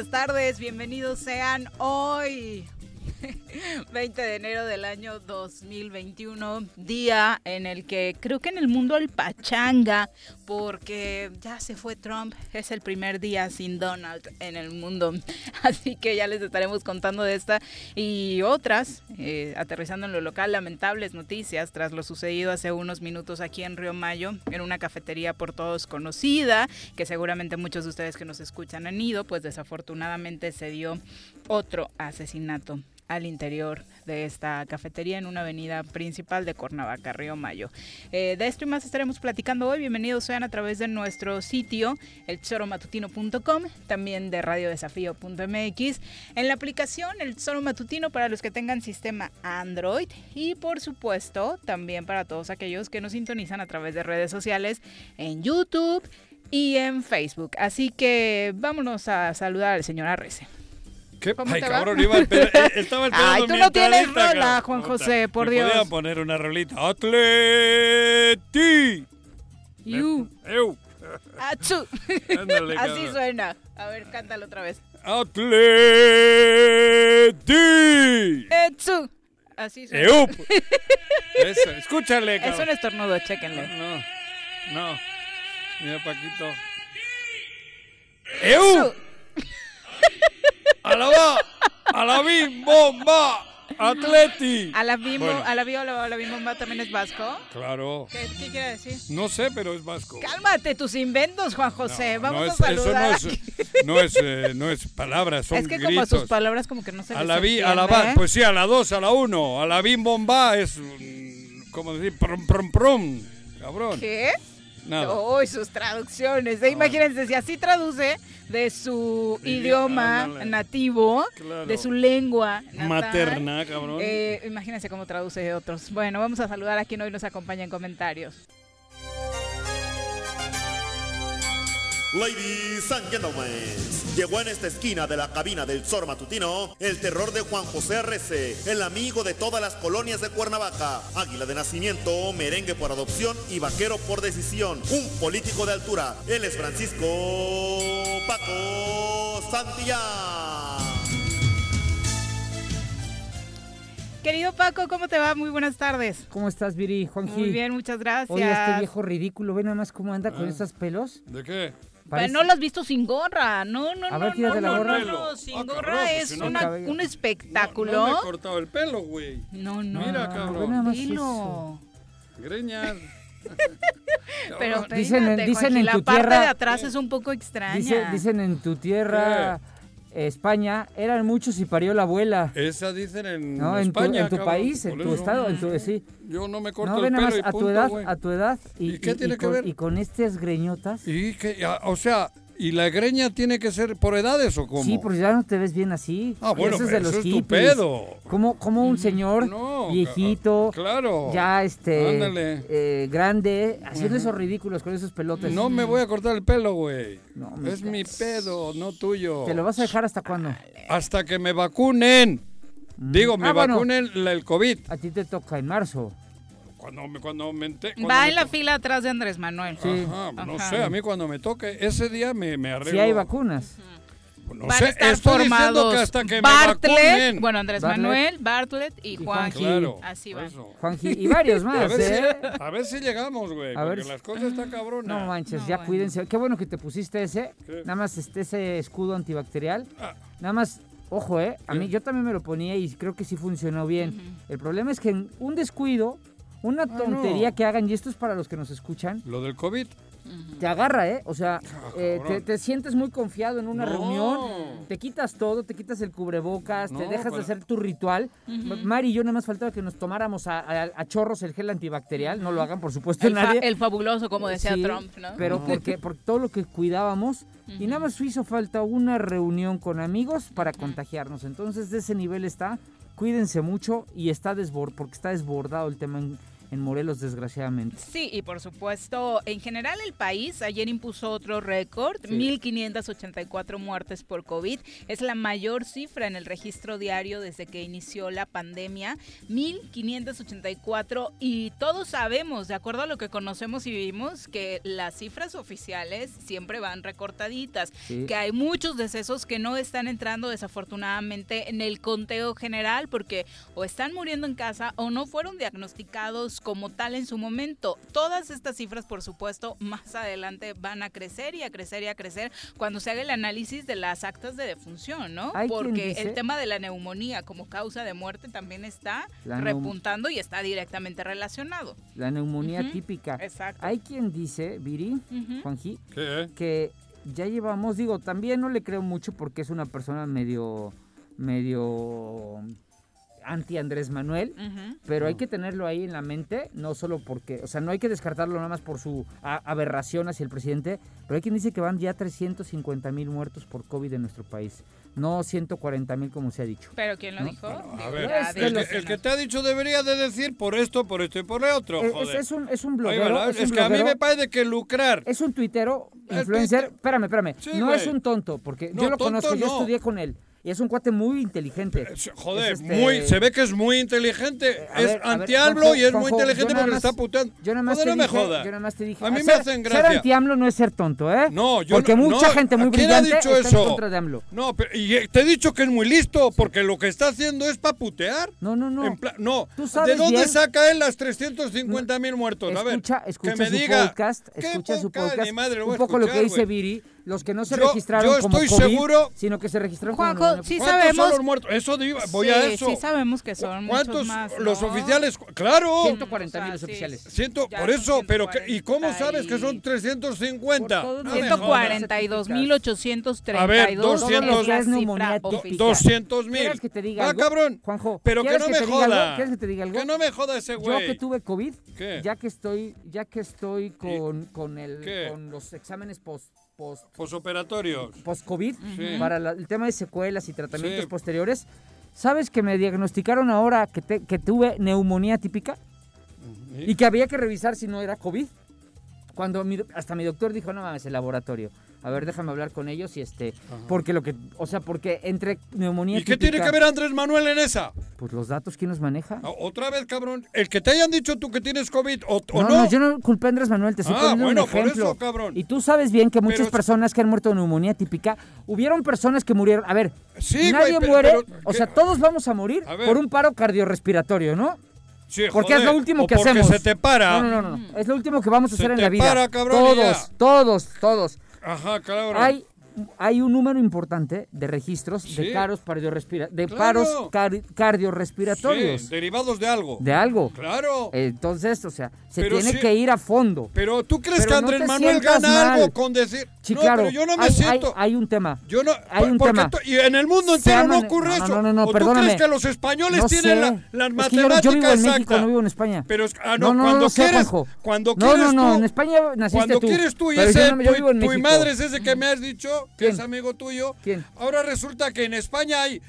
Las tardes. Bienvenidos sean hoy. 20 de enero del año 2021, día en el que creo que en el mundo el pachanga, porque ya se fue Trump, es el primer día sin Donald en el mundo, así que ya les estaremos contando de esta y otras, eh, aterrizando en lo local, lamentables noticias tras lo sucedido hace unos minutos aquí en Río Mayo, en una cafetería por todos conocida, que seguramente muchos de ustedes que nos escuchan han ido, pues desafortunadamente se dio otro asesinato al interior de esta cafetería en una avenida principal de Cuernavaca, Río Mayo. Eh, de esto y más estaremos platicando hoy. Bienvenidos sean a través de nuestro sitio, elchoromatutino.com, también de radiodesafío.mx, en la aplicación El Choro Matutino para los que tengan sistema Android y por supuesto también para todos aquellos que nos sintonizan a través de redes sociales en YouTube y en Facebook. Así que vámonos a saludar al señor Arrece. ¿Qué? Ay, cabrón, iba el eh, estaba esperando Ay, tú no tienes rola, Juan José, por Me Dios. Podía poner una rolita. ¡Atleti! You. Eu. Achú. Así suena. A ver, cántalo otra vez. ¡Atleti! Achú. Así suena. ¡Eup! Eso, escúchale, cabrón. Es un estornudo, chéquenle. No, no. Mira, Paquito. ¡Eu! ¡A la va! ¡A la bim, bomba! ¡Atleti! ¿A la bim, bueno. a la viola, a la bim bomba también es vasco? Claro. ¿Qué, ¿Qué, quiere decir? No sé, pero es vasco. Cálmate tus inventos, Juan José. No, Vamos no a es, saludar. Eso no es, no es, eh, no es palabras, son Es que gritos. como sus palabras como que no se a la vi, a la va, ¿eh? pues sí, a la dos, a la uno. A la bim bomba es, como decir, prum, prum, prum. Cabrón. ¿Qué? Nada. Sus traducciones. ¿eh? Imagínense, si así traduce de su Sí, idioma ándale. nativo, Claro. de su lengua natal, Materna, cabrón. eh, imagínense cómo traduce de otros. Bueno, vamos a saludar a quien hoy nos acompaña en comentarios. Ladies and gentlemen, llegó en esta esquina de la cabina del Zor Matutino el terror de Juan José Arrece, el amigo de todas las colonias de Cuernavaca, águila de nacimiento, merengue por adopción y vaquero por decisión, un político de altura. Él es Francisco Paco Santillán. Querido Paco, ¿cómo te va? Muy buenas tardes. ¿Cómo estás, Viri? Juanji. Muy bien, muchas gracias. Oye, este viejo ridículo, ve nada más cómo anda con Ah. esos pelos. ¿De qué? Parece- no lo has visto sin gorra, no, no, A no, ver, no, quítate la no, gorra. no, no, sin Ah, gorra cabrón, pues es si no- una- un No, espectáculo. no me he cortado el pelo, güey. No, no, Mira, no, cabrón. dilo. Greñas. Pero. Dicen en- dicen Juanji, en la tu parte tierra- de atrás es un poco extraña. Dice- dicen en tu tierra, España, eran muchos y parió la abuela. Esa dicen en No, en tu, España, en tu país, en tu estado, en tu sí. Yo no me corto No, el nada pelo más y a tu edad, a tu edad y, ¿Y qué tiene que con, ver? y con este esgreñotas. Y que, o sea, ¿Y la greña tiene que ser por edades o cómo? Sí, porque ya no te ves bien así. Ah, bueno, Eso es pero de los eso es tu pedo. Como, como un señor No, viejito, claro. ya este Ándale. eh, grande, haciendo esos ridículos con esos pelotes. No me voy a cortar el pelo, güey. No, me es mi pedo, no tuyo. ¿Te lo vas a dejar hasta cuándo? Hasta que me vacunen. Digo, me Ah, vacunen el COVID. A ti te toca en marzo. Cuando me, cuando me ente- cuando Va me en la fila atrás de Andrés Manuel. Sí. Ajá, no Ajá. sé, a mí cuando me toque, ese día me, me arreglo. Si hay vacunas. No Van sé, a estar estoy formados que hasta que me Bartlett, vacunen. bueno, Andrés Bartlett. Manuel, Bartlett y, Y Juan Juanji. Gil. Claro, Así van. Juanji, y varios A más, ver, ¿eh? si, a ver si llegamos, güey, A ver porque si- las cosas están cabronas. No manches, No, ya bueno. cuídense. Qué bueno que te pusiste ese. ¿Qué? Nada más este, ese escudo antibacterial. Ah. Nada más, ojo, ¿eh? A ¿Qué? mí yo también me lo ponía y creo que sí funcionó bien. El problema es que en un descuido, una tontería Ah, no. que hagan, y esto es para los que nos escuchan, Lo del COVID. te agarra, ¿eh? O sea, eh, te, te sientes muy confiado en una No. reunión, te quitas todo, te quitas el cubrebocas, te dejas de hacer tu ritual. Mari y yo nada más faltaba que nos tomáramos a, a- a chorros el gel antibacterial, no lo hagan, por supuesto, El, fa- nadie. el fabuloso, como decía Sí, Trump, ¿no? Pero porque, por todo lo que cuidábamos y nada más hizo falta una reunión con amigos para contagiarnos. Entonces de ese nivel está. Cuídense mucho y está desbord porque está desbordado el tema en, en Morelos desgraciadamente. Sí, y por supuesto, en general el país ayer impuso otro récord, 1.584 muertes por COVID. Es la mayor cifra en el registro diario desde que inició la pandemia, 1.584. Y todos sabemos, de acuerdo a lo que conocemos y vivimos, que las cifras oficiales siempre van recortaditas, Sí. que hay muchos decesos que no están entrando desafortunadamente en el conteo general porque o están muriendo en casa o no fueron diagnosticados como tal en su momento. Todas estas cifras, por supuesto, más adelante van a crecer y a crecer y a crecer cuando se haga el análisis de las actas de defunción, ¿no? Hay quien Porque el tema de la neumonía como causa de muerte también está repuntando y está directamente relacionado. La neumonía típica. exacto. Hay quien dice, Viri. Juanji, ¿Qué? que ya llevamos, digo, también no le creo mucho porque es una persona medio, medio anti Andrés Manuel. Pero hay que tenerlo ahí en la mente, no solo porque, o sea, no hay que descartarlo nada más por su aberración hacia el presidente, pero hay quien dice que van ya 350 mil muertos por COVID en nuestro país, no 140 mil como se ha dicho. Pero ¿quién lo ¿No? dijo? A ver, el que, el te ha dicho debería de decir por esto, por esto y por lo otro, Es, es- joder. es un, es un bloguero, va, es, es un que a mí me parece que lucrar. es un tuitero, El influencer, espérame, espérame, Sí, no güey. es un tonto, porque No, yo lo conozco, yo estudié con él, y es un cuate muy inteligente. Eh, Joder, Es este- muy, se ve que es muy inteligente. A es ver, a ver, anti-AMLO Juanjo, y es Juanjo, muy inteligente porque más- está puteando. Yo nada más Joder, te no me dije, joda. yo nada más te dije, A mí me ser- hacen Ser gracia. anti-AMLO no es ser tonto, ¿eh? No, yo Porque no- mucha no, gente muy ¿quién ha brillante dicho está eso? en contra de AMLO. No, pero y eh, te he dicho que es muy listo porque lo que está haciendo es para putear. No, no, no. No, Tú sabes ¿de dónde bien- saca él las 350 mil muertos? A ver, Escucha, escucha que me su diga. podcast, ¿Qué escucha su podcast? madre, un poco lo que dice. Viri, los que no se Yo- registraron yo como estoy COVID, seguro- sino que se registraron como Juanjo, neumonía. sí ¿Cuántos sabemos. son los muertos? Eso de- voy Sí, a eso. Sí sabemos que son ¿Cuántos muchos más, los ¿no? oficiales? Claro. 140 mil O sea, sí, oficiales. Siento, Ya por eso, pero que- ¿y cómo 140 sabes que son y- 350? Por todos No los me ciento jodas. 142.832 A ver, 200 es la es neumonía cifra típica. oficial. 200 mil. ¿Quieres que te diga Ah, algo? cabrón. Juanjo, Pero que ¿quieres no que me te diga algo? joda. ¿Quieres que te diga algo? Que no me joda ese Yo güey. que tuve COVID, ¿Qué? ya que estoy, ya que estoy con, con el con los exámenes post post Posoperatorios. post-COVID Sí. para la- el tema de secuelas y tratamientos Sí. posteriores. ¿Sabes que me diagnosticaron ahora que, te- que tuve neumonía típica y que había que revisar si no era COVID? Cuando mi- hasta mi doctor dijo, no mames, el laboratorio. A ver, déjame hablar con ellos y este, porque lo que, o sea, porque entre neumonía ¿Y qué típica, tiene que ver Andrés Manuel en esa? Pues los datos, ¿quién los maneja? Ah, Otra vez, cabrón. El que te hayan dicho tú que tienes COVID o, o no, no. no, yo no culpé a Andrés Manuel, te estoy Ah, poniendo bueno, un por ejemplo. eso, cabrón. Y tú sabes bien que muchas Pero- personas que han muerto de neumonía típica, hubieron personas que murieron. A ver, Sí, nadie güey, muere, pero- o ¿qué? sea, todos vamos a morir A por un paro cardiorrespiratorio, ¿no? Sí, Porque es lo último que porque hacemos. se te para. No, no, no, no, es lo último que vamos a Se hacer en te la vida. para, cabrón, todos, todos, todos. Ajá, claro. Hay hay un número importante de registros de Sí. caros cardiorrespira- de Claro. paros car- cardiorrespiratorios. Sí, derivados de algo. de algo. Claro. Entonces, o sea, se Pero tiene que ir a fondo. Pero tú crees Pero que no Andrés Manuel gana mal. algo con decir. Sí, no, claro. pero yo no me hay, siento. Hay, hay un tema. Yo no, Hay un tema. y en el mundo entero no ocurre no, eso. no, no, no, ¿O tú perdóname. crees que los españoles No tienen la- las Es que yo- matemáticas yo, vivo en? México, no vivo en España. Pero es- ah, no, no, no, cuando no quieres, cuando No, quieres no, no, tú, en España naciste cuando tú. quieres tú y ese no- tu, madre es ese que me has dicho que ¿Quién? es amigo tuyo. ¿Quién? Ahora resulta que en España hay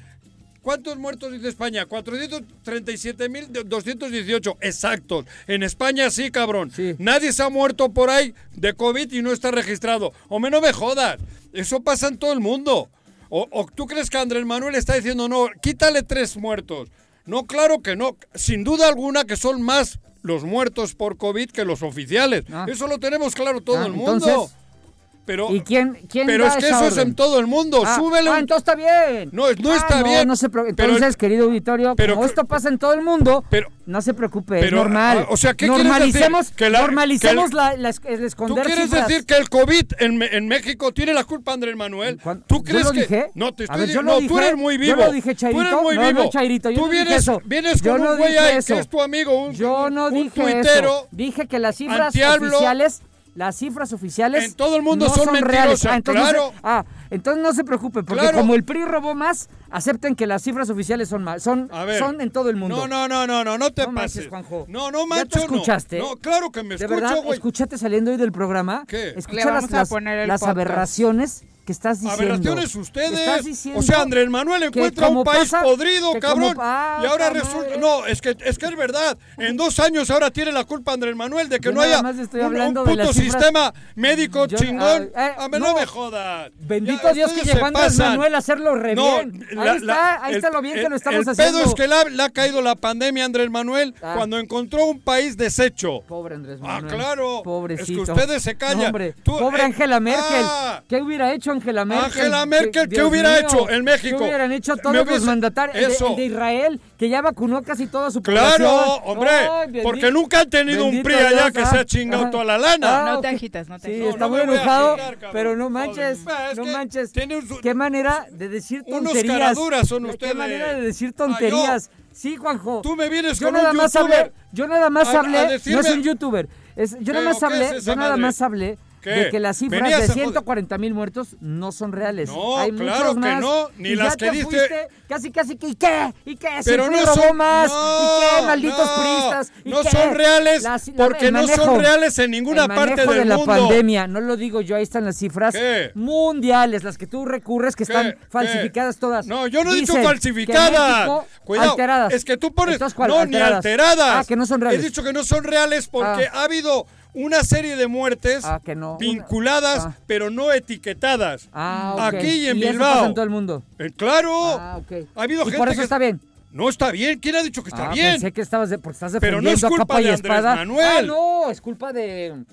¿Cuántos muertos dice España? 437.218 exactos. En España sí, cabrón. Sí. Nadie se ha muerto por ahí de COVID y no está registrado. Hombre, no me jodas. Eso pasa en todo el mundo. O, o tú crees que Andrés Manuel está diciendo, no, quítale tres muertos? No, claro que no. Sin duda alguna que son más los muertos por COVID que los oficiales. Ah. Eso lo tenemos claro todo Ah, el mundo. entonces, pero ¿Y quién, quién pero da es que esa eso es en todo el mundo. Ah, Súbele ah, entonces está bien. No, no Ah, está no, bien. No se Pero- Entonces, querido auditorio, pero como esto pasa en todo el mundo, Pero- no se preocupe, pero, es normal. ah, o sea, ¿qué normalicemos, decir? Que la- normalicemos que el- la, la ¿Tú quieres cifras. decir que el COVID en, en México tiene la culpa Andrés Manuel? ¿Cuán- ¿Tú yo crees lo que dije? No, te estoy ver, yo lo no, tú eres muy yo vivo. lo dije, Chairito. Tú eres muy No, no, vivo. Chairito, yo Tú vienes, eso. vienes Yo con no un güey ahí que es tu amigo, un, Yo no un dije eso. Dije que las cifras oficiales, las cifras oficiales En todo el mundo no son reales. Ah, entonces, claro. ah, entonces no se preocupe, porque Claro. como el PRI robó más, acepten que las cifras oficiales son más, son, son en todo el mundo. No, no, no, no, no, no te No manches, pases. Juanjo. No, no ¿Ya mancho, te escuchaste? no. No, claro que me De escucho, verdad, güey. escúchate saliendo hoy del programa. ¿Qué? Escucha Le vamos las, a las- poner el las aberraciones que estás diciendo. Aberraciones ustedes. Estás diciendo o sea, Andrés Manuel encuentra un país pasa- podrido, cabrón. como- ah, y ahora ta resulta. madre. No, es que, es que es verdad. En dos años ahora tiene la culpa Andrés Manuel de que Yo no haya estoy un- hablando un, de puto cifras- sistema médico Yo- chingón. ah, eh, a mí no, no. me jodas. Bendito Ya, Dios que llegó Andrés pasan. Manuel a hacerlo re No, bien. Ahí la- está, la- ahí el- está lo bien que el- lo estamos el haciendo. pedo es que le ha, le ha caído la pandemia a Andrés Manuel Ah. cuando encontró un país deshecho. Pobre Andrés Ah, Manuel. claro. Pobrecito. Es que ustedes se callan. No, hombre, Tú, pobre eh, Angela Merkel. ah. ¿Qué hubiera hecho Angela Merkel? Angela Merkel, ¿qué Dios hubiera mío, hecho en México? ¿Qué hubieran hecho todos los mandatarios? El de- Eso. El de Israel, que ya vacunó casi toda su Claro, población. hombre, Ay, bendito- porque nunca han tenido un PRI allá que ah, se ha chingado ah, toda la lana. ah, No te ok. agitas, no te Sí, agitas. está no muy enojado, agitar, pero no manches, es no manches. tiene un su- Qué manera de decir Unos tonterías. caraduras son Qué ustedes. manera de decir Ah, yo- tonterías. Sí, Juanjo. Tú me vienes yo con nada un más youtuber hablé, yo nada más a- a hablé, no es un youtuber. Es, yo nada ¿Qué, más qué hablé, es esa yo nada más hablé ¿Qué? de que las cifras Venías de a joder. 140 mil muertos no son reales. No, Hay claro que más, no, ni y las ya que te dice- fuiste Casi, casi que, ¿y qué? ¿Y qué? Pero no son- más. no, ¿Y qué? Malditos no, puristas. ¿Y no qué? son reales Las- porque no son reales en ninguna el parte del de la mundo. pandemia, no lo digo yo, ahí están las cifras ¿Qué? mundiales, las que tú recurres que ¿Qué? están falsificadas todas. No, yo no he dicho falsificadas. Cuidado, alteradas. es que tú pones Entonces, ¿cuál? no alteradas. ni alteradas. Ah, que no son reales. He dicho que no son reales porque Ah. ha habido una serie de muertes Ah, que no. vinculadas, Ah. pero no etiquetadas. Ah. Aquí y en eso Bilbao. pasa en todo el mundo. Eh, claro. Ha habido y gente por eso que está bien. No está bien. ¿Quién ha dicho que está bien? Pensé que estabas de, porque estás Pero no defendiendo es culpa y de Andrés espada. Manuel. No, es culpa de...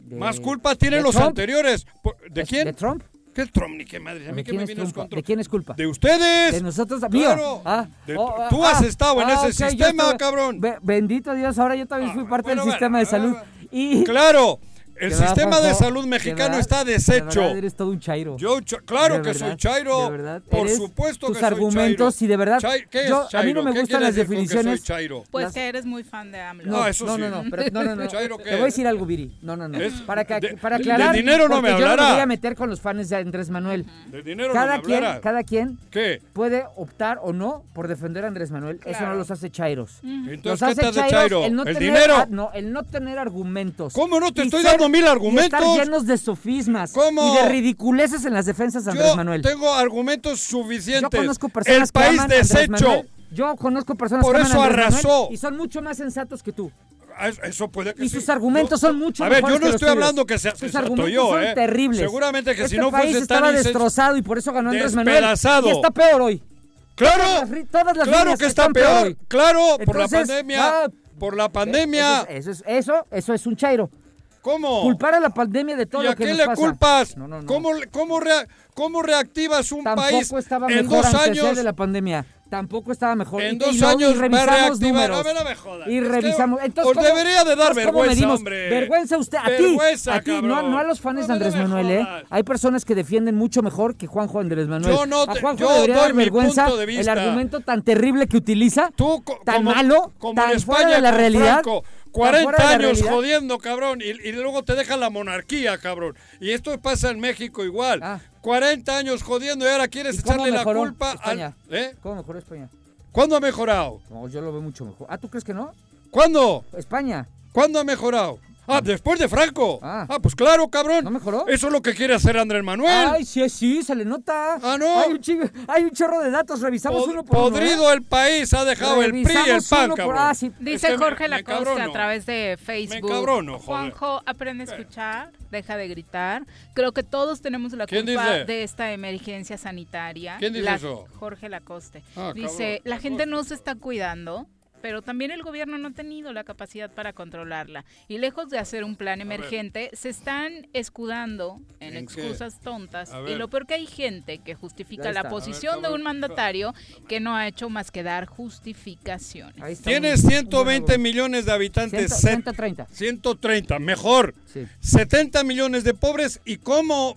de- Más culpa tienen los Trump. anteriores. ¿De ¿Es- quién? ¿De Trump? ¿Qué es Trump ni qué madre? ¿A mí ¿De qué quién, me es vienes ¿De quién es culpa? De ustedes. De nosotros. Claro. Ah, De- oh, ah, tú has ah, estado en ese sistema, cabrón. Be- bendito Dios, ahora yo también fui parte bueno, del sistema de salud. bueno. Y Claro. El De sistema de salud de mexicano está de deshecho. verdad eres todo un chairo. Yo, claro De que verdad, soy Chairo. de verdad. Por supuesto tus que soy argumentos Chairo. y de verdad, Chai- ¿qué es yo- a mí no me ¿Qué gustan las que definiciones. soy Chairo? Pues que eres muy fan de AMLO. No, eso no, sí. no, no, pero- no, no, no. Chairo, ¿qué? Te voy a decir algo, Viri. No, no, no. Es- para, que, de- para de- aclarar. de dinero no me porque Yo no hablará. me voy a meter con los fans de Andrés Manuel. De dinero Cada no me quien, hablarás. cada quien ¿Qué? puede optar o no por defender a Andrés Manuel. Eso no los hace chairos. Entonces, Los ¿qué hace te hace Chairo? el no ¿El tener, dinero? no, el no tener argumentos. ¿Cómo no? Te estoy ser- dando mil y argumentos. estar llenos de sofismas. ¿Cómo? Y de ridiculeces en las defensas de Andrés Yo Manuel. tengo argumentos Yo suficientes. conozco personas El que país aman deshecho. Manuel. Yo conozco personas Por que aman eso a Andrés Manuel arrasó. y son mucho más sensatos que tú. Ah, eso- puede que Y sí. sus argumentos Yo- son mucho A ver, yo no estoy hablando que sea Sus argumentos yo, son ¿eh? terribles. Seguramente que si Este no país fuese estaba tan destrozado y por eso ganó Andrés Manuel. Y está peor hoy. Claro, Todas las todas las claro que está están peor hoy. Claro, por la Entonces, pandemia. ah, por la pandemia. Eso es, eso, es, eso, eso es un chairo. ¿Cómo? Culpar a la pandemia de todo ¿Y a lo que qué nos le pasa. culpas? No, no, no. ¿Cómo, le- cómo, rea- cómo reactivas un Tampoco país estaba en mejor dos antes eh, años? de la pandemia. tampoco estaba mejor. En Y- dos y y años va a revisamos reactivar. A números. no me jodas. Y revisamos. Entonces, os ¿cómo- debería de dar entonces, ¿cómo vergüenza, hombre. Vergüenza usted, a Vergüenza, ti, a ti, no, no a los fans No, de Andrés no Manuel, ¿eh? Hay personas que defienden mucho mejor que Juanjo Andrés Manuel. Yo no a te- Juanjo yo le debería dar vergüenza punto de el argumento tan terrible que utiliza, Tú, tan como, malo, como tan en fuera España de la realidad. Franco, 40 fuera de la años jodiendo, cabrón, y, y luego te deja la monarquía, cabrón. Y esto pasa en México igual. Ah. 40 años jodiendo y ahora quieres ¿Y cómo echarle la culpa España? al... ¿Eh? ¿Cómo mejoró España? ¿Cuándo ha mejorado? No, yo lo veo mucho mejor. Ah, ¿tú crees que no? ¿Cuándo? España. ¿Cuándo ha mejorado? Ah, después de Franco. Ah. Ah, pues claro, cabrón. ¿No mejoró? Eso es lo que quiere hacer Andrés Manuel. Ay, sí, sí, se le nota. Ah, no. Hay un, chingo- hay un chorro de datos, revisamos Pod- uno por uno, ¿eh? podrido el país ha dejado el PRI y el PAN, por- cabrón. ah, sí. Es Dice que me- Jorge me Lacoste a través de Facebook. cabrono, joder. Juanjo, aprende a escuchar, deja de gritar. Creo que todos tenemos la ¿Quién culpa dice? de esta emergencia sanitaria. ¿Quién dice La- eso? Jorge Lacoste. Ah, dice, cabrón, la gente no se está cuidando. Pero también el gobierno no ha tenido la capacidad para controlarla. Y lejos de hacer un plan emergente, se están escudando en, ¿En qué? excusas tontas. A Y lo peor que hay gente que justifica la ver, posición de un mandatario que no ha hecho más que dar justificaciones. Ahí está Tienes un- un 120 buen millones de habitantes. Ciento- set- 130. 130, mejor. Sí. 70 millones de pobres y cómo...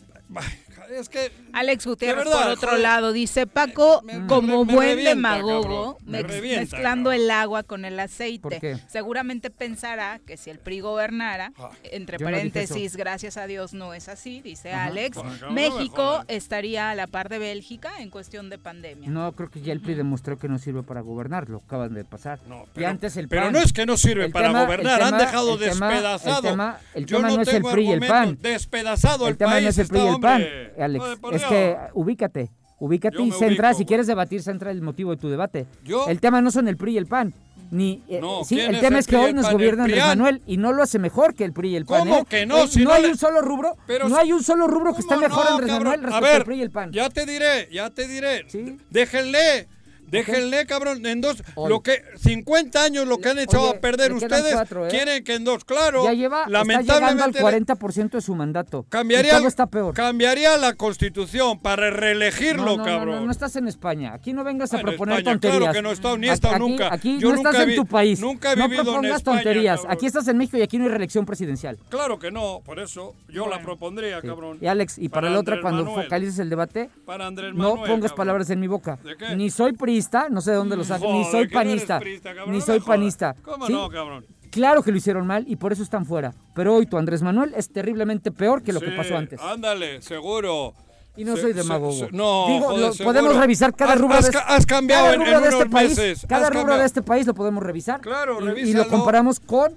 Es que... Alex Gutiérrez, verdad, por otro joder. lado, dice Paco, Me- me- como me buen revienta, demagogo. Me revienta, mezclando cabrón. el agua con el aceite. ¿Por qué? Seguramente pensará que si el PRI gobernara, Ah. entre no paréntesis, gracias a Dios no es así, dice Ajá. Alex, no México estaría a la par de Bélgica en cuestión de pandemia. No, creo que ya el PRI demostró que no sirve para gobernar, lo acaban de pasar. No, y pero, antes el pero PAN. no es que no sirve El para tema- gobernar, han tema- dejado el despedazado. el tema- el Yo tema no es el tengo PRI y el. PAN. Despedazado el, el tema país no es el PRI y está, el PAN, hombre. Alex. Es que ubícate, ubícate Yo y centra. ubico, si quieres debatir, centra el motivo de tu debate. Yo- El tema no son el PRI y el PAN. Ni, eh, No, sí, ¿quién el es tema el es que hoy nos PAN? Gobierna Andrés. Manuel y no lo hace mejor que el PRI y el PAN. ¿Cómo ¿eh? que no? Eh, Si no no hay le- un solo rubro, Pero no hay un solo rubro que esté ¿Cómo mejor no, Andrés cabrón? Manuel A respecto ver, al PRI y el PAN. Ya te diré, ya te diré. Sí. Déjenle. Déjenle, cabrón, en dos, Hoy. lo que 50 años lo que han echado Oye, a perder ustedes, cuatro, ¿eh? quieren que en dos, claro. ya lleva, está llegando al lamentablemente 40% de su mandato. cambiaría, todo está peor. cambiaría la constitución para reelegirlo, no, no, cabrón. No, no, no estás en España. Aquí no vengas a proponer España, tonterías. claro que no he estado, ni he estado aquí- nunca. Aquí Yo no nunca estás vi- en tu país. nunca he no vivido en propongas España, tonterías. cabrón. Aquí estás en México y aquí no hay reelección presidencial. Claro que no, por eso yo la propondría, Sí. cabrón. Y Alex, y para, la otra, cuando focalices el debate, Para Andrés no pongas palabras en mi boca. ¿De qué? Ni soy priista, no sé de dónde lo saco, ni soy no panista. priista, cabrón, ni no soy panista. ¿Cómo ¿sí? no, cabrón? Claro que lo hicieron mal y por eso están fuera. Pero hoy tu Andrés Manuel es terriblemente peor que lo que pasó antes. Ándale, seguro. Y no Se- soy demagogo. se- no, Digo, joder, lo- seguro. podemos revisar cada Has- rubro has de este- has cambiado cada en- rubro en de este unos país. meses, Cada rubro cambiado. de este país lo podemos revisar. Claro, y- y, lo comparamos con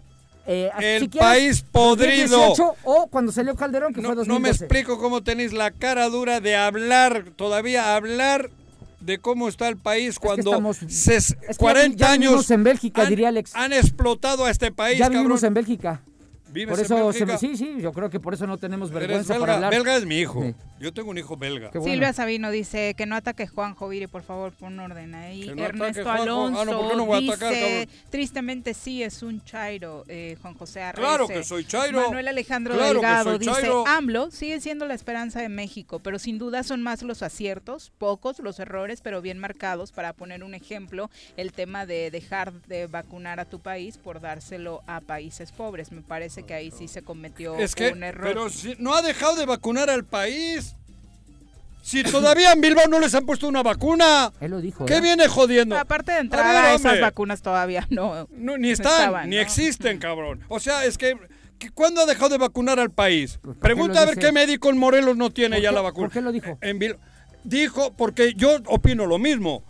eh, El si país podrido. 2018 o cuando salió Calderón, que No, fue no 2012. me explico cómo tenéis la cara dura de hablar, todavía hablar de cómo está el país cuando estamos- ses- es que ya- 40 ya años en Bélgica, han, diría Alex. han explotado a este país, ya vivimos cabrón. en Bélgica. ¿Vives Por en eso, se- sí, sí, yo creo que por eso no tenemos vergüenza belga. para hablar. Belga es mi hijo. Sí. Yo tengo un hijo belga. Bueno. Silvia Sabino dice que no ataque Juan Joviri, por favor, pon orden ahí. No Ernesto Juanjo. Alonso Ah, no, ¿por qué no voy a atacar, dice, cabrón? tristemente sí es un chairo, eh, Juan José Arrece. Claro que soy chairo. Manuel Alejandro Claro Delgado dice. AMLO sigue siendo la esperanza de México, pero sin duda son más los aciertos, pocos los errores, pero bien marcados. Para poner un ejemplo, el tema de dejar de vacunar a tu país por dárselo a países pobres. Me parece que ahí sí se cometió Es que, un error. pero si no ha dejado de vacunar al país. Si todavía en Bilbao no les han puesto una vacuna. Él lo dijo. ¿Qué ¿eh? viene jodiendo? Aparte de A entrada, ver, esas hombre. vacunas todavía no. No, ni no están, estaban, ni ¿no? existen, cabrón. O sea, es que, ¿cuándo ha dejado de vacunar al país? Pues, ¿por qué Pregunta a ver qué médico en Morelos no tiene ¿Por ya qué- la vacuna. por qué lo dijo? En Bil- dijo, porque yo opino lo mismo.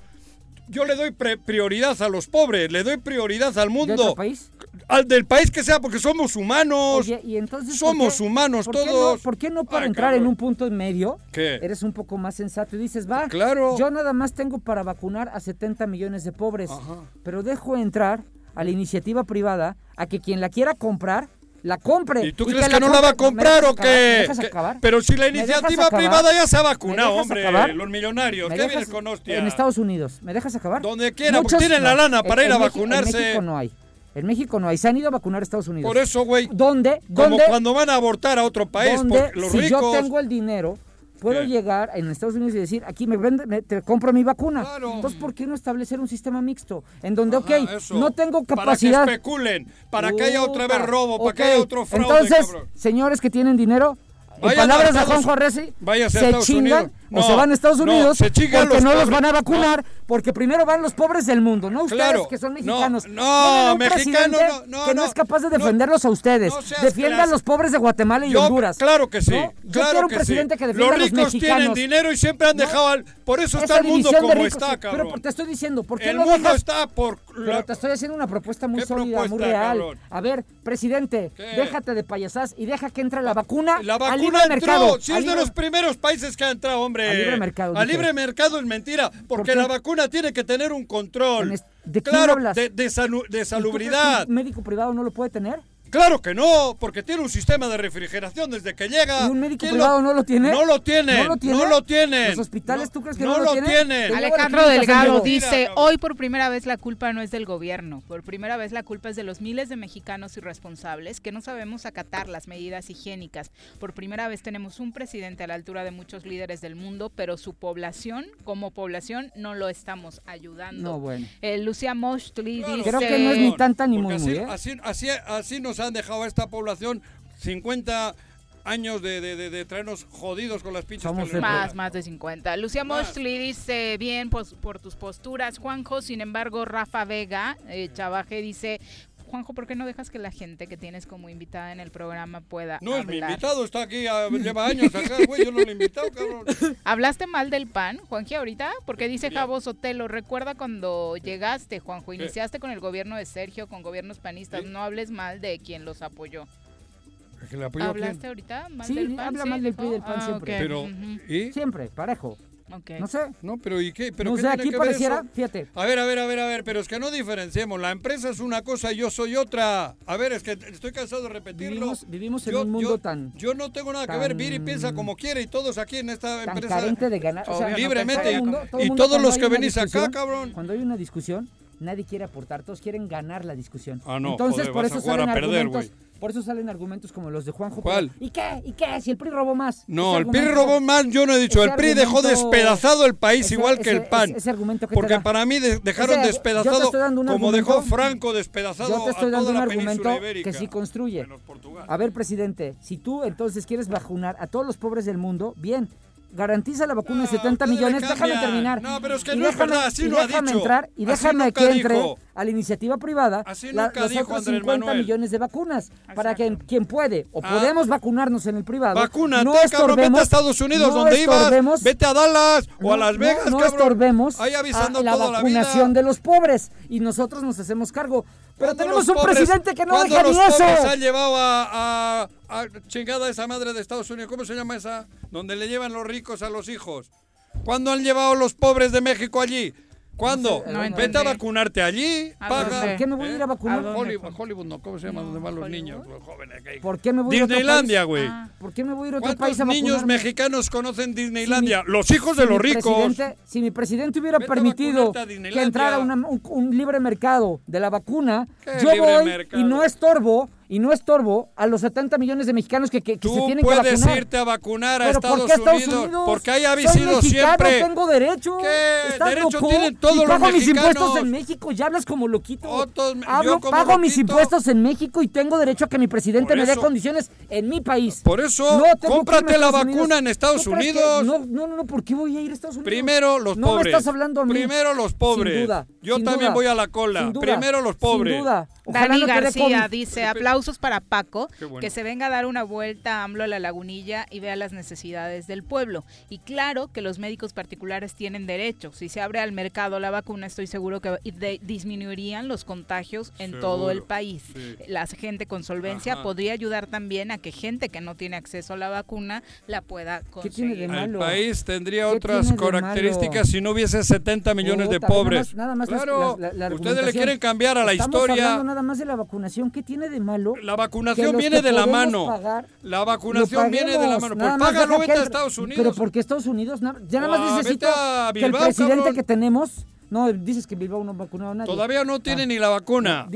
Yo le doy pre- prioridad a los pobres, le doy prioridad al ¿De otro mundo. país? Al del país que sea, porque somos humanos. Oye, y entonces. ¿por Somos qué- humanos ¿por qué todos. no- ¿Por qué no para Ay, entrar en un punto en medio? ¿Qué? Eres un poco más sensato y dices, va. Claro. Yo nada más tengo para vacunar a 70 millones de pobres. Ajá. Pero dejo entrar a la iniciativa privada a que quien la quiera comprar, la compre. ¿Y tú y crees que, no la va a compre- ¿Me comprar o qué? Pero si la ¿Me dejas iniciativa privada ya se ha ¿Me vacunado, hombre. acabar? Los millonarios. ¿Me ¿Qué vienes con hostia? En Estados Unidos. ¿Me dejas acabar? Donde quiera, porque tienen la lana para En- ir a en vacunarse. En México no hay. En México no hay. Se han ido a vacunar a Estados Unidos. Por eso, güey. ¿Dónde? Como ¿Dónde? cuando van a abortar a otro país, ¿Dónde? porque los si ricos. yo tengo el dinero, puedo ¿Qué? llegar en Estados Unidos y decir, aquí me vende, me- te compro mi vacuna. Claro. Entonces, ¿por qué no establecer un sistema mixto? En donde, Ajá, ok, eso. no tengo capacidad. Para que especulen, para que haya otra vez robo, para que haya otro fraude, Entonces, cabrón. señores que tienen dinero, en palabras de Juanjo a se chingan o No, se van a Estados no, Unidos se porque no los van a vacunar, porque primero van los pobres del mundo, no ustedes Claro. que son No, mexicanos. no, un mexicano, no, no, que no, no. es capaz de No, defenderlos a ustedes. no seas Defiendan clase. a los pobres de Guatemala y Yo- Honduras. Claro que sí. ¿no? Yo claro quiero un que presidente sí. que defienda Los a los ricos tienen dinero y siempre han No. dejado al. Por eso Esa está el mundo como ricos, está, Pero cabrón. te estoy diciendo, ¿por qué El no mundo dejas- está por. Pero te estoy haciendo una propuesta muy ¿Qué sólida, muy real. cabrón? A ver, presidente, déjate de payasás y deja que entre la vacuna, La vacuna libre entró, mercado. si es de libre- los primeros países que ha entrado, hombre. Al libre mercado, Al dije. libre mercado es mentira, porque qué? la vacuna tiene que tener un control. ¿de quién claro, hablas? de, de de ¿Y tú crees que salubridad. ¿Un médico privado no lo puede tener? Claro que no, porque tiene un sistema de refrigeración desde que llega. ¿Y un médico ¿Quién privado no lo tiene? No lo tienen. ¿No lo tiene? No lo tienen. ¿Los hospitales No- tú crees que no no, lo tienen? Alejandro Delgado dice, hoy por primera vez la culpa no es del gobierno, por primera vez la culpa es de los miles de mexicanos irresponsables que no sabemos acatar las medidas higiénicas. Por primera vez tenemos un presidente a la altura de muchos líderes del mundo, pero su población, como población, no lo estamos ayudando. No, bueno. Eh, Lucia Mochtli Claro. dice... Creo que no es ni tanta ni muy, muy, así, ¿eh? así, así, así nos han dejado a esta población 50 años de, de- de- de traernos jodidos con las pinches Somos. Más, más de 50. Lucia Más. Moschli dice, bien pues, por tus posturas, Juanjo. Sin embargo, Rafa Vega, eh, Chavaje, dice, Juanjo, ¿por qué no dejas que la gente que tienes como invitada en el programa pueda No es mi invitado, está aquí, ah, lleva años acá, güey, yo no lo he invitado, cabrón. ¿Hablaste mal del PAN, Juanji, ahorita? Porque dice Ya. Javo Sotelo, recuerda cuando llegaste, Juanjo, ¿Qué? iniciaste con el gobierno de Sergio, con gobiernos panistas, ¿Sí? no hables mal de quien los apoyó. ¿Que le apoyo a quién? ¿Hablaste ahorita mal Sí, del PAN? habla mal del? PRI del PAN Ah, siempre. ok, Pero, ¿y? Siempre, parejo. No sé. No, pero ¿y qué? ¿Pero no qué sé, tiene aquí que ver pareciera, eso? fíjate. A ver, a ver, a ver, a ver, pero es que no diferenciemos. La empresa es una cosa y yo soy otra. A ver, es que estoy cansado de repetirlo. Vivimos, vivimos en Yo- un mundo yo- tan, Yo no tengo nada que ver, Viri piensa como quiere y todos aquí en esta tan empresa. carente de ganar. O sea, Obvio, no libremente. pensaría todo mundo- como- todo y mundo todos los que venís acá, cabrón. Cuando hay una discusión, nadie quiere aportar, todos quieren ganar la discusión. Ah, no, Entonces, joder, por vas eso a jugar salen a perder, argumentos. güey. Por eso salen argumentos como los de Juanjo. ¿Cuál? pero, ¿Y qué? ¿Y qué? Si el PRI robó más. No, el PRI robó más, yo no he dicho. El PRI dejó despedazado el país ese- igual que el PAN. ese- ese argumento que porque para mí de- dejaron despedazado como dejó Franco despedazado Yo te estoy a dando un la argumento ibérica. que sí construye. A ver, presidente, si tú entonces quieres vacunar a todos los pobres del mundo, bien, garantiza la vacuna de No, 70 ustedes le millones, déjame terminar. No, pero es que Y no es verdad, así y ha déjame dicho. entrar y déjame que entre dijo. a la iniciativa privada la- los dijo otros Andrés 50 Manuel. millones de vacunas para que quien puede o Ah. podemos vacunarnos en el privado. Vacúnate, no cabrón, vete a Estados Unidos, no donde ibas, vete a Dallas o no- a Las Vegas, no, cabrón. estorbemos Ahí avisando a la la vacunación vida. de los pobres y nosotros nos hacemos cargo. Pero ¿Cuándo tenemos los un pobres- presidente que no deja los ni eso. pobres han llevado a, a- a chingada esa madre de Estados Unidos? ¿Cómo se llama esa? Donde le llevan los ricos a los hijos. ¿Cuándo han llevado los pobres de México allí? ¿Cuándo? No Vete a vacunarte allí, ¿A paga. ¿Por qué me voy a ir a vacunar? ¿A? Hollywood, Hollywood no, ¿cómo se llama? No, donde van los Hollywood. niños, los jóvenes. que- ¿Por qué me voy Disneylandia, güey. Ah. ¿Por qué me voy a ir a otro ¿Cuántos país a niños vacunarme? mexicanos conocen Disneylandia? Si mi- los hijos de si los mi ricos. si mi presidente hubiera Vete permitido que entrara una- un, un libre mercado de la vacuna, ¿Qué yo voy mercado? y no estorbo y no estorbo a los 70 millones de mexicanos que, que- que se Tú tienen que puedes vacunar. irte a vacunar a ¿Pero Estados, por qué Estados Unidos, Unidos? Porque ahí ha sido siempre. tengo derecho. ¿Qué? ¿Estás Derecho loco? tienen todos y los pago mis impuestos en México y hablas como loquito. Otros Hablo, como pago mis impuestos en México y tengo derecho a que mi presidente me dé condiciones en mi país. Por eso, No, cómprate la vacuna Unidos. en Estados ¿Tú Unidos. No, no, no, no, ¿por qué voy a ir a Estados Unidos? Primero los no pobres. me estás hablando a mí. Primero los pobres. Sin duda. Yo sin también duda, voy a la cola. sin duda, Primero los pobres. Sin duda. Ojalá Dani no García dice, aplausos para Paco, bueno. que se venga a dar una vuelta a AMLO a la lagunilla y vea las necesidades del pueblo. Y claro que los médicos particulares tienen derecho. Si se abre al mercado la vacuna, estoy seguro que de- disminuirían los contagios en todo el Seguro, país. sí. La gente con solvencia Ajá. podría ayudar también a que gente que no tiene acceso a la vacuna la pueda ¿Qué tiene de conseguir. El malo? país tendría ¿Qué otras características malo? si no hubiese 70 millones de Puta, nada pobres. más- nada más claro, las- la- la ustedes le quieren cambiar a la Estamos historia. hablando nada más de la vacunación. ¿Qué tiene de malo? La vacunación viene de la mano. pagar, La vacunación viene de la mano. Pues págalo, vete que a Estados Unidos. Pero porque Estados Unidos, ya nada Ah, más necesito vete a que el Bilbao, presidente cabrón. que tenemos, no, dices que Bilbao no ha vacunado a nadie. Todavía no tiene Ah. ni la vacuna.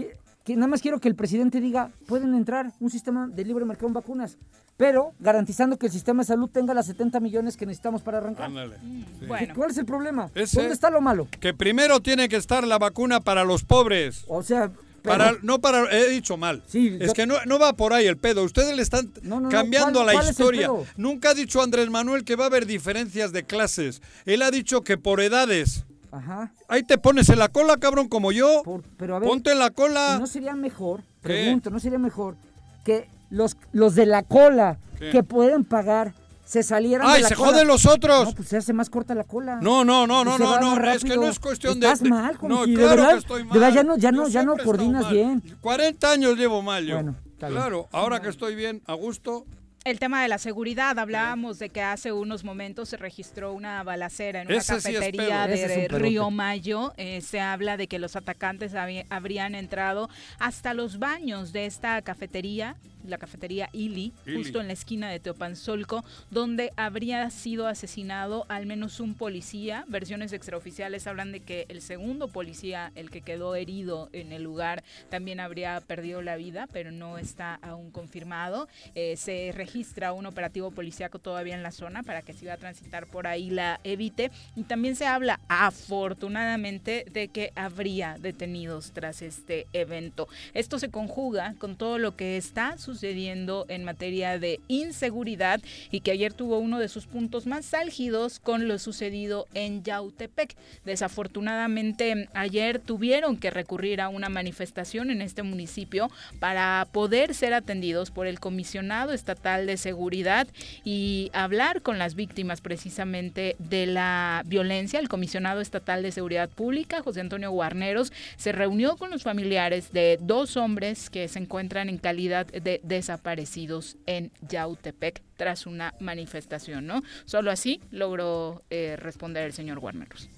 Que nada más quiero que el presidente diga, pueden entrar un sistema de libre mercado en vacunas, pero garantizando que el sistema de salud tenga las 70 millones que necesitamos para arrancar. Ándale. Sí. ¿Qué- Bueno, ¿Cuál es el problema? Ese- ¿Dónde está lo malo? Que primero tiene que estar la vacuna para los pobres. O sea, Para, no para, he dicho mal. Sí, es yo- que no, no va por ahí el pedo. Ustedes le están No, no, no, cambiando ¿cuál- a la cuál historia. Nunca ha dicho Andrés Manuel que va a haber diferencias de clases. Él ha dicho que por edades. Ajá. Ahí te pones en la cola, cabrón, como yo. por- pero a ver, Ponte en la cola. ¿y ¿no sería mejor, ¿Qué? pregunto, no sería mejor que los, los de la cola ¿Qué? que pueden pagar se salieran de ¡Ay, la se cola? joden los otros! No, pues se hace más corta la cola. No, no, no, no, no, no, es que no es cuestión de... Estás de- mal, No, Juanji, de claro verdad, que estoy mal. de verdad, ya no- ya no- ya no coordinas mal. bien. 40 años llevo mal yo. Bueno, claro, ahora que estoy bien, a gusto, el tema de la seguridad, hablábamos de que hace unos momentos se registró una balacera en una Ese sí es cafetería es de. Río Mayo. Eh, se habla de que los atacantes habrían entrado hasta los baños de esta cafetería, la cafetería Ili, Ili. justo en la esquina de Teopanzolco, donde habría sido asesinado al menos un policía. Versiones extraoficiales hablan de que el segundo policía, el que quedó herido en el lugar, también habría perdido la vida, pero no está aún confirmado. Eh, se registra un operativo policíaco todavía en la zona para que si va a transitar por ahí la evite. Y también se habla, afortunadamente, de que habría detenidos tras este evento. Esto se conjuga con todo lo que está sucediendo en materia de inseguridad y que ayer tuvo uno de sus puntos más álgidos con lo sucedido en Yautepec. Desafortunadamente, ayer tuvieron que recurrir a una manifestación en este municipio para poder ser atendidos por el comisionado estatal de seguridad y hablar con las víctimas precisamente de la violencia. El comisionado estatal de seguridad pública, José Antonio Guarneros, se reunió con los familiares de dos hombres que se encuentran en calidad de desaparecidos en Yautepec tras una manifestación, ¿no? Solo así logró eh, responder el señor Guarneros.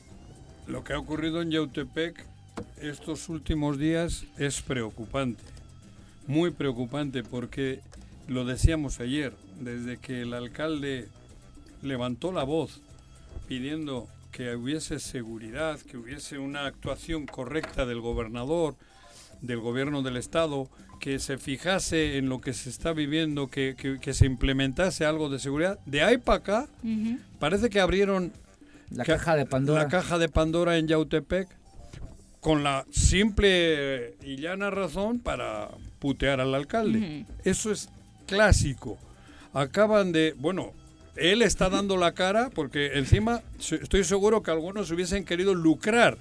Lo que ha ocurrido en Yautepec estos últimos días es preocupante, muy preocupante porque lo decíamos ayer, desde que el alcalde levantó la voz pidiendo que hubiese seguridad, que hubiese una actuación correcta del gobernador, del gobierno del estado, que se fijase en lo que se está viviendo, que, que- que se implementase algo de seguridad. De ahí para acá, parece que abrieron La Ca- caja de Pandora. la caja de Pandora en Yautepec con la simple y llana razón para putear al alcalde. Eso es clásico. Acaban de, bueno, él está dando la cara porque encima estoy seguro que algunos hubiesen querido lucrar,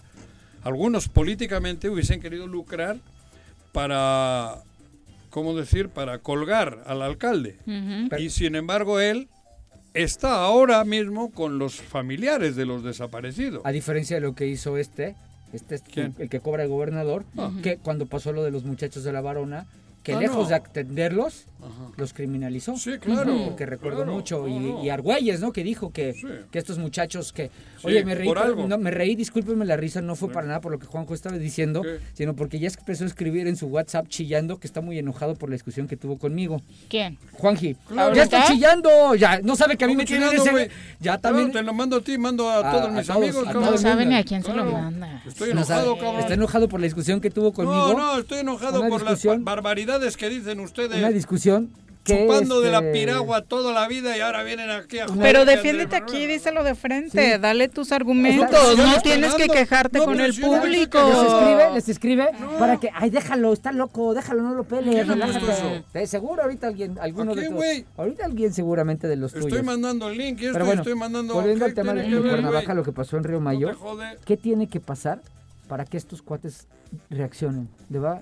algunos políticamente hubiesen querido lucrar para, ¿cómo decir?, para colgar al alcalde. Y sin embargo él está ahora mismo con los familiares de los desaparecidos. A diferencia de lo que hizo este, este es ¿Quién? el que cobra el gobernador, Ah. que cuando pasó lo de los muchachos de la varona, que Ah, lejos no. de atenderlos, Ajá. los criminalizó. Sí, claro, Porque recuerdo claro, mucho. no, y, no. y Argüelles, ¿no? Que dijo que, Sí. que estos muchachos que... Sí, Oye, me reí, por no, me reí, discúlpenme la risa, no fue Sí. para nada por lo que Juanjo estaba diciendo, ¿Qué? sino porque ya empezó a escribir en su WhatsApp chillando que está muy enojado por la discusión que tuvo conmigo. ¿Quién? Juanji, Claro. ya está chillando, ya, no sabe que a mí ¿Cómo me tiene chingando, ese... Ya Claro, también... te lo mando a ti, mando a, A- todos a mis todos, amigos. a. No todo el sabe mundo. ni a quién se lo Claro. manda. Estoy No sabe, enojado, cabrón. está enojado por la discusión que tuvo conmigo. No, no, estoy enojado por las ba- barbaridades que dicen ustedes. Una discusión que... chupando de la este, piragua toda la vida y ahora vienen aquí a joder Pero defiéndete aquí, díselo de frente, Sí. dale tus argumentos, no estoy tienes que quejarte no, con el estoy público. Les escribe, les escribe para que, ay, déjalo, está loco, déjalo, no lo pelees, ¿Quién ha relájate. seguro ahorita alguien, alguno ¿A de tus- ahorita alguien seguramente de los Estoy tuyos. mandando el link esto Pero bueno, estoy mandando. volviendo ¿qué al tema de Cuernavaca, lo que pasó en Río Mayor. ¿qué tiene que pasar para que estos cuates reaccionen? De va-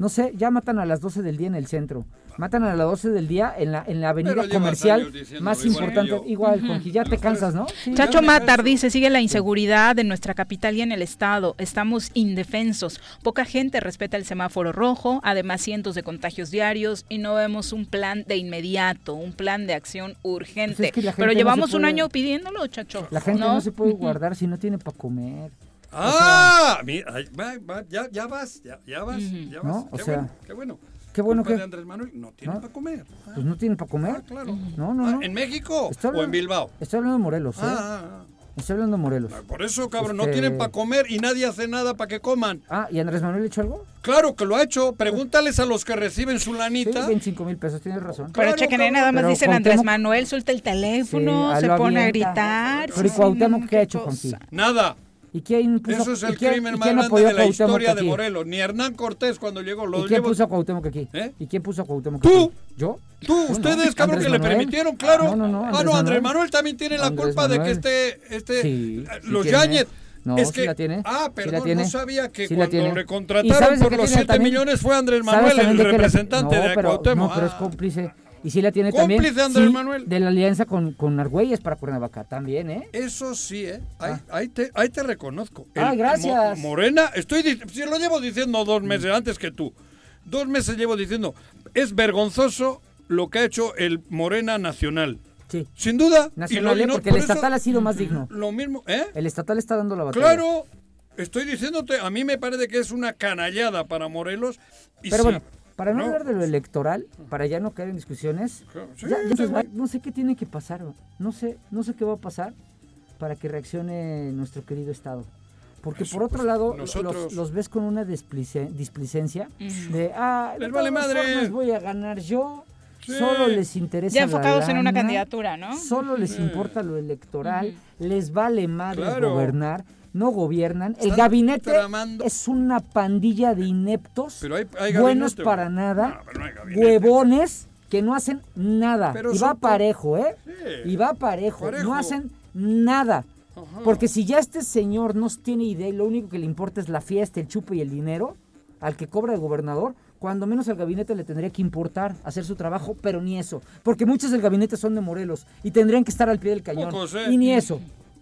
no sé, ya matan a las 12 del día en el centro. Matan a las 12 del día en la, en la avenida comercial más que importante. yo. Igual, Juanji, ya te cansas, ¿no? Sí. Chacho Matar dice, sigue la inseguridad en nuestra capital y en el estado. Estamos indefensos. Poca gente respeta el semáforo rojo, además cientos de contagios diarios y no vemos un plan de inmediato, un plan de acción urgente. Pues es que Pero no llevamos un año pidiéndolo, chacho. La gente no, se puede guardar si no tiene para comer. Ah, mira, ay, va, va, ya, ya vas, ya, ya vas, ya ¿No? vas. O qué sea, bueno, qué bueno. qué bueno que- Andrés Manuel no tiene ¿No? para comer. Pues no tienen para comer. Ah, claro. No, no, Ah, no. ¿En México o en Bilbao? Estoy hablando de Morelos, ¿eh? Ah, ah, Estoy hablando de Morelos. Por eso, cabrón, no Este- tienen para comer y nadie hace nada para que coman. Ah, ¿y Andrés Manuel ha hecho algo? Claro que lo ha hecho. Pregúntales a los que reciben su Sí, lanita. 25 mil pesos, tienes razón. Pero Claro, chequen, ahí cabrón. nada más Pero dicen Andrés Manuel, suelta el teléfono, Sí, se pone a gritar. Pero ¿y sí, Cuauhtémoc no, qué ha hecho, cosa. Juanji? Nada. ¿Y quién puso, Eso es el quién- crimen más grande de la historia de? Morelos. Ni Hernán Cortés cuando llegó. Lo ¿Y quién llevo- puso a Cuauhtémoc aquí? ¿Eh? ¿Y quién puso a Cuauhtémoc ¡Tú! aquí? ¿Yo? Tú, No, no, ustedes, cabrón, Andrés que le Manuel. permitieron, claro. No, no, no, ah, Andrés no, Andrés Manuel. Manuel también tiene la Andrés culpa de que Manuel. este, este, Sí, eh, sí los tiene. Yáñez. No, es sí que, la tiene. Ah, Sí perdón, la tiene. no sabía que Sí cuando le ¿Y contrataron por los tiene 7 también? millones fue Andrés ¿Sabes Manuel, el le- representante no, de Cuauhtémoc. No, pero es Ah. cómplice. Y sí la tiene también. Cómplice Andrés sí, Manuel. De la alianza con, con Argüelles para Cuernavaca también, ¿eh? Eso sí, ¿eh? Ahí, ahí te, ahí te reconozco. Ah, gracias. Mo- Morena, estoy si lo llevo diciendo dos meses antes que tú. Dos meses llevo diciendo. Es vergonzoso lo que ha hecho el Morena Nacional. Sí. Sin duda. Nacional, Y lo- y ¿eh? no- porque el por eso- estatal ha sido más digno. Lo mismo, ¿eh? El estatal está dando la batalla. Claro. Estoy diciéndote, a mí me parece que es una canallada para Morelos. Y Pero sí, bueno, para no, no, hablar de lo electoral, para ya no caer en discusiones, Sí, ya- ya sí, va- no sé qué tiene que pasar, no sé, no sé qué va a pasar para que reaccione nuestro querido Estado. Porque Eso, por otro pues, lado, nosotros- los, los ves con una displice- displicencia de, ah, de Les vale madre. formas voy a ganar yo, Sí. solo les interesa Ya la enfocados en una lana, candidatura, ¿no? Solo les importa lo electoral, les vale madres Claro. gobernar, no gobiernan. El gabinete tramando. es una pandilla de ineptos, Pero hay- hay buenos gabinete, para nada, No, pero no hay gabinete. huevones que no hacen nada. Pero y va parejo, ¿eh? Sí. Y va parejo. Parejo. No hacen nada. Ajá. Porque si ya este señor no tiene idea y lo único que le importa es la fiesta, el chupe y el dinero, al que cobra el gobernador, cuando menos al gabinete le tendría que importar hacer su trabajo, pero ni eso. Porque muchos del gabinete son de Morelos y tendrían que estar al pie del cañón. ¿eh? Y ni eso.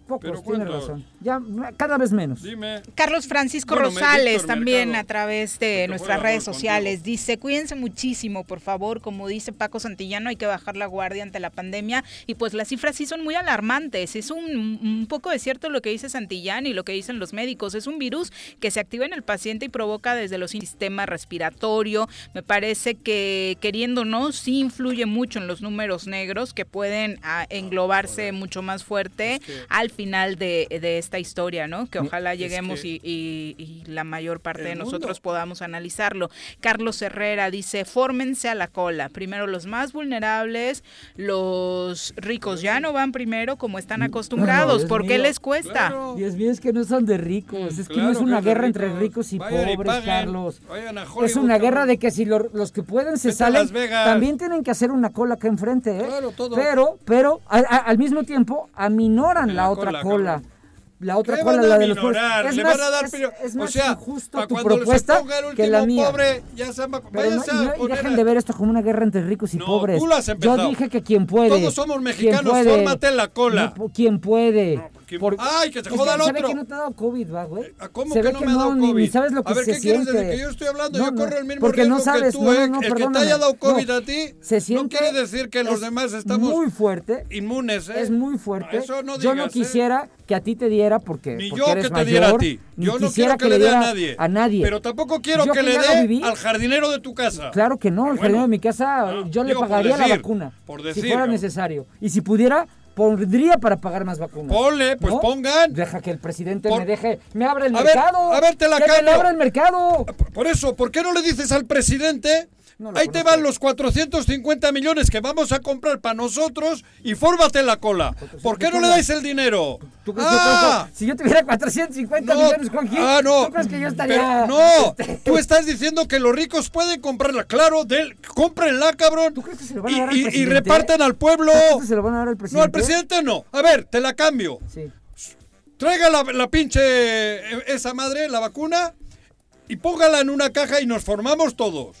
Pocos, Pero tiene razón. Ya cada vez menos. Dime. Carlos Francisco Bueno, Rosales Víctor también Mercado. a través de Que nuestras redes sociales contigo. dice cuídense muchísimo por favor como dice Paco Santillano hay que bajar la guardia ante la pandemia y pues las cifras sí son muy alarmantes es un, un poco de cierto lo que dice Santillán y lo que dicen los médicos es un virus que se activa en el paciente y provoca desde los sistema respiratorio me parece que queriendo o no sí influye mucho en los números negros que pueden ah, englobarse mucho más fuerte al final de, de esta historia, ¿no? Que ojalá lleguemos que y, y- y la mayor parte de nosotros mundo- podamos analizarlo. Carlos Herrera dice, fórmense a la cola. Primero los más vulnerables, los ricos ya no van primero como están acostumbrados. Dios ¿Por qué les cuesta? Claro. Dios mío, es que no son de ricos. Es que no es una guerra entre ricos. y Vayan pobres. Carlos. Vayan a Es una guerra de que si lo- los que pueden se Vete salen, también tienen que hacer una cola acá enfrente, ¿eh? Claro, todo. Pero, pero a- a- al mismo tiempo aminoran la otra cola, cola. cabrón. La otra ¿Qué cola, van a la de los pobres. Es Le más, van a dar es, es o más sea, injusto tu se propuesta que la último mía. pobre, ya se va- Pero no, y no- y dejen a- de ver esto como una guerra entre ricos y No, pobres. tú lo has Yo dije que quien puede. Todos somos mexicanos, fórmate en la cola. no, quien puede. No, ¿quién- Ay, que se joda el Se ve otro. que no te ha dado COVID, va, güey. ¿A ¿Cómo Se que no me ha dado ni- COVID? Ni, sabes lo que a ver, se ¿qué quieres siente. desde que yo estoy hablando? No, yo no, corro el mismo porque riesgo no sabes, que tú, no, ¿eh? no, el que te haya dado COVID No, a ti se siente, no quiere decir que los demás estamos muy fuerte. inmunes, ¿eh? Es muy fuerte. Eso no yo no digas, ¿eh? quisiera que a ti te diera porque, Ni porque yo eres que te mayor, diera a ti. Yo no quiero que, le dé a nadie. A nadie. Pero tampoco quiero que le dé al jardinero de tu casa. Claro que no, Bueno. jardinero de mi casa Ah, yo le por pagaría la decir, vacuna. por si decir, fuera necesario. Y si pudiera, pondría para pagar más vacunas. Ponle, pues ¿No? pongan. Deja que el presidente Por- me deje, me abra el A ver, mercado. a ver, te la que me cambio. abra el mercado. Por eso, ¿por qué no le dices al presidente? No Ahí te van los 450 millones que vamos a comprar para nosotros y fórmate la cola. ¿Por qué no le dais el dinero? ¿Tú crees que yo ¡Ah! si yo tuviera 450 No, millones, Juanji, ah, no. ¿tú crees que yo estaría...? Pero no, tú estás diciendo que los ricos pueden comprarla. Claro, del, cómprenla, cabrón. ¿Tú crees que se lo van a Y, dar al y- y presidente? reparten al pueblo. ¿Tú crees que se lo van a dar al presidente? No, al presidente no. A ver, te la cambio. Sí. Traiga la, la pinche eh, esa madre, la vacuna, y póngala en una caja y nos formamos todos.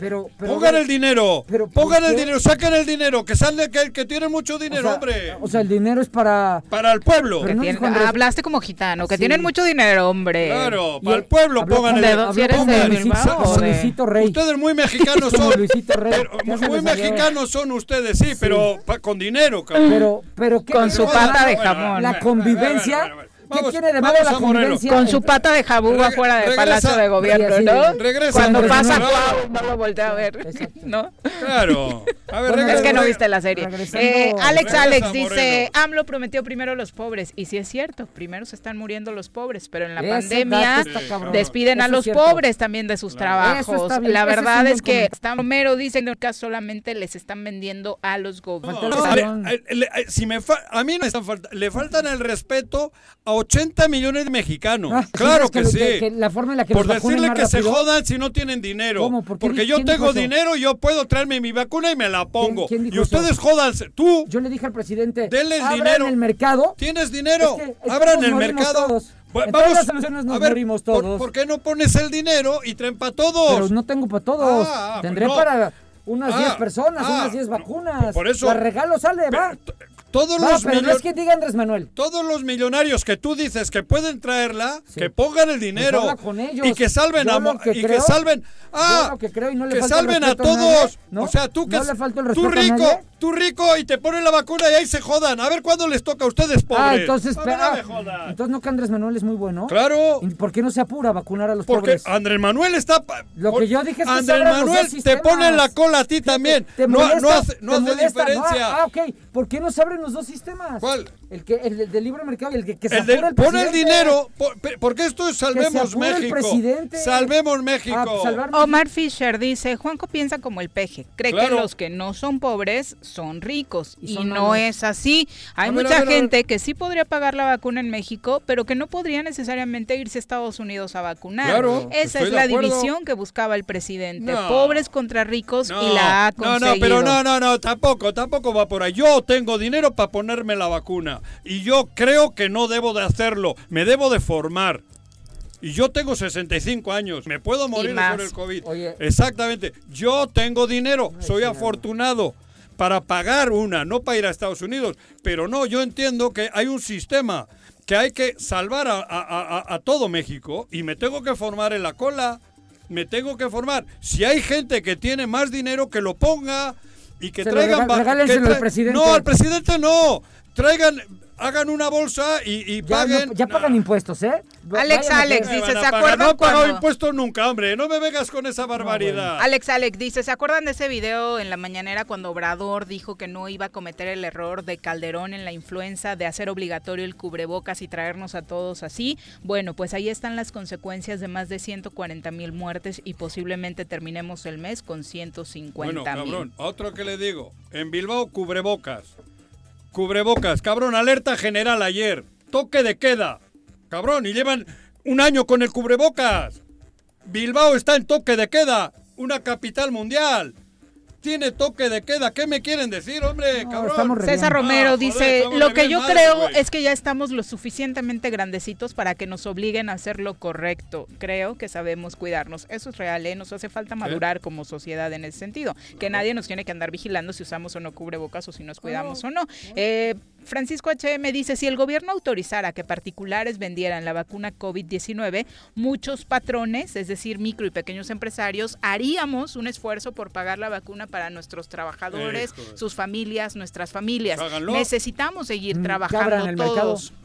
Pero, pero Pongan el dinero. pero ¿por Pongan el dinero, saquen el dinero, que sale que, que tienen mucho o dinero, sea, hombre. O sea, el dinero es para... para el pueblo. Pero no Tien- dijo Andrés- hablaste como gitano, que Sí. tienen mucho dinero, hombre. Claro, Y para el pueblo pongan el habló si Luisito- Rey. Ustedes muy mexicanos son. Luisito Rey. Pero Ya se muy mexicanos son ustedes, sí, pero pa- con dinero, cabrón. Pero, pero ¿qué Con su pata de jamón. La convivencia, Vamos, tiene de malo la a convivencia? Con su pata de jabú Reg- afuera del regresa- Palacio de Gobierno, Sí, ¿no? Regresa Cuando pasa. Cuau, no lo voltea a ver, Exacto. ¿no? Claro. A ver, Bueno, regresa- Es que no viste la serie. Eh, Alex Regresa, Alex dice. AMLO prometió primero los pobres. Y sí es cierto, primero se están muriendo los pobres, pero en la Ese pandemia está despiden a Eso es los pobres también de sus trabajos. está La es verdad es buen que está Romero dice que solamente les están vendiendo a los No, gobiernos. A, le- eh, si me fa- a mí no me están falta- le faltan el respeto a 80 millones de mexicanos. Ah, claro ¿sí que, sí. que- que la forma en la que Por decirle que se jodan si no tienen dinero. ¿Cómo? ¿Por Porque yo quién tengo dinero y yo puedo traerme mi vacuna y me la pongo. quién dijo y ustedes eso? jódanse. Tú Yo le dije al presidente, Denle el abran dinero. el mercado. tienes dinero. Es es Abran el mercado. todos. Todas las nos a ver, morimos ¿por- todos. ¿por, qué no pones el dinero y traen para todos? Pero no tengo para todos. Ah, ah, Tendré no. para unas Ah, 10 personas, unas 10 no, vacunas. por eso- La regalo sale, va. Todos los pero no millo- es que diga Andrés Manuel. Todos los millonarios que tú dices que pueden traerla, Sí. que pongan el dinero con ellos. y que salven Yo a que y que salven ah yo lo que creo y no le que falta el salven a todos. nadie, ¿no? O sea, tú que No le falta el tú rico. Tú rico y te ponen la vacuna y ahí se jodan. A ver cuándo les toca a ustedes pobres. Ah, entonces, A ver, ah, no me jodan. entonces no que Andrés Manuel es muy bueno. Claro. ¿Y ¿Por qué no se apura a vacunar a los Porque pobres? Andrés Manuel está. Lo que yo dije es que Andrés los Manuel dos te pone en la cola a ti también. ¿Te no, molesta? no hace, no ¿Te hace molesta? diferencia. No, ah, ok. ¿Por qué no se abren los dos sistemas? ¿Cuál? El que el, del- del libre mercado y el que, que se El del- apure el pon el presidente. dinero, po- pe- porque esto es Salvemos México. presidente. Salvemos México. Ah, pues, salvar Omar Fisher dice, Juanco piensa como el peje, cree Claro. que los que no son pobres son ricos Y y, son no malos. es así. Hay A mucha ver, ver. gente que sí podría pagar la vacuna en México, pero que no podría necesariamente irse a Estados Unidos a vacunar. Claro, Esa es la división que buscaba el presidente, No. pobres contra ricos y la ha no, conseguido. no, pero no, no, no, tampoco, tampoco va por ahí. Yo tengo dinero para ponerme la vacuna y yo creo que no debo de hacerlo, me debo de formar. Y yo tengo 65 años, me puedo morir por el COVID. Oye. Exactamente, yo tengo dinero, soy nada. afortunado para pagar una, no para ir a Estados Unidos. Pero no, yo entiendo que hay un sistema que hay que salvar a, a- a- a todo México y me tengo que formar en la cola, me tengo que formar. Si hay gente que tiene más dinero, que lo ponga y que Se lo traigan... rega- va- regálenselo que al presidente. No, al presidente no. Traigan, hagan una bolsa y, y Ya, paguen... no- ya pagan No. impuestos, ¿eh? Alex, vayan Alex, dice, ¿se acuerdan No he pagado impuestos nunca, hombre. No me vengas con esa barbaridad. Alex Alex dice, ¿se acuerdan de ese video en la mañanera cuando Obrador dijo que no iba a cometer el error de Calderón en la influenza de hacer obligatorio el cubrebocas y traernos a todos así? Bueno, pues ahí están las consecuencias de más de 140 mil muertes y posiblemente terminemos el mes con 150 Bueno, mil. cabrón, otro que le digo. En Bilbao, cubrebocas. Cubrebocas, cabrón, alerta general ayer. Toque de queda. Cabrón, y llevan un año con el cubrebocas. Bilbao está en toque de queda. Una capital mundial. Tiene toque de queda. ¿Qué me quieren decir, hombre? No, cabrón. César. Romero Ah, dice, lo que yo madre, creo güey". es que ya estamos lo suficientemente grandecitos para que nos obliguen a hacer lo correcto. Creo que sabemos cuidarnos. Eso es real, ¿eh? Nos hace falta madurar como sociedad en ese sentido. Que nadie nos tiene que andar vigilando si usamos o no cubrebocas o si nos cuidamos o no. Eh, Francisco HM dice, si el gobierno autorizara que particulares vendieran la vacuna COVID-19, muchos patrones, es decir, micro y pequeños empresarios, haríamos un esfuerzo por pagar la vacuna para nuestros trabajadores, sus familias, nuestras familias. Pues háganlo. Necesitamos seguir Mm, trabajando el todos. mercado.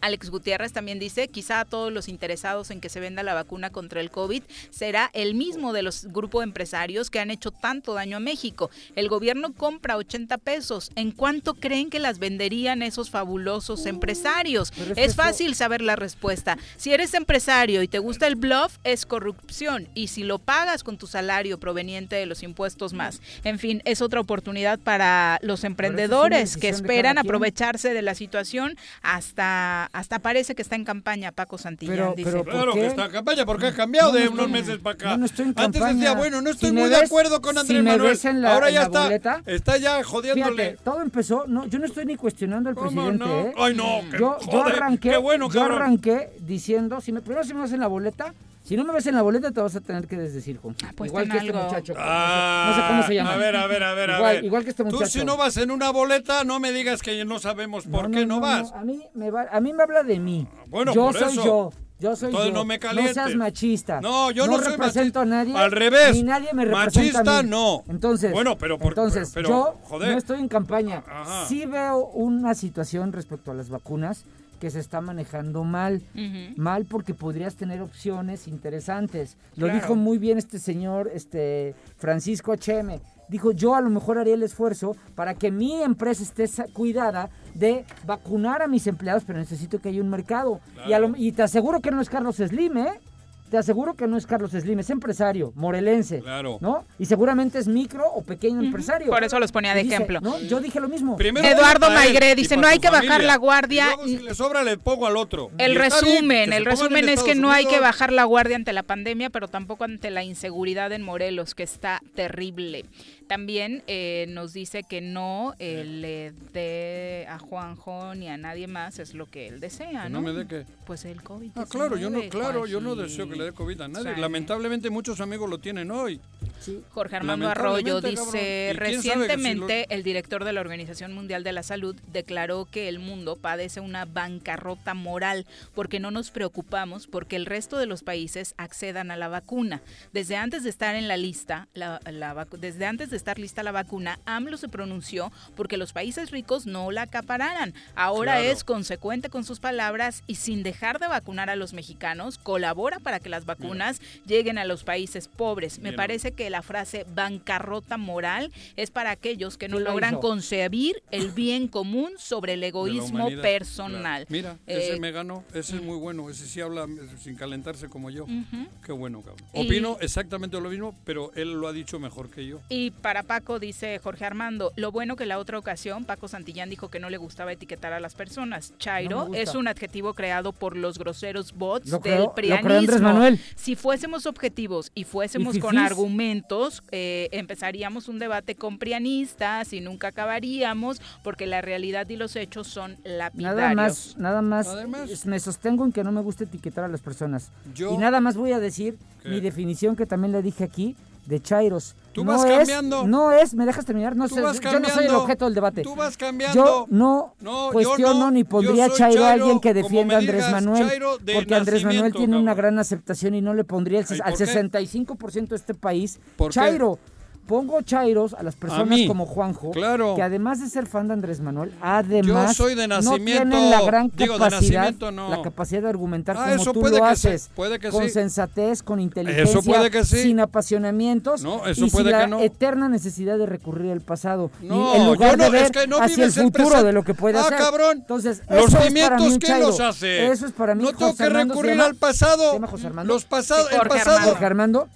Alex Gutiérrez también dice, quizá a todos los interesados en que se venda la vacuna contra el COVID será el mismo de los grupos empresarios que han hecho tanto daño a México. El gobierno compra 80 pesos. ¿En cuánto creen que las venderían esos fabulosos empresarios? pero es fácil saber la respuesta. Si eres empresario y te gusta el bluff, es corrupción. Y si lo pagas con tu salario proveniente de los impuestos más. En fin, es otra oportunidad para los emprendedores que de esperan aprovecharse de la situación hasta hasta parece que está en campaña Paco Santillán Pero- dice. pero- Claro ¿Por qué? que está en campaña, porque ha cambiado No, de no unos estoy- meses para acá. no, no estoy en Antes campaña. decía, bueno, no estoy Si muy de ves- acuerdo con si Andrés me Manuel. ves en la- Ahora en ya la está, boleta, está ya jodiéndole. Fíjate, todo empezó, no, yo no estoy ni cuestionando al ¿Cómo presidente, no? ¿eh? Ay, no, que- Yo, yo joder, arranqué, qué bueno, yo arranqué diciendo, si me, primero si me ves en la boleta, si no me ves en la boleta te vas a tener que desdecir, Juan. pues igual que este muchacho. Ah, no sé cómo se llama. A ver, a ver, a ver, a Igual- ver. igual que este Tú muchacho. si no vas en una boleta, no me digas que no sabemos por qué no, vas. A, mí me va- a mí me habla de mí. Bueno, yo por soy eso. yo. Yo soy Entonces yo. no me calientes. seas machista. No, yo no soy represento machista. a nadie. Al revés. Ni nadie me representa Machista, a mí. no. Entonces, Bueno, pero por- entonces pero- yo joder. no estoy en campaña. Ajá. Sí veo una situación respecto a las vacunas que se está manejando mal. Mal porque podrías tener opciones interesantes. Lo Claro. dijo muy bien este señor, este Francisco HM. Dijo, yo a lo mejor haría el esfuerzo para que mi empresa esté cuidada de vacunar a mis empleados, pero necesito que haya un mercado. Y, a lo- y te aseguro que no es Carlos Slim, ¿eh? Te aseguro que no es Carlos Slim, es empresario, morelense. Claro. ¿No? Y seguramente es micro o pequeño empresario. Por eso los ponía de dice, ejemplo. ¿no? Yo dije lo mismo. Primero Eduardo y dice, no hay que bajar la guardia Y luego, y- si le sobra, le pongo al otro. El Y resumen, el resumen en es que no hay que bajar la guardia ante la pandemia, pero tampoco ante la inseguridad en Morelos, que está terrible. También eh, nos dice que no eh, le dé a Juanjo ni a nadie más, es lo que él desea, Que ¿no? no me dé que- Pues el COVID. Ah, claro, yo no, claro, yo no deseo que le dé COVID. A nadie. Lamentablemente muchos amigos lo tienen hoy. Sí. Jorge Armando Arroyo dice, cabrón. ¿Y quién sabe que si recientemente el director de la Organización Mundial de la Salud declaró que el mundo padece una bancarrota moral porque no nos preocupamos porque el resto de los países accedan a la vacuna. Desde antes de estar en la lista, la- la desde antes de estar lista la vacuna, AMLO se pronunció porque los países ricos no la acapararan. Ahora Claro. es consecuente con sus palabras y sin dejar de vacunar a los mexicanos, colabora para que las vacunas lleguen a los países pobres. Me parece que la frase bancarrota moral es para aquellos que no logran hizo. concebir el bien común sobre el egoísmo personal. Claro. Mira, Eh, ese me ganó, ese es muy bueno, ese sí habla sin calentarse como yo. Qué bueno, cabrón. Y- Opino exactamente lo mismo, pero él lo ha dicho mejor que yo. Y para Paco dice Jorge Armando, lo bueno que la otra ocasión Paco Santillán dijo que no le gustaba etiquetar a las personas. Chairo es un adjetivo creado por los groseros bots Lo del prianismo. Andrés Manuel. Si fuésemos objetivos y fuésemos ¿Y con argumentos, eh, empezaríamos un debate con prianistas y nunca acabaríamos porque la realidad y los hechos son lapidarios. Nada más, nada más, Además- me sostengo en que no me gusta etiquetar a las personas. Yo- Y nada más voy a decir ¿Qué? mi definición que también le dije aquí de Chairos. Tú no vas es, cambiando. No es, ¿me dejas terminar? No sé, yo no soy el objeto del debate. Tú vas cambiando. Yo no, No, yo cuestiono no. ni Yo pondría soy Chairo a Chairo, alguien que defienda a Andrés Manuel. Chairo porque Andrés Manuel tiene una gran aceptación y no le pondría el, Ay, al ¿por qué? 65% de este país. ¿Por qué? Pongo Chairos a las personas como Juanjo, Claro. que además de ser fan de Andrés Manuel, además Yo soy de no nacimiento, tienen la gran digo, de capacidad, nacimiento no. la capacidad de argumentar Ah, como eso tú puede lo que sí, haces, puede que con sí. sensatez, con inteligencia, puede que sí. sin apasionamientos No, eso y puede sin la que no. eterna necesidad de recurrir al pasado, No, en lugar yo no, de ver es que no hacia el vives el futuro presente. de lo que puede Ah, hacer. cabrón. Entonces, Los cimientos, mí un ¿quién Chairo. los hace? Eso es para mí No tengo José que Armando, ¿se recurrir al pasado. Los pasados, el Jorge pasado. Armando.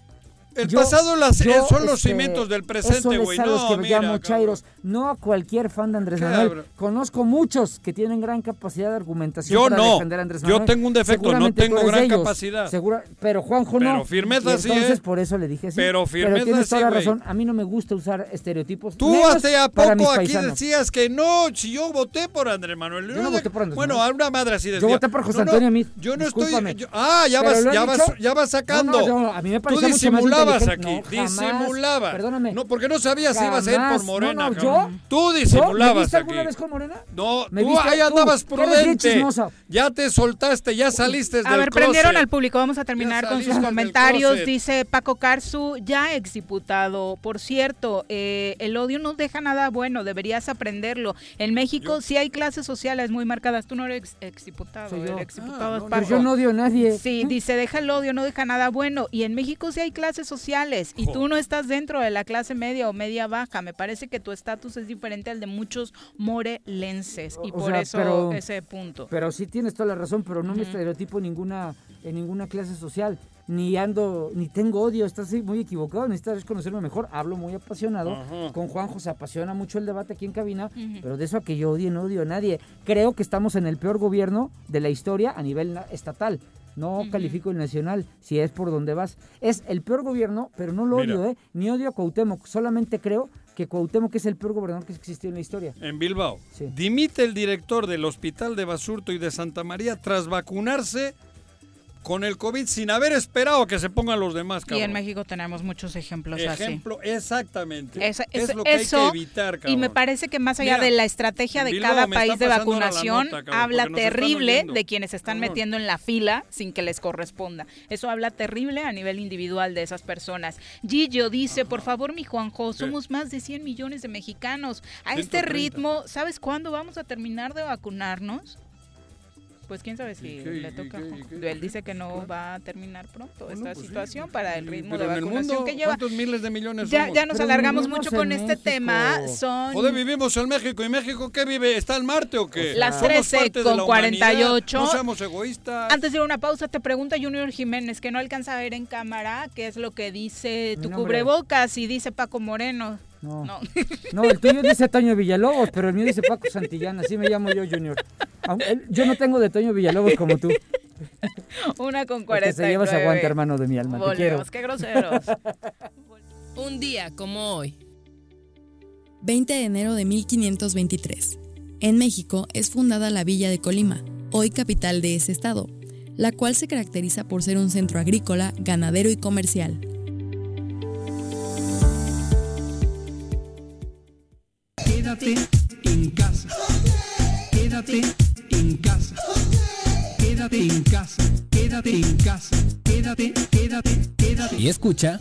El Yo- pasado las- yo, son los este, cimientos del presente, güey. los No, que mira, llamo chairos, no a cualquier fan de Andrés ¿Qué, Manuel. Conozco muchos que tienen gran capacidad de argumentación Yo para no. defender a Andrés Yo Manuel. tengo un defecto, no tengo gran ellos. capacidad. Segura- pero Juanjo no. Pero firmeza sí, Entonces ¿eh? por eso le dije así. Pero firmeza tienes toda sí, la razón. A mí no me gusta usar estereotipos. Tú hace a poco aquí decías que no, si yo voté por Andrés Manuel. Yo no voté por Andrés Bueno, Manuel. a una madre así decía. Yo voté por José Antonio. Yo no estoy. yo- ah, ya Pero vas, sacando. Yo- a mí me Tú parecía mucho disimulabas aquí. No, disimulabas. Perdóname. No, porque no sabías si ibas a ir por Morena. No, no, yo- Tú ¿Yo? ¿Me disimulabas viste aquí. alguna vez con Morena? No, ¿Me tú ahí andabas prudente. Ya te soltaste, ya saliste del A ver, prendieron closet. al público. Vamos a terminar con sus comentarios. Dice Paco Carzu, ya exdiputado. Por cierto, eh, el odio no deja nada bueno. Deberías aprenderlo. En México Yo- sí hay clases sociales muy marcadas. Tú no eres ex- exdiputado. Soy El exdiputado Ah, es Paco. Yo no odio a nadie. Sí, dice, deja el odio, no deja nada bueno. Y en México sí hay clases sociales y tú no estás dentro de la clase media o media baja. Me parece que tu estatus es diferente al de muchos morelenses y O por sea, eso pero- ese punto. Pero sí tienes toda la razón, pero no me estereotipo en ninguna, en ninguna clase social. Ni ando, ni tengo odio, estás muy equivocado, necesitas conocerme mejor. Hablo muy apasionado. Ajá. Con Juanjo se apasiona mucho el debate aquí en cabina, pero de eso a que yo odie, no odio a nadie. Creo que estamos en el peor gobierno de la historia a nivel estatal. No califico el nacional, si es por donde vas. Es el peor gobierno, pero no lo Mira. odio, ¿eh? Ni odio a Cuauhtémoc, solamente creo que Cuauhtémoc es el peor gobernador que existió en la historia. En Bilbao. Sí. Dimite el director del Hospital de Basurto y de Santa María tras vacunarse con el COVID sin haber esperado que se pongan los demás, Y cabrón. en México tenemos muchos ejemplos así. Ejemplo, exactamente. Esa- es lo que eso, hay que evitar, cabrón. Y me parece que más allá Mira, de la estrategia de cada país de vacunación, nota, cabrón, habla terrible de quienes se están metiendo en la fila sin que les corresponda. Eso habla terrible a nivel individual de esas personas. Gillo dice, por favor, mi Juanjo, somos más de 100 millones de mexicanos. A este 130. ritmo, ¿sabes cuándo vamos a terminar de vacunarnos? Pues quién sabe si ¿Y qué, le toca. qué, qué? Él dice que no ¿Cuál? va a terminar pronto Bueno, esta pues situación sí, para el ritmo de pero vacunación mundo, que lleva. ¿Cuántos miles de millones Ya, somos? ya nos Pero alargamos mucho con este tema. Son Joder, vivimos en México. ¿Y México qué vive? ¿Está en Marte o qué? Las Somos 13 parte de con la humanidad. 48. No seamos egoístas. Antes de ir a una pausa, te pregunta Junior Jiménez, que no alcanza a ver en cámara, qué es lo que dice tu cubrebocas y dice Paco Moreno. No. No. No, el tuyo dice Toño Villalobos, pero el mío dice Paco Santillana, así me llamo yo, Junior. Yo no tengo de Toño Villalobos como tú. Una con El que 49. se lleva se aguanta, hermano de mi alma. Te quiero. Volvemos, qué groseros. Un día como hoy. 20 de enero de 1523. En México es fundada la villa de Colima, hoy capital de ese estado, la cual se caracteriza por ser un centro agrícola, ganadero y comercial. Y escucha.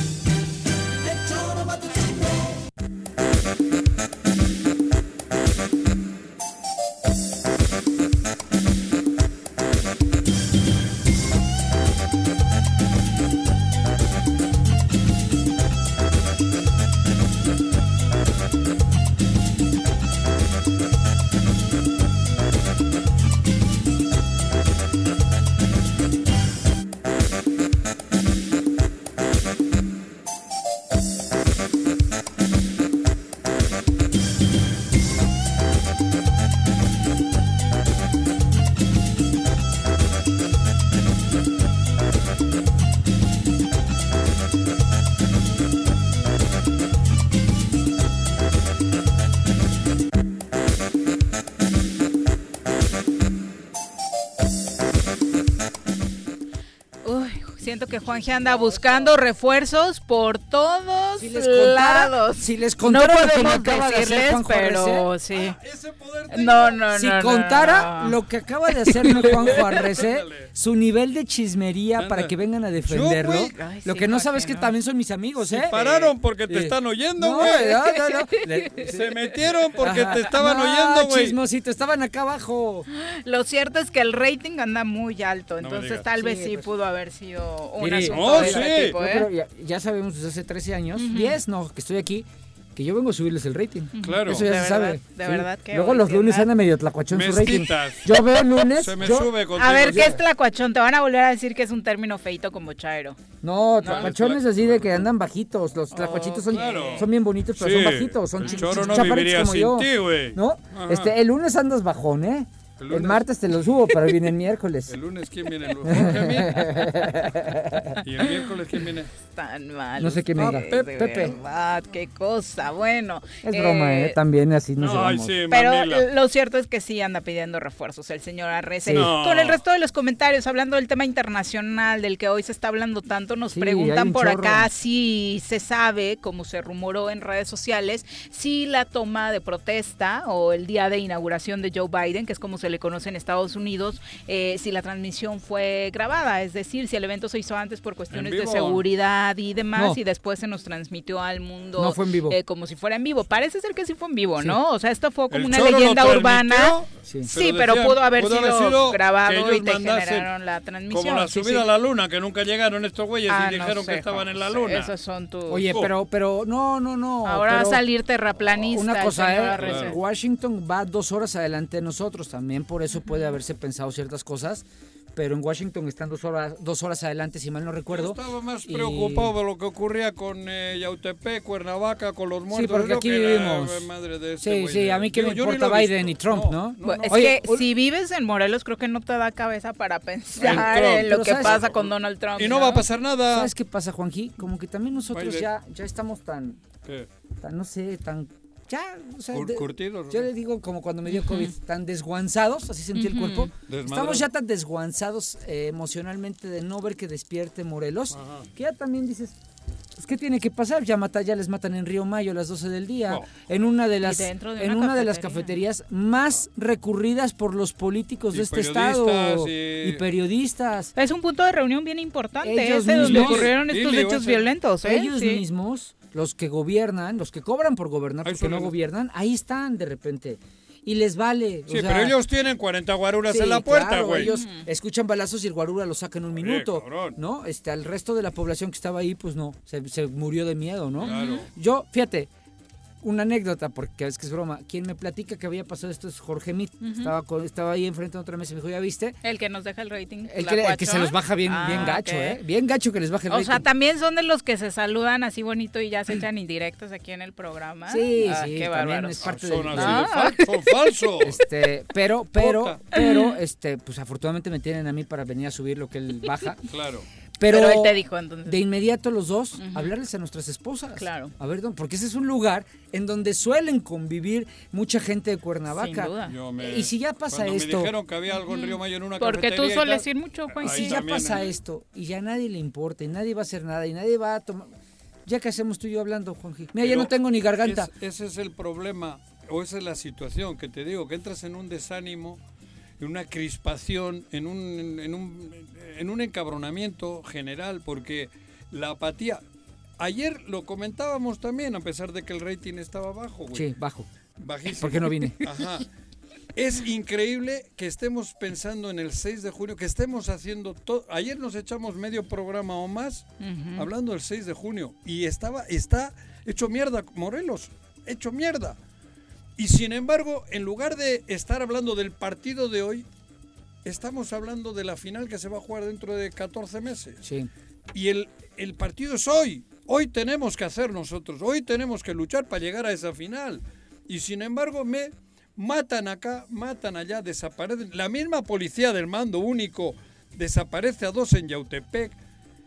Juanje anda buscando refuerzos por todos Si les contara- lados. si les no contara lo que me acaba de hacer Juanjo pero sí. Ah, Ese poder No, no, Si no, contara no. lo que acaba de Arrece, su nivel de chismería para que vengan a defenderlo. Ay, lo sí, que no sabes que no. también son mis amigos, Se ¿eh? pararon porque te Eh, están oyendo, güey. no, no, no. Le- Se metieron porque Ajá. te estaban No, oyendo, güey. chismosito, estaban acá abajo. Lo cierto es que el rating anda muy alto, entonces tal vez Sí, sí, pues. pudo haber sido un Mire, asunto no, de tipo, No, ¿eh? pero ya, ya sabemos desde hace 13 años, 10 no, que estoy aquí, que yo vengo a subirles el rating. Claro. Eso ya De se verdad, sabe. de Sí. verdad que Luego los lunes anda medio tlacuachón su rating. Yo veo lunes. Se me yo- sube contigo. A ver, ¿qué es tlacuachón? Te van a volver a decir que es un término feito como chairo. No, tlacuachones así de que andan bajitos. Los tlacuachitos son, claro. son bien bonitos, pero Sí, son bajitos. Son el chi- choro chi- no viviría como sin yo. güey. ¿No? Ajá. Este, el lunes andas bajón, ¿eh? El El, lunes- martes te lo subo, pero viene el miércoles. El lunes, ¿quién viene? ¿El mí? ¿Y el miércoles quién viene? Tan mal. No sé quién venga. Pepe. verdad, qué cosa. Bueno. Es broma, ¿eh? También así nos Ay, llevamos. sí, Pero mamila. lo cierto es que sí anda pidiendo refuerzos el señor Arrece. Sí. No. Con el resto de los comentarios, hablando del tema internacional del que hoy se está hablando tanto, nos Sí, preguntan un por chorro. acá si se sabe, como se rumoró en redes sociales, si la toma de protesta o el día de inauguración de Joe Biden, que es como se le conoce en Estados Unidos, eh, si la transmisión fue grabada, es decir, si el evento se hizo antes por cuestiones de seguridad y demás No. y después se nos transmitió al mundo No fue en vivo. eh, como si fuera en vivo. Parece ser que sí fue en vivo, Sí. ¿no? O sea, esto fue como El una leyenda urbana. Sí. Sí, pero decían, pudo haber pudo sido, grabado y te generaron la transmisión. Como la subida sí. a la luna, que nunca llegaron estos güeyes Ah, y no dijeron sé, que estaban en la luna. Esos son tus... Oye, Oh. pero, pero, no, no, no. Ahora va a salir terraplanista. Una cosa, ¿eh? Washington va dos horas adelante de nosotros, también por eso puede haberse pensado ciertas cosas, pero en Washington están dos horas, dos horas adelante, si mal no Yo recuerdo. estaba más y- preocupado de lo que ocurría con eh, Yautepec, Cuernavaca, con los muertos. porque Yo aquí vivimos. madre de este Sí, sí, de- a mí que Digo, me yo importa Biden y Trump, ¿no? Pues es Oye, que si vives en Morelos, creo que no te da cabeza para pensar en lo Pero que ¿sabes? pasa con Donald Trump. Y no va a pasar nada. ¿Sabes qué pasa, Juanji? Como que también nosotros Biden. ya, ya estamos tan, ¿Qué? tan, no sé, tan... Ya, o sea, de- curtidos, yo ¿no? le digo como cuando me dio COVID, tan desguanzados, así sentí el cuerpo. Estamos ya tan desguanzados eh, emocionalmente de no ver que despierte Morelos, que ya también dices, pues ¿qué tiene que pasar? Ya, mata, ya les matan en Río Mayo a las 12 del día, No. en una de las, de en una de las cafetería. cafeterías más recurridas por los políticos Y de este estado y- y periodistas. Es un punto de reunión bien importante, Ellos ese donde mismos. ocurrieron estos hechos violentos. ¿eh? Ellos Sí. mismos, los que gobiernan, los que cobran por gobernar, Ahí porque no gobiernan, ahí están de repente. Y les vale. o Sí, sea, pero ellos tienen 40 guaruras sí, en la puerta, claro, güey. Ellos escuchan balazos y el guarura lo saca en un Oye, minuto. cabrón. ¿No? Este, al resto de la población que estaba ahí, pues no, se, se murió de miedo, ¿no? Claro. Yo, fíjate, una anécdota, porque es que es broma. Quien me platica que había pasado esto es Jorge Mit. estaba, con- estaba ahí enfrente de otra mesa y me dijo, ¿ya viste? El que nos deja el rating. El que, el que se los baja bien, Ah, bien gacho, ok. ¿eh? Bien gacho que les baje el O sea, rating. también son de los que se saludan así bonito y ya se echan indirectos aquí en el programa. Sí, Ah, sí, qué también es parte Son Ah. de fal- son falsos. Este, pero, pero, Puta. pero, este, pues afortunadamente me tienen a mí para venir a subir lo que él baja. Claro. Pero, Pero él te dijo entonces. de inmediato los dos, hablarles a nuestras esposas. Claro. A ver, porque ese es un lugar en donde suelen convivir mucha gente de Cuernavaca. Sin duda. Yo me- Y si ya pasa cuando esto, me dijeron que había algo en Río Mayo en una Porque tú cafetería sueles ir mucho, Juan. y si ya también, pasa ¿eh? esto y ya a nadie le importa y nadie va a hacer nada y nadie va a tomar... Ya que hacemos tú y yo hablando, Juanji. Mira, ya no tengo ni garganta. es- ese es el problema, o esa es la situación que te digo, que entras en un desánimo, en una crispación, en un, en un, en un encabronamiento general, porque la apatía. Ayer lo comentábamos también, a pesar de que el rating estaba bajo, güey. Sí, bajo. Bajísimo. ¿Por qué no vine? Ajá. Es increíble que estemos pensando en el 6 de junio, que estemos haciendo todo. Ayer nos echamos medio programa o más hablando del 6 de junio y estaba está hecho mierda Morelos, hecho mierda. Y sin embargo, en lugar de estar hablando del partido de hoy, estamos hablando de la final que se va a jugar dentro de 14 meses. Sí. Y el, el partido es hoy. Hoy tenemos que hacer nosotros. Hoy tenemos que luchar para llegar a esa final. Y sin embargo, me matan acá, matan allá, desaparecen. La misma policía del mando único desaparece a dos en Yautepec.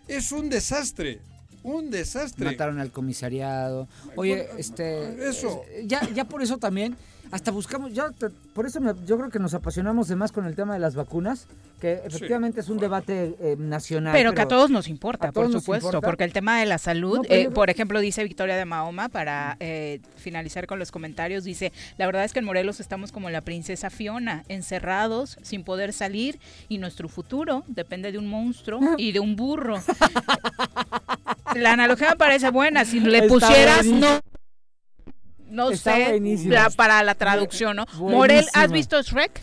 Es un desastre. Un desastre. Mataron al comisariado. Oye, este. Eso. es- Ya, ya por eso también. Hasta buscamos. Ya, te- por eso me- yo creo que nos apasionamos de más con el tema de las vacunas. Que efectivamente es un debate eh, nacional. Pero que a todos nos importa, todos por supuesto, importa. porque el tema de la salud, No, eh, yo- por ejemplo, dice Victoria de Mahoma, para eh, finalizar con los comentarios, dice, la verdad es que en Morelos estamos como la princesa Fiona, encerrados, sin poder salir, y nuestro futuro depende de un monstruo y de un burro. la analogía me parece buena, si le Está pusieras, no... No Está sé, buenísimo. la- para la traducción, ¿no? Morel, ¿has visto Shrek?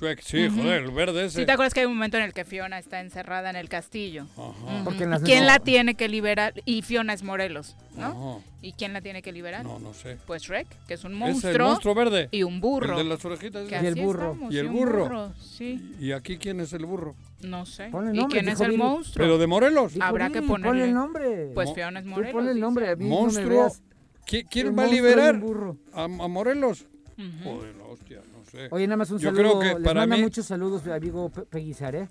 Shrek, sí, joder, el verde ese. ¿Sí te acuerdas que hay un momento en el que Fiona está encerrada en el castillo? Ajá. Ujú. Porque en las- ¿Quién no. la tiene que liberar? Y Fiona es Morelos, ¿no? Ajá. ¿Y quién la tiene que liberar? No, no sé. Pues Shrek, que es un Es monstruo. el monstruo verde. Y un burro. El de las orejitas. Que ese. Y el así burro. estamos, Y el un burro. Sí, ¿Y aquí quién es el burro? no sé. Ponle ¿Y nombre, quién es dijo el monstruo? ¿Pero de Morelos? Dijo Habrá que Viri, ponerle. El nombre. Pues Mo- Fiona es Tú Morelos. ponle el dice. nombre. A mí no me Monstruo. veas. ¿Qui- ¿Quién va a liberar burro. a, a Morelos? Ujú. Joder, la hostia, no sé. Oye, nada más un Yo saludo. creo que Les para manda mí- muchos saludos mi amigo Pepe Guizar, ¿eh?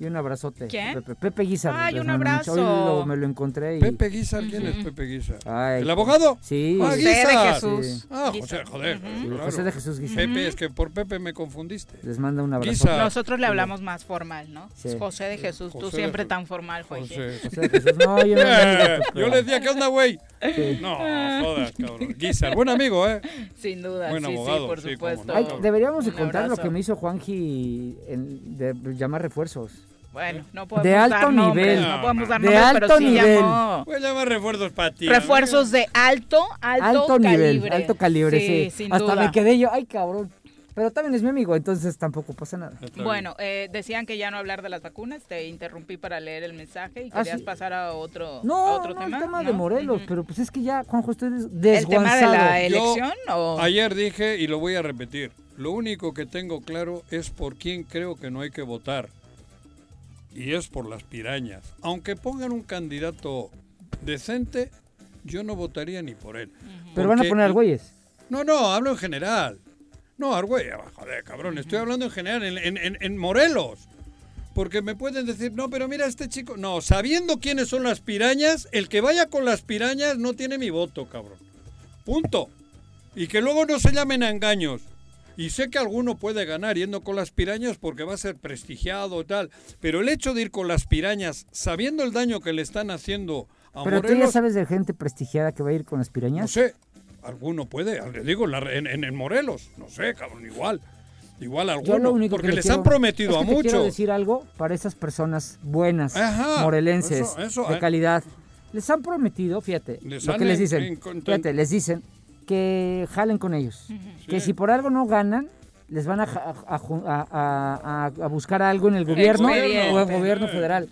Y un abrazote. ¿Quién? Pepe, Pepe Guizar. Ay, un mucho- Hoy abrazo. lo- me lo encontré y... Pepe Guizar, ¿quién es. Pepe Guizar? Ay, ¿El abogado? Sí. Ah, José Guizar. de Jesús. Sí. Ah. José, joder. Claro. José de Jesús Guizar. Pepe, es que por Pepe me confundiste. Les manda un abrazo. Guizar. Nosotros le hablamos más formal, ¿no? Sí. José de Jesús, tú José de siempre tan formal. José. José de Jesús. No, yo no Eh, yo le decía, ¿qué onda, güey? Sí. No, jodas, cabrón. Guizar, buen amigo, ¿eh? Sin duda, Buen sí, abogado, sí, por supuesto. no. Ay, deberíamos de Un contar lo abrazo. que me hizo Juanji en- de llamar refuerzos. Bueno, no podemos De alto dar nombres, nivel. no podemos dar De nombres, alto pero sí nivel. llamó. Voy a llamar refuerzos para ti. Refuerzos de alto, alto, Alto nivel, calibre. alto calibre, sí. sin Hasta duda. me quedé yo, ay cabrón. Pero también es mi amigo, entonces tampoco pasa nada. Bueno, eh, decían que ya no hablar de las vacunas, te interrumpí para leer el mensaje y Ah, querías sí. pasar a otro, No, a otro no, tema. el tema de ¿no? Morelos, pero pues es que ya, Juanjo, estoy des- ¿El desguanzado. tema de la Yo elección o...? Ayer dije y lo voy a repetir. Lo único que tengo claro es por quién creo que no hay que votar. Y es por las pirañas. Aunque pongan un candidato decente, yo no votaría ni por él. Pero van a poner Argüelles. No, no, hablo en general. No, Argüelles, joder, cabrón, estoy hablando en general, en, en- en- en Morelos. Porque me pueden decir, no, pero mira este chico. No, sabiendo quiénes son las pirañas, el que vaya con las pirañas no tiene mi voto, cabrón. Punto. Y que luego no se llamen a engaños. Y sé que alguno puede ganar yendo con las pirañas porque va a ser prestigiado y tal. Pero el hecho de ir con las pirañas, sabiendo el daño que le están haciendo a Pero tú ya Morelos, sabes de gente prestigiada que va a ir con las no pirañas. sé, alguno puede, le digo, en, Morelos, no sé, cabrón, igual. Igual Yo alguno, lo único porque que le les quiero- han prometido es que a te quiero muchos. decir algo para esas personas buenas, Ajá, morelenses, eso- eso, de eh. calidad. Les han prometido, fíjate, Les lo han que les en- dicen. Fíjate, les dicen que jalen con ellos. Que si por algo no ganan, les van a, a a- a- buscar algo en el gobierno o en el gobierno federal.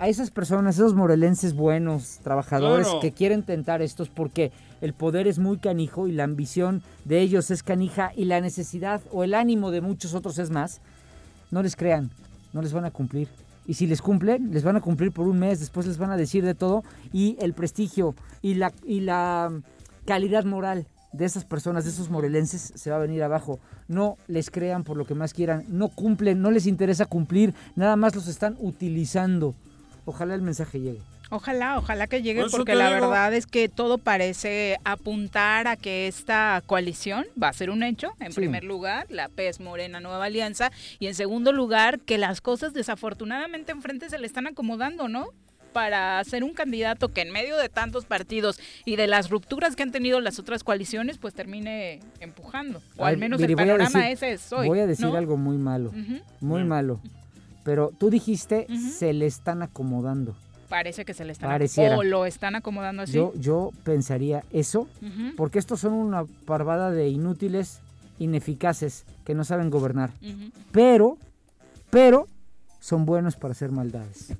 A esas personas, esos morelenses buenos, trabajadores Claro. que quieren tentar estos porque el poder es muy canijo y la ambición de ellos es canija y la necesidad o el ánimo de muchos otros es más, no les crean, no les van a cumplir. Y si les cumplen, les van a cumplir por un mes, después les van a decir de todo y el prestigio y la, y la calidad moral de esas personas, de esos morelenses, se va a venir abajo. No les crean por lo que más quieran, no cumplen, no les interesa cumplir, nada más los están utilizando. Ojalá el mensaje llegue. Ojalá, ojalá que llegue Por porque la digo. verdad es que todo parece apuntar a que esta coalición va a ser un hecho. En Sí. primer lugar, la PES Morena Nueva Alianza y en segundo lugar, que las cosas desafortunadamente enfrente se le están acomodando, ¿no? Para ser un candidato que en medio de tantos partidos y de las rupturas que han tenido las otras coaliciones, pues termine empujando. O Ay, al menos el voy a panorama decir- ese es hoy. Voy a decir ¿no? algo muy malo, muy malo. Pero tú dijiste, se le están acomodando. Parece que se le están Pareciera. o lo están acomodando así. Yo, yo pensaría eso, porque estos son una parvada de inútiles, ineficaces, que no saben gobernar. Pero, pero, son buenos para hacer maldades.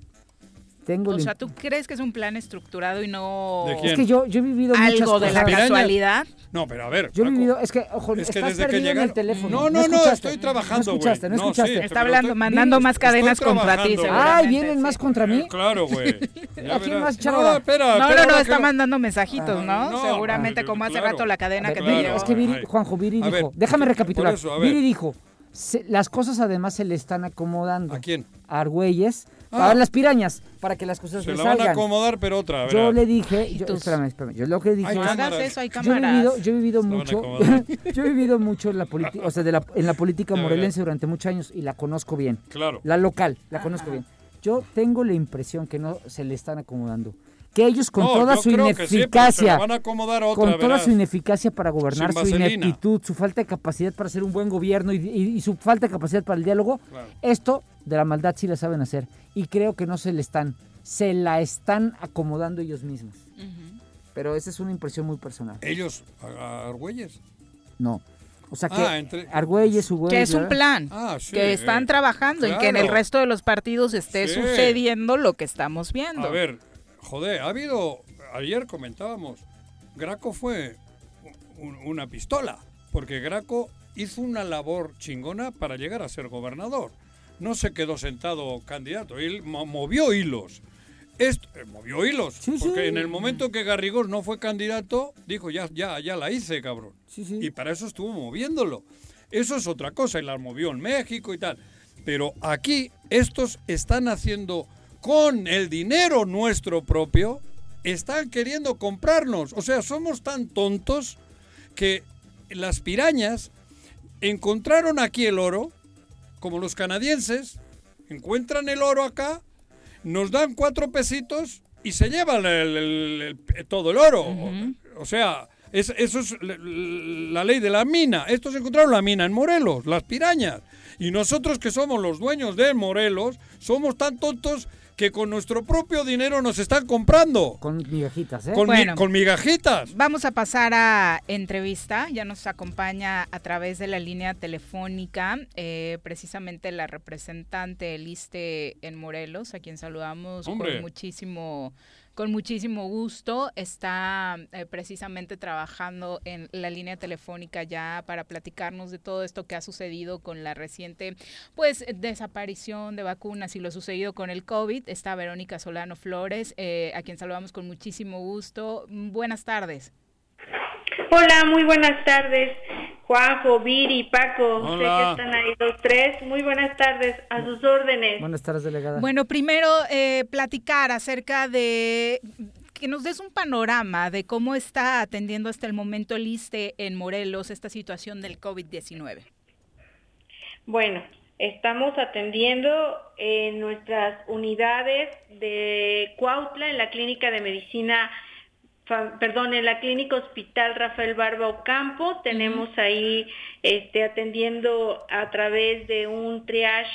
Tengo O sea, ¿tú crees que es un plan estructurado y no ¿De quién? Es que yo, yo he vivido muchas algo de la casualidad? No, pero a ver. Yo he vivido, es que, ojo, Es que estás desde que perdido en llegaron- el teléfono. No, no, no, estoy trabajando, No escuchaste, no No, escuchaste. sí, Está hablando, estoy- mandando más cadenas contra ti. Ay, vienen más contra mí. Eh, Claro, güey. ¿A quién más No, espera, No, no, está mandando mensajitos, ¿no? no, Seguramente como hace rato la cadena que te es que. Juanjo, Viri dijo, déjame recapitular. Viri dijo, se- las cosas además se le están acomodando. ¿A quién? A Argüelles, Ah. a las pirañas, para que las cosas Se le la van a salgan. acomodar, pero otra. Yo verás. le dije, yo, espérame, espérame, yo lo que dije No hagas cámaras. eso, hay yo he cámaras. vivido, yo he vivido Se mucho, yo he vivido mucho en la política, o sea, de la- en la política morelense durante muchos años y la conozco bien. Claro. La local, la conozco bien. Yo tengo la impresión que no se le están acomodando. Que ellos con No, toda su sí, ineficacia, van a acomodar otra, con toda verás. su ineficacia para gobernar, su ineptitud, su falta de capacidad para hacer un buen gobierno y, y- y su falta de capacidad para el diálogo, Claro. esto de la maldad sí la saben hacer. Y creo que no se le están, se la están acomodando ellos mismos. Pero esa es una impresión muy personal. Ellos, Argüelles. No. O sea que Ah, entre- Argüelles, Que es un plan, Ah, sí, que están eh, trabajando y que en el claro. resto de los partidos esté Sí. sucediendo lo que estamos viendo. A ver, joder, ha habido, ayer comentábamos, Graco fue un- una pistola, porque Graco hizo una labor chingona para llegar a ser gobernador. No se quedó sentado candidato, él mo- movió hilos. Esto, eh, movió hilos, Sí, porque sí. en el momento que Garrigós no fue candidato, dijo, ya, ya, ya la hice, cabrón. Sí. Y para eso estuvo moviéndolo. Eso es otra cosa, y la movió en México y tal. Pero aquí estos están haciendo con el dinero nuestro propio, están queriendo comprarnos. O sea, somos tan tontos que las pirañas encontraron aquí el oro, como los canadienses, encuentran el oro acá, nos dan cuatro pesitos y se llevan el- el- el- todo el oro. O sea, es- eso es la, la ley de la mina. Estos encontraron la mina en Morelos, las pirañas. Y nosotros que somos los dueños de Morelos, somos tan tontos que con nuestro propio dinero nos están comprando. Con migajitas, ¿eh? Con, mi- Bueno. con migajitas. Vamos a pasar a entrevista. Ya nos acompaña a través de la línea telefónica eh, precisamente la representante del ISTE en Morelos, a quien saludamos Hombre. con muchísimo con muchísimo gusto. Está eh, precisamente trabajando en la línea telefónica ya para platicarnos de todo esto que ha sucedido con la reciente pues desaparición de vacunas y lo sucedido con el COVID. Está Verónica Solano Flores, eh, a quien saludamos con muchísimo gusto. Buenas tardes. Hola, muy buenas tardes. Juanjo, Viri, Paco, sé que están ahí los tres. Muy buenas tardes, a sus órdenes. Buenas tardes, delegada. Bueno, primero eh, platicar acerca de que nos des un panorama de cómo está atendiendo hasta el momento el ISTE en Morelos esta situación del COVID-19. Bueno, estamos atendiendo en nuestras unidades de Cuautla, en la clínica de medicina, perdón, en la clínica hospital Rafael Barba Ocampo. Tenemos ahí este, atendiendo a través de un triage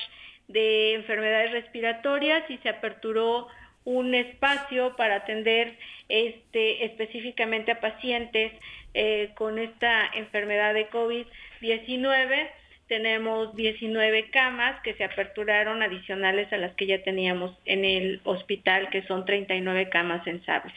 de enfermedades respiratorias y se aperturó un espacio para atender este, específicamente a pacientes eh, con esta enfermedad de COVID-19. Tenemos 19 camas que se aperturaron adicionales a las que ya teníamos en el hospital, que son 39 camas sensables.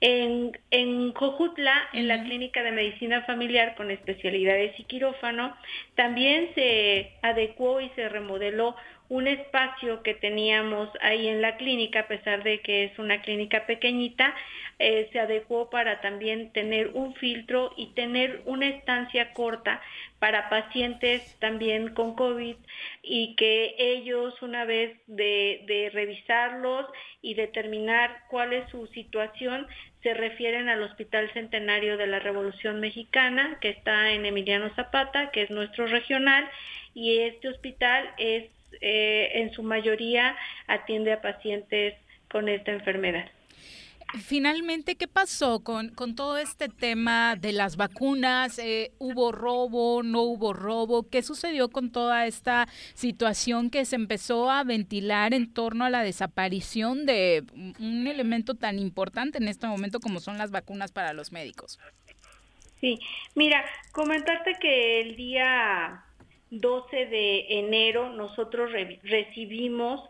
En, en Jojutla, en la clínica de medicina familiar con especialidades y quirófano, también se adecuó y se remodeló un espacio que teníamos ahí en la clínica, a pesar de que es una clínica pequeñita, eh, se adecuó para también tener un filtro y tener una estancia corta para pacientes también con COVID y que ellos una vez de, de revisarlos y determinar cuál es su situación, se refieren al Hospital Centenario de la Revolución Mexicana, que está en Emiliano Zapata, que es nuestro regional, y este hospital es eh, en su mayoría atiende a pacientes con esta enfermedad. Finalmente, ¿qué pasó con, con todo este tema de las vacunas? Eh, ¿Hubo robo? ¿No hubo robo? ¿Qué sucedió con toda esta situación que se empezó a ventilar en torno a la desaparición de un- un elemento tan importante en este momento como son las vacunas para los médicos? Sí, mira, comentarte que el día 12 de enero nosotros re- recibimos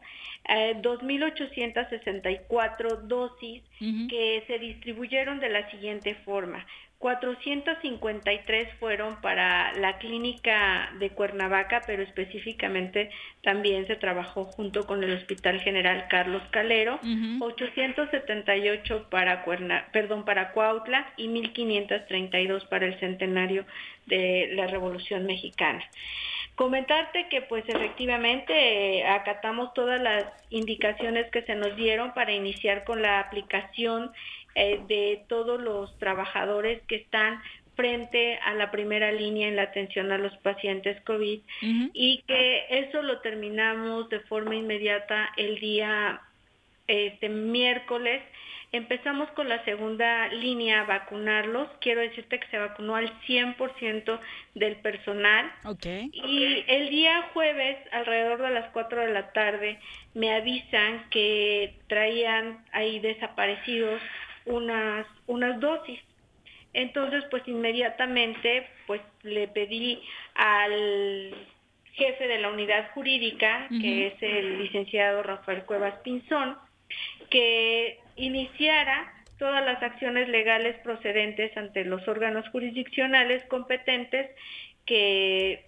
eh, 2.864 dosis que se distribuyeron de la siguiente forma. 453 fueron para la clínica de Cuernavaca, pero específicamente también se trabajó junto con el Hospital General Carlos Calero, 878 para Cuerna, perdón, para Cuautla y 1532 para el centenario de la Revolución Mexicana. Comentarte que pues efectivamente eh, acatamos todas las indicaciones que se nos dieron para iniciar con la aplicación eh, de todos los trabajadores que están frente a la primera línea en la atención a los pacientes COVID y que eso lo terminamos de forma inmediata el día este miércoles. Empezamos con la segunda línea a vacunarlos. Quiero decirte que se vacunó al 100% del personal. Y el día jueves, alrededor de las 4 de la tarde, me avisan que traían ahí desaparecidos unas, unas dosis. Entonces, pues inmediatamente, pues le pedí al jefe de la unidad jurídica, que es el licenciado Rafael Cuevas Pinzón, que iniciara todas las acciones legales procedentes ante los órganos jurisdiccionales competentes que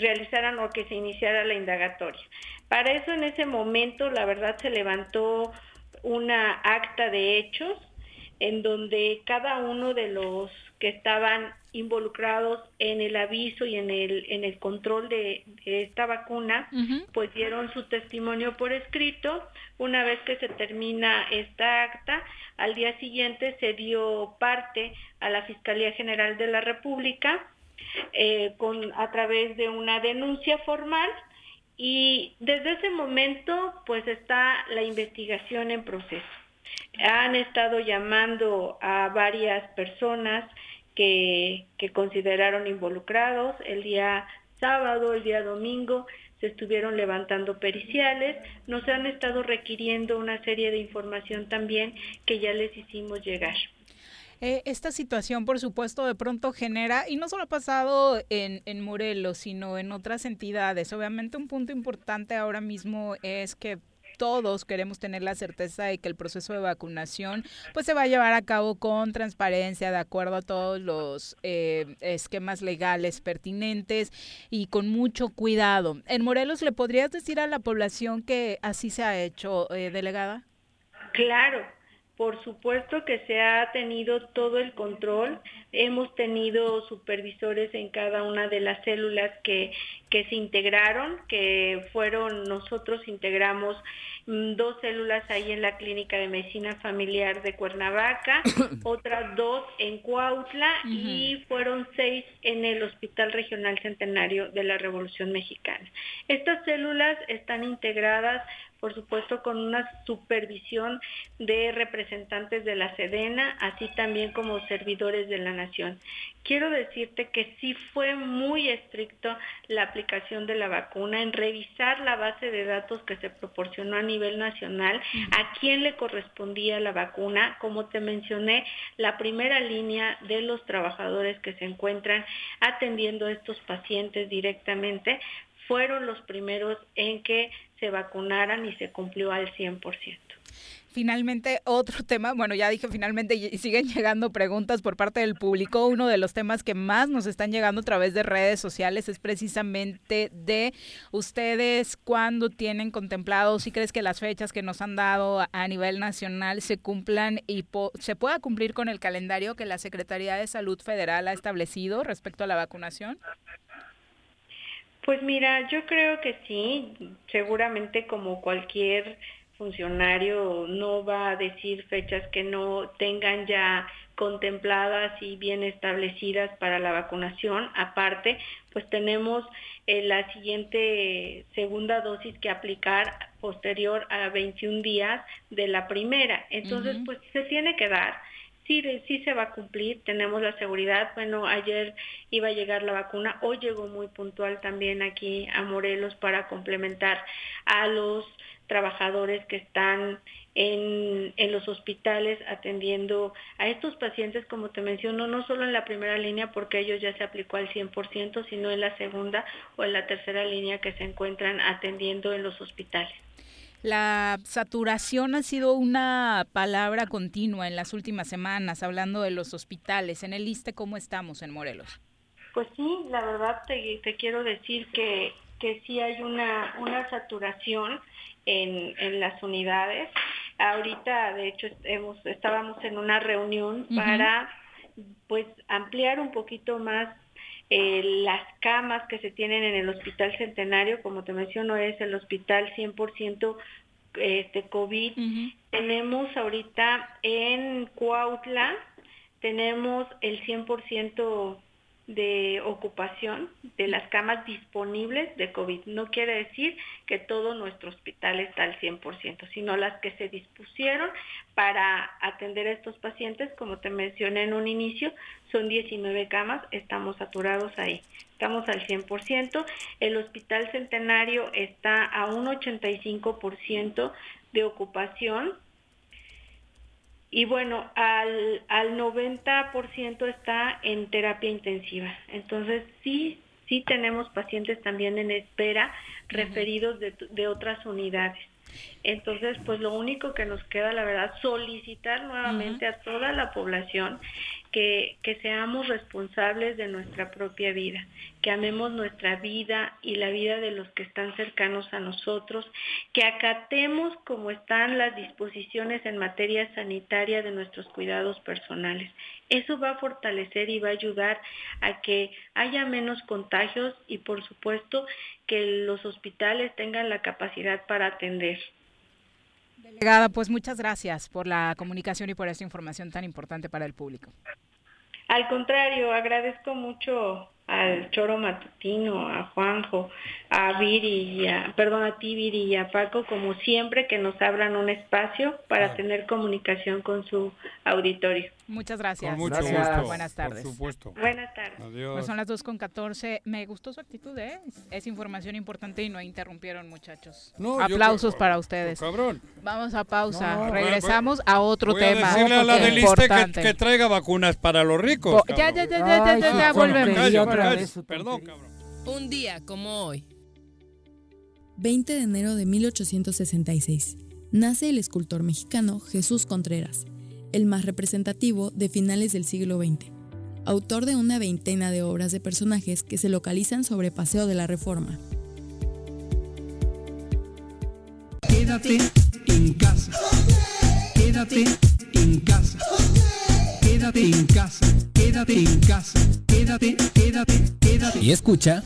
realizaran o que se iniciara la indagatoria. Para eso en ese momento la verdad se levantó una acta de hechos en donde cada uno de los que estaban involucrados en el aviso y en el, en el control de, esta vacuna, pues dieron su testimonio por escrito. Una vez que se termina esta acta, al día siguiente se dio parte a la Fiscalía General de la República eh, con, a través de una denuncia formal y desde ese momento pues está la investigación en proceso. Han estado llamando a varias personas que, consideraron involucrados. El día sábado, el día domingo, se estuvieron levantando periciales, nos han estado requiriendo una serie de información también que ya les hicimos llegar. Eh, esta situación, por supuesto, de pronto genera, y no solo ha pasado en, en Morelos, sino en otras entidades. Obviamente un punto importante ahora mismo es que todos queremos tener la certeza de que el proceso de vacunación pues se va a llevar a cabo con transparencia, de acuerdo a todos los eh, esquemas legales pertinentes y con mucho cuidado. En Morelos, ¿le podrías decir a la población que así se ha hecho, eh, delegada? Claro, por supuesto que se ha tenido todo el control. Hemos tenido supervisores en cada una de las células que, que se integraron, que fueron, nosotros integramos mm, dos células ahí en la Clínica de Medicina Familiar de Cuernavaca, otras dos en Cuautla y fueron seis en el Hospital Regional Centenario de la Revolución Mexicana. Estas células están integradas por supuesto con una supervisión de representantes de la Sedena, así también como servidores de la Nación. Quiero decirte que sí fue muy estricto la aplicación de la vacuna en revisar la base de datos que se proporcionó a nivel nacional, a quién le correspondía la vacuna, como te mencioné, la primera línea de los trabajadores que se encuentran atendiendo a estos pacientes directamente fueron los primeros en que se vacunaran y se cumplió al 100%. Finalmente, otro tema, bueno, ya dije finalmente siguen llegando preguntas por parte del público. Uno de los temas que más nos están llegando a través de redes sociales es precisamente de ustedes cuando tienen contemplado, si crees que las fechas que nos han dado a nivel nacional se cumplan y se pueda cumplir con el calendario que la Secretaría de Salud Federal ha establecido respecto a la vacunación. Pues mira, yo creo que sí, seguramente como cualquier funcionario no va a decir fechas que no tengan ya contempladas y bien establecidas para la vacunación. Aparte, pues tenemos eh, la siguiente segunda dosis que aplicar posterior a 21 días de la primera. Entonces, pues se tiene que dar sí, sí se va a cumplir, tenemos la seguridad. Bueno, ayer iba a llegar la vacuna, hoy llegó muy puntual también aquí a Morelos para complementar a los trabajadores que están en, en, los hospitales atendiendo a estos pacientes, como te menciono, no solo en la primera línea porque ellos ya se aplicó al 100%, sino en la segunda o en la tercera línea que se encuentran atendiendo en los hospitales. La saturación ha sido una palabra continua en las últimas semanas, hablando de los hospitales. En el ISTE, ¿cómo estamos en Morelos? Pues sí, la verdad te, quiero decir que, que sí hay una, una saturación en, en las unidades. Ahorita, de hecho, hemos, estábamos en una reunión para pues ampliar un poquito más eh, las camas que se tienen en el Hospital Centenario, como te menciono, es el hospital 100% este, COVID. Tenemos ahorita en Cuautla, tenemos el 100% de ocupación de las camas disponibles de COVID. No quiere decir que todo nuestro hospital está al 100%, sino las que se dispusieron para atender a estos pacientes, como te mencioné en un inicio, son 19 camas, estamos saturados ahí. Estamos al 100%. El Hospital Centenario está a un 85% de ocupación y bueno, al, al 90% está en terapia intensiva. Entonces, sí, sí tenemos pacientes también en espera referidos de, de otras unidades. Entonces, pues lo único que nos queda, la verdad, solicitar nuevamente a toda la población que, que seamos responsables de nuestra propia vida, que amemos nuestra vida y la vida de los que están cercanos a nosotros, que acatemos como están las disposiciones en materia sanitaria de nuestros cuidados personales. Eso va a fortalecer y va a ayudar a que haya menos contagios y por supuesto que los hospitales tengan la capacidad para atender. Delegada, pues muchas gracias por la comunicación y por esta información tan importante para el público. Al contrario, agradezco mucho al Choro Matutino, a Juanjo, a Viri, y a, perdón, a ti Viri y a Paco, como siempre, que nos abran un espacio para tener comunicación con su auditorio. Muchas gracias. Con mucho Gracias. gusto, Buenas tardes. Por supuesto. Buenas tardes. Adiós. Pues son las 2 con 14. Me gustó su actitud, ¿eh? Es- información importante y no interrumpieron, muchachos. No, yo Aplausos creo- para ustedes. Cabrón. Vamos a pausa. No, Regresamos a otro Voy a tema. decirle a la del que, importante. que traiga vacunas para los ricos. Oh, ya, ya, ya, ya, ya, ya, ya, volvemos. Callo, otra vez Perdón, cabrón. Un día como hoy. 20 de enero de 1866. Nace el escultor mexicano Jesús Contreras, el más representativo de finales del siglo XX. Autor de una veintena de obras de personajes que se localizan sobre Paseo de la Reforma. Quédate en casa. Quédate en casa. Quédate en casa. Quédate en casa. Quédate, quédate, quédate. Y escucha.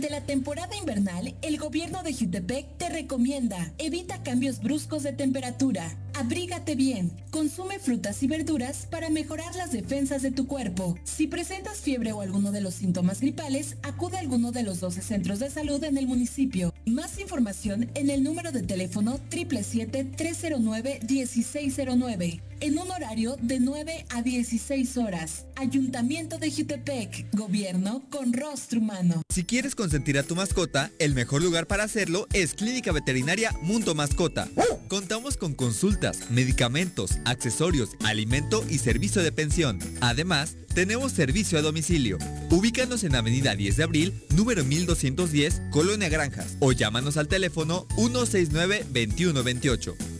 Durante la temporada invernal, el gobierno de Jutepec te recomienda evita cambios bruscos de temperatura, abrígate bien, consume frutas y verduras para mejorar las defensas de tu cuerpo. Si presentas fiebre o alguno de los síntomas gripales, acude a alguno de los 12 centros de salud en el municipio. Más información en el número de teléfono 777-309-1609 en un horario de 9 a 16 horas. Ayuntamiento de Jutepec, gobierno con rostro humano. Si quieres consentir a tu mascota, el mejor lugar para hacerlo es Clínica Veterinaria Mundo Mascota. Contamos con consultas, medicamentos, accesorios, alimento y servicio de pensión. Además, tenemos servicio a domicilio. Ubícanos en Avenida 10 de Abril, número 1210, Colonia Granjas, o llámanos al teléfono 169-2128.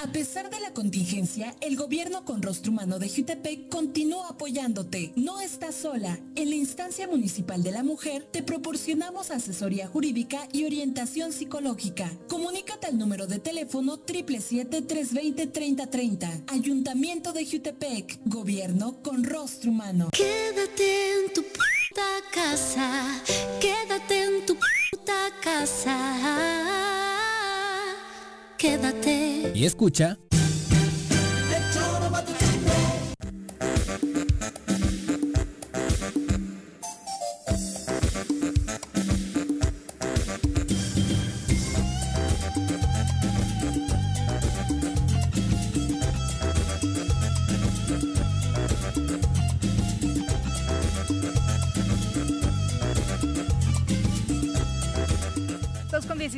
A pesar de la contingencia, el gobierno con rostro humano de Jutepec continúa apoyándote. No estás sola. En la instancia municipal de la mujer te proporcionamos asesoría jurídica y orientación psicológica. Comunícate al número de teléfono 777-320-3030. Ayuntamiento de Jutepec. Gobierno con rostro humano. Quédate en tu puta casa, quédate en tu puta casa. Quédate. Y escucha...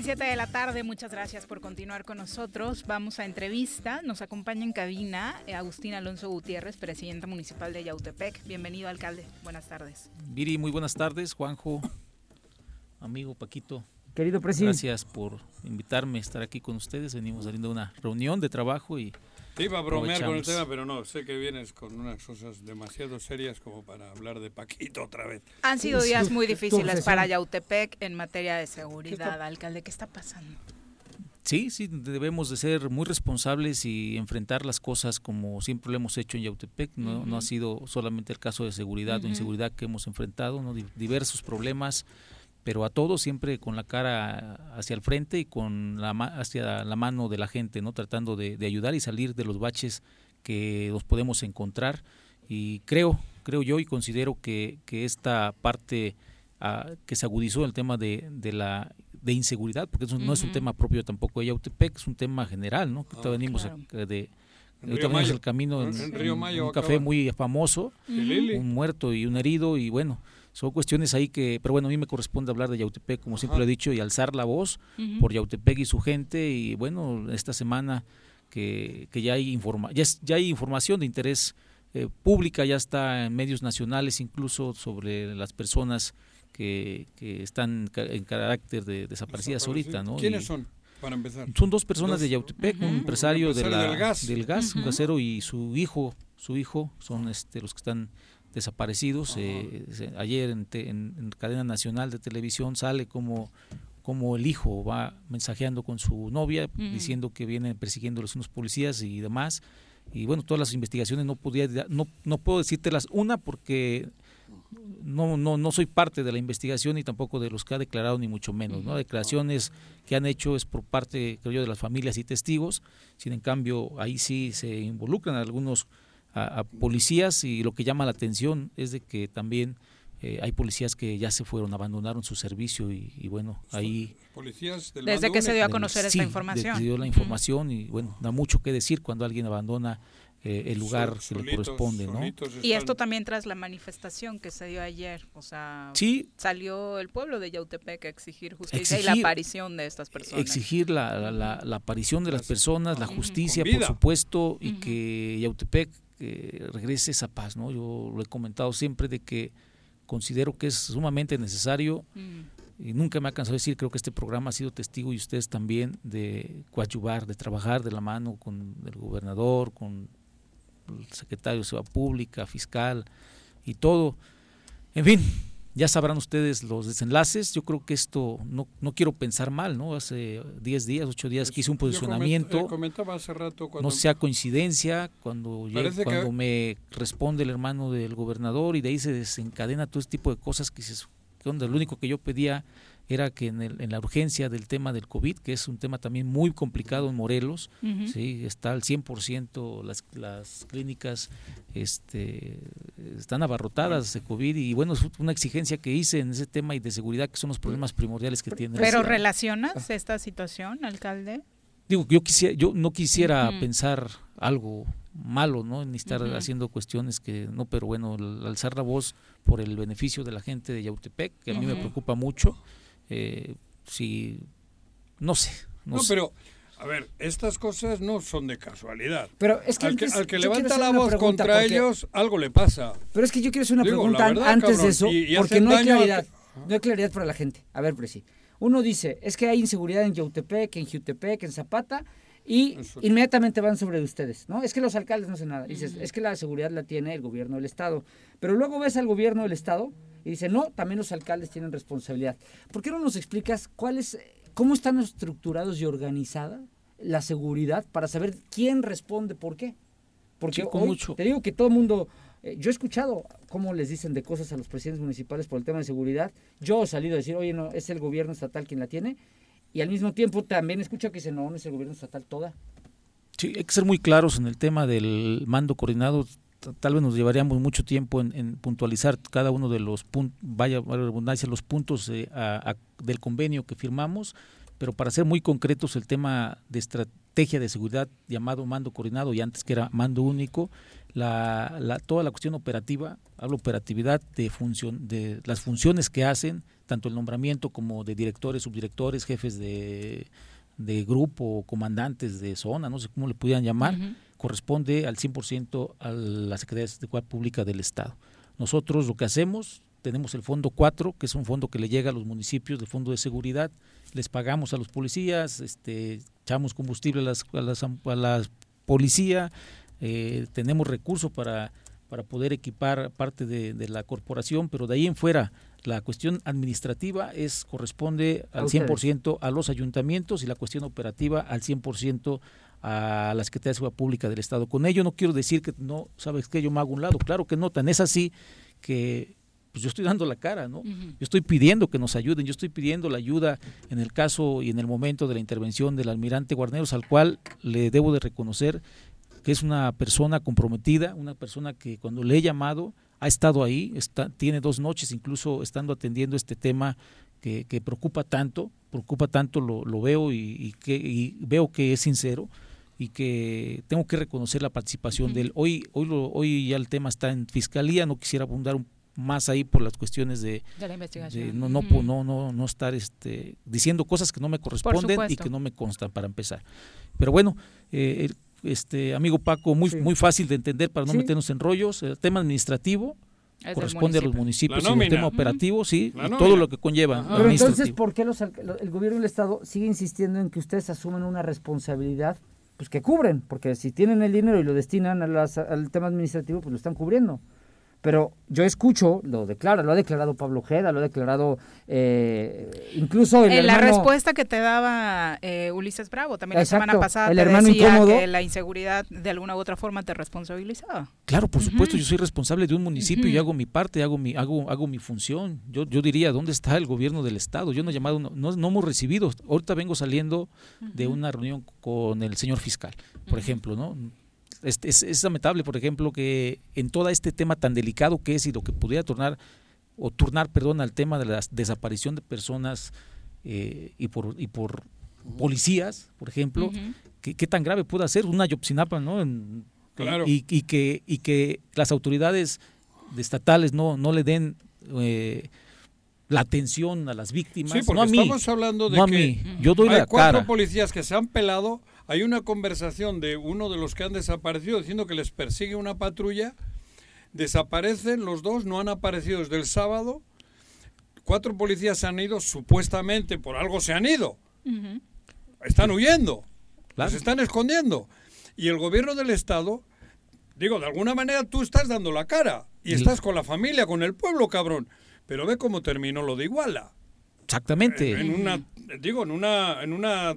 17 de la tarde, muchas gracias por continuar con nosotros. Vamos a entrevista. Nos acompaña en cabina eh, Agustín Alonso Gutiérrez, presidenta municipal de Yautepec. Bienvenido, alcalde. Buenas tardes. Viri, muy buenas tardes. Juanjo, amigo Paquito. Querido presidente. Gracias por invitarme a estar aquí con ustedes. Venimos saliendo de una reunión de trabajo y iba a bromear con el tema, pero no, sé que vienes con unas cosas demasiado serias como para hablar de Paquito otra vez. Han sido días muy difíciles para Yautepec en materia de seguridad, alcalde. ¿Qué está pasando? Sí, sí, debemos de ser muy responsables y enfrentar las cosas como siempre lo hemos hecho en Yautepec. No, no ha sido solamente el caso de seguridad o inseguridad que hemos enfrentado, ¿no? Di- diversos problemas, pero a todos siempre con la cara hacia el frente y con la ma- hacia la mano de la gente, no tratando de, de ayudar y salir de los baches que nos podemos encontrar. Y creo, creo yo y considero que, que esta parte ah, que se agudizó el tema de, de la de inseguridad, porque eso no es un tema propio tampoco de Yautepec, es un tema general, ¿no? Que ahorita venimos claro. de ahorita venimos el camino en, En- en Río en Mayo un café acaba. muy famoso, un muerto y un herido y bueno, son cuestiones ahí que, pero bueno, a mí me corresponde hablar de Yautepec, como siempre lo he dicho, y alzar la voz por Yautepec y su gente y bueno, esta semana que, que ya hay informa ya, es- ya hay información de interés eh, pública, ya está en medios nacionales incluso sobre las personas que, que están ca- en carácter de desaparecidas ahorita, ¿no? ¿Quiénes Y- son, para empezar? son dos personas Dos. de Yautepec, un Un empresario, de empresario la, del gas. del gas, un Ujú. gasero y su hijo, su hijo son este los que están desaparecidos. eh, ayer en, te- en- en cadena nacional de televisión sale como como el hijo va mensajeando con su novia diciendo que vienen persiguiéndolos unos policías y demás y bueno todas las investigaciones no podía no no puedo decírtelas una porque no, no, no soy parte de la investigación ni tampoco de los que ha declarado, ni mucho menos. ¿no? Declaraciones que han hecho es por parte, creo yo, de las familias y testigos. Sin en cambio, ahí sí se involucran algunos a, a policías y lo que llama la atención es de que también eh, hay policías que ya se fueron, abandonaron su servicio y, y bueno, ahí... Policías del Desde que se dio a conocer esta Sí, información. se dio la información y bueno, da mucho que decir cuando alguien abandona eh, el lugar Sol- que le corresponde, ¿no? solitos Y están. esto también tras la manifestación que se dio ayer, o sea, Sí, salió el pueblo de Yautepec a exigir justicia y la Exigir- aparición de estas personas. exigir la, la- la- la aparición de las personas, la justicia, por supuesto, y Ujú. que Yautepec eh, regrese esa paz, ¿no? Yo lo he comentado siempre de que considero que es sumamente necesario Mm. y nunca me ha cansado de decir, creo que este programa ha sido testigo y ustedes también de coadyuvar, de trabajar de la mano con el gobernador, con el secretario de Seguridad Pública, fiscal y todo. En fin, ya sabrán ustedes los desenlaces. Yo creo que esto, no, no quiero pensar mal, ¿no? Hace 10 días, 8 días que hice un posicionamiento. eh, comentaba hace rato cuando No sea coincidencia cuando, que- cuando me responde el hermano del gobernador y de ahí se desencadena todo este tipo de cosas que dices, ¿qué onda? Lo único que yo pedía era que en, el- en la urgencia del tema del COVID, que es un tema también muy complicado en Morelos, sí, está al 100%, las, las clínicas este, están abarrotadas de COVID y bueno, es una exigencia que hice en ese tema y de seguridad que son los problemas primordiales que tiene. ¿Pero la- relacionas esta situación, alcalde? Digo, yo quisiera, yo no quisiera pensar algo malo, ¿no? Ni estar haciendo cuestiones que no, pero bueno, alzar la voz por el beneficio de la gente de Yautepec, que a mí me preocupa mucho, eh, si, no sé, no, No, sé. pero, a ver, estas cosas no son de casualidad. Pero es que al que, antes- al que yo quiero levanta la voz contra porque- ellos, algo le pasa. Pero es que yo quiero hacer una Digo, pregunta verdad, antes cabrón, de eso, y- y porque no hay claridad. No hay claridad para la gente. A ver, Presi. Uno dice, es que hay inseguridad en Yautepec, en Jutepec, en Zapata, y inmediatamente van sobre ustedes, ¿no? Es que los alcaldes no hacen nada. Dices, es que la seguridad la tiene el gobierno del Estado. Pero luego ves al gobierno del Estado y dice, no, también los alcaldes tienen responsabilidad. ¿Por qué no nos explicas cuál es, cómo están estructurados y organizada la seguridad para saber quién responde por qué? Porque hoy mucho. te digo que todo el mundo, eh, yo he escuchado cómo les dicen de cosas a los presidentes municipales por el tema de seguridad. Yo he salido a decir, oye, no, es el gobierno estatal quien la tiene. Y al mismo tiempo también escucho que dicen, no, es el gobierno estatal toda. Sí, hay que ser muy claros en el tema del mando coordinado. Tal vez nos llevaríamos mucho tiempo en, puntualizar cada uno de los puntos, vaya redundancia, los puntos eh, del convenio que firmamos, pero para ser muy concretos, el tema de estrategia de seguridad llamado mando coordinado y antes que era mando único, la, la- toda la cuestión operativa, hablo operatividad de función, de las funciones que hacen, tanto el nombramiento como de directores, subdirectores, jefes de, de grupo, comandantes de zona, no sé cómo le pudieran llamar, corresponde al 100% a la Secretaría de Seguridad Pública del Estado. Nosotros lo que hacemos, tenemos el Fondo 4, que es un fondo que le llega a los municipios del Fondo de Seguridad, les pagamos a los policías, este, echamos combustible a las, a las, a las policía, eh, tenemos recursos para, para poder equipar parte de, de la corporación, pero de ahí en fuera la cuestión administrativa es corresponde al ustedes. 100% a los ayuntamientos y la cuestión operativa al 100% a la Secretaría de Seguridad Pública del Estado. Con ello no quiero decir que no, sabes que yo me hago un lado, claro que no, tan es así que pues yo estoy dando la cara, ¿no? Yo estoy pidiendo que nos ayuden, yo estoy pidiendo la ayuda en el caso y en el momento de la intervención del almirante Guarneros, al cual le debo de reconocer que es una persona comprometida, una persona que cuando le he llamado ha estado ahí, está, tiene dos noches incluso estando atendiendo este tema que, que preocupa tanto, preocupa tanto, lo, lo veo y, y que y veo que es sincero y que tengo que reconocer la participación de él. Hoy, hoy, lo- hoy ya el tema está en fiscalía, no quisiera abundar un- más ahí por las cuestiones de, De la investigación. de no, no, no, no, no estar este, diciendo cosas que no me corresponden y que no me constan para empezar. Pero bueno, eh, el- este amigo Paco, muy, muy fácil de entender para no Sí. meternos en rollos. El tema administrativo Es corresponde a los municipio. municipios y el tema operativo, sí, y todo lo que conlleva. Pero entonces, ¿por qué los el gobierno del Estado sigue insistiendo en que ustedes asumen una responsabilidad pues que cubren? Porque si tienen el dinero y lo destinan a las- al tema administrativo, pues lo están cubriendo. Pero yo escucho, lo declara, lo ha declarado Pablo Ojeda, lo ha declarado eh, incluso el En la hermano- respuesta que te daba eh, Ulises Bravo, también Exacto, la semana pasada el te hermano decía incómodo. que la inseguridad de alguna u otra forma te responsabilizaba. Claro, por supuesto, yo soy responsable de un municipio y Ujú. hago mi parte, hago mi, hago, hago mi función. Yo, yo diría, ¿dónde está el gobierno del Estado? Yo no he llamado, no, no, no hemos recibido. Ahorita vengo saliendo de una reunión con el señor fiscal, por ejemplo, ¿no? Es, es, es lamentable, por ejemplo, que en todo este tema tan delicado que es y lo que pudiera tornar, o turnar, perdón, al tema de la desaparición de personas eh, y por, y por policías, por ejemplo, Ujú. ¿qué, qué tan grave puede ser una Ayotzinapa, ¿no? En- Claro. y, y que, y que las autoridades estatales no, no le den eh, la atención a las víctimas. Sí, porque no a mí, estamos hablando de no a que mí. Yo doy hay la cuatro cara. policías que se han pelado. Hay una conversación de uno de los que han desaparecido diciendo que les persigue una patrulla. Desaparecen los dos, no han aparecido desde el sábado. Cuatro policías se han ido, supuestamente por algo se han ido. Están huyendo. Claro. Se están escondiendo. Y el gobierno del Estado, digo, de alguna manera tú estás dando la cara. Y estás con la familia, con el pueblo, cabrón. Pero ve cómo terminó lo de Iguala. Exactamente. En una, digo, en una, en una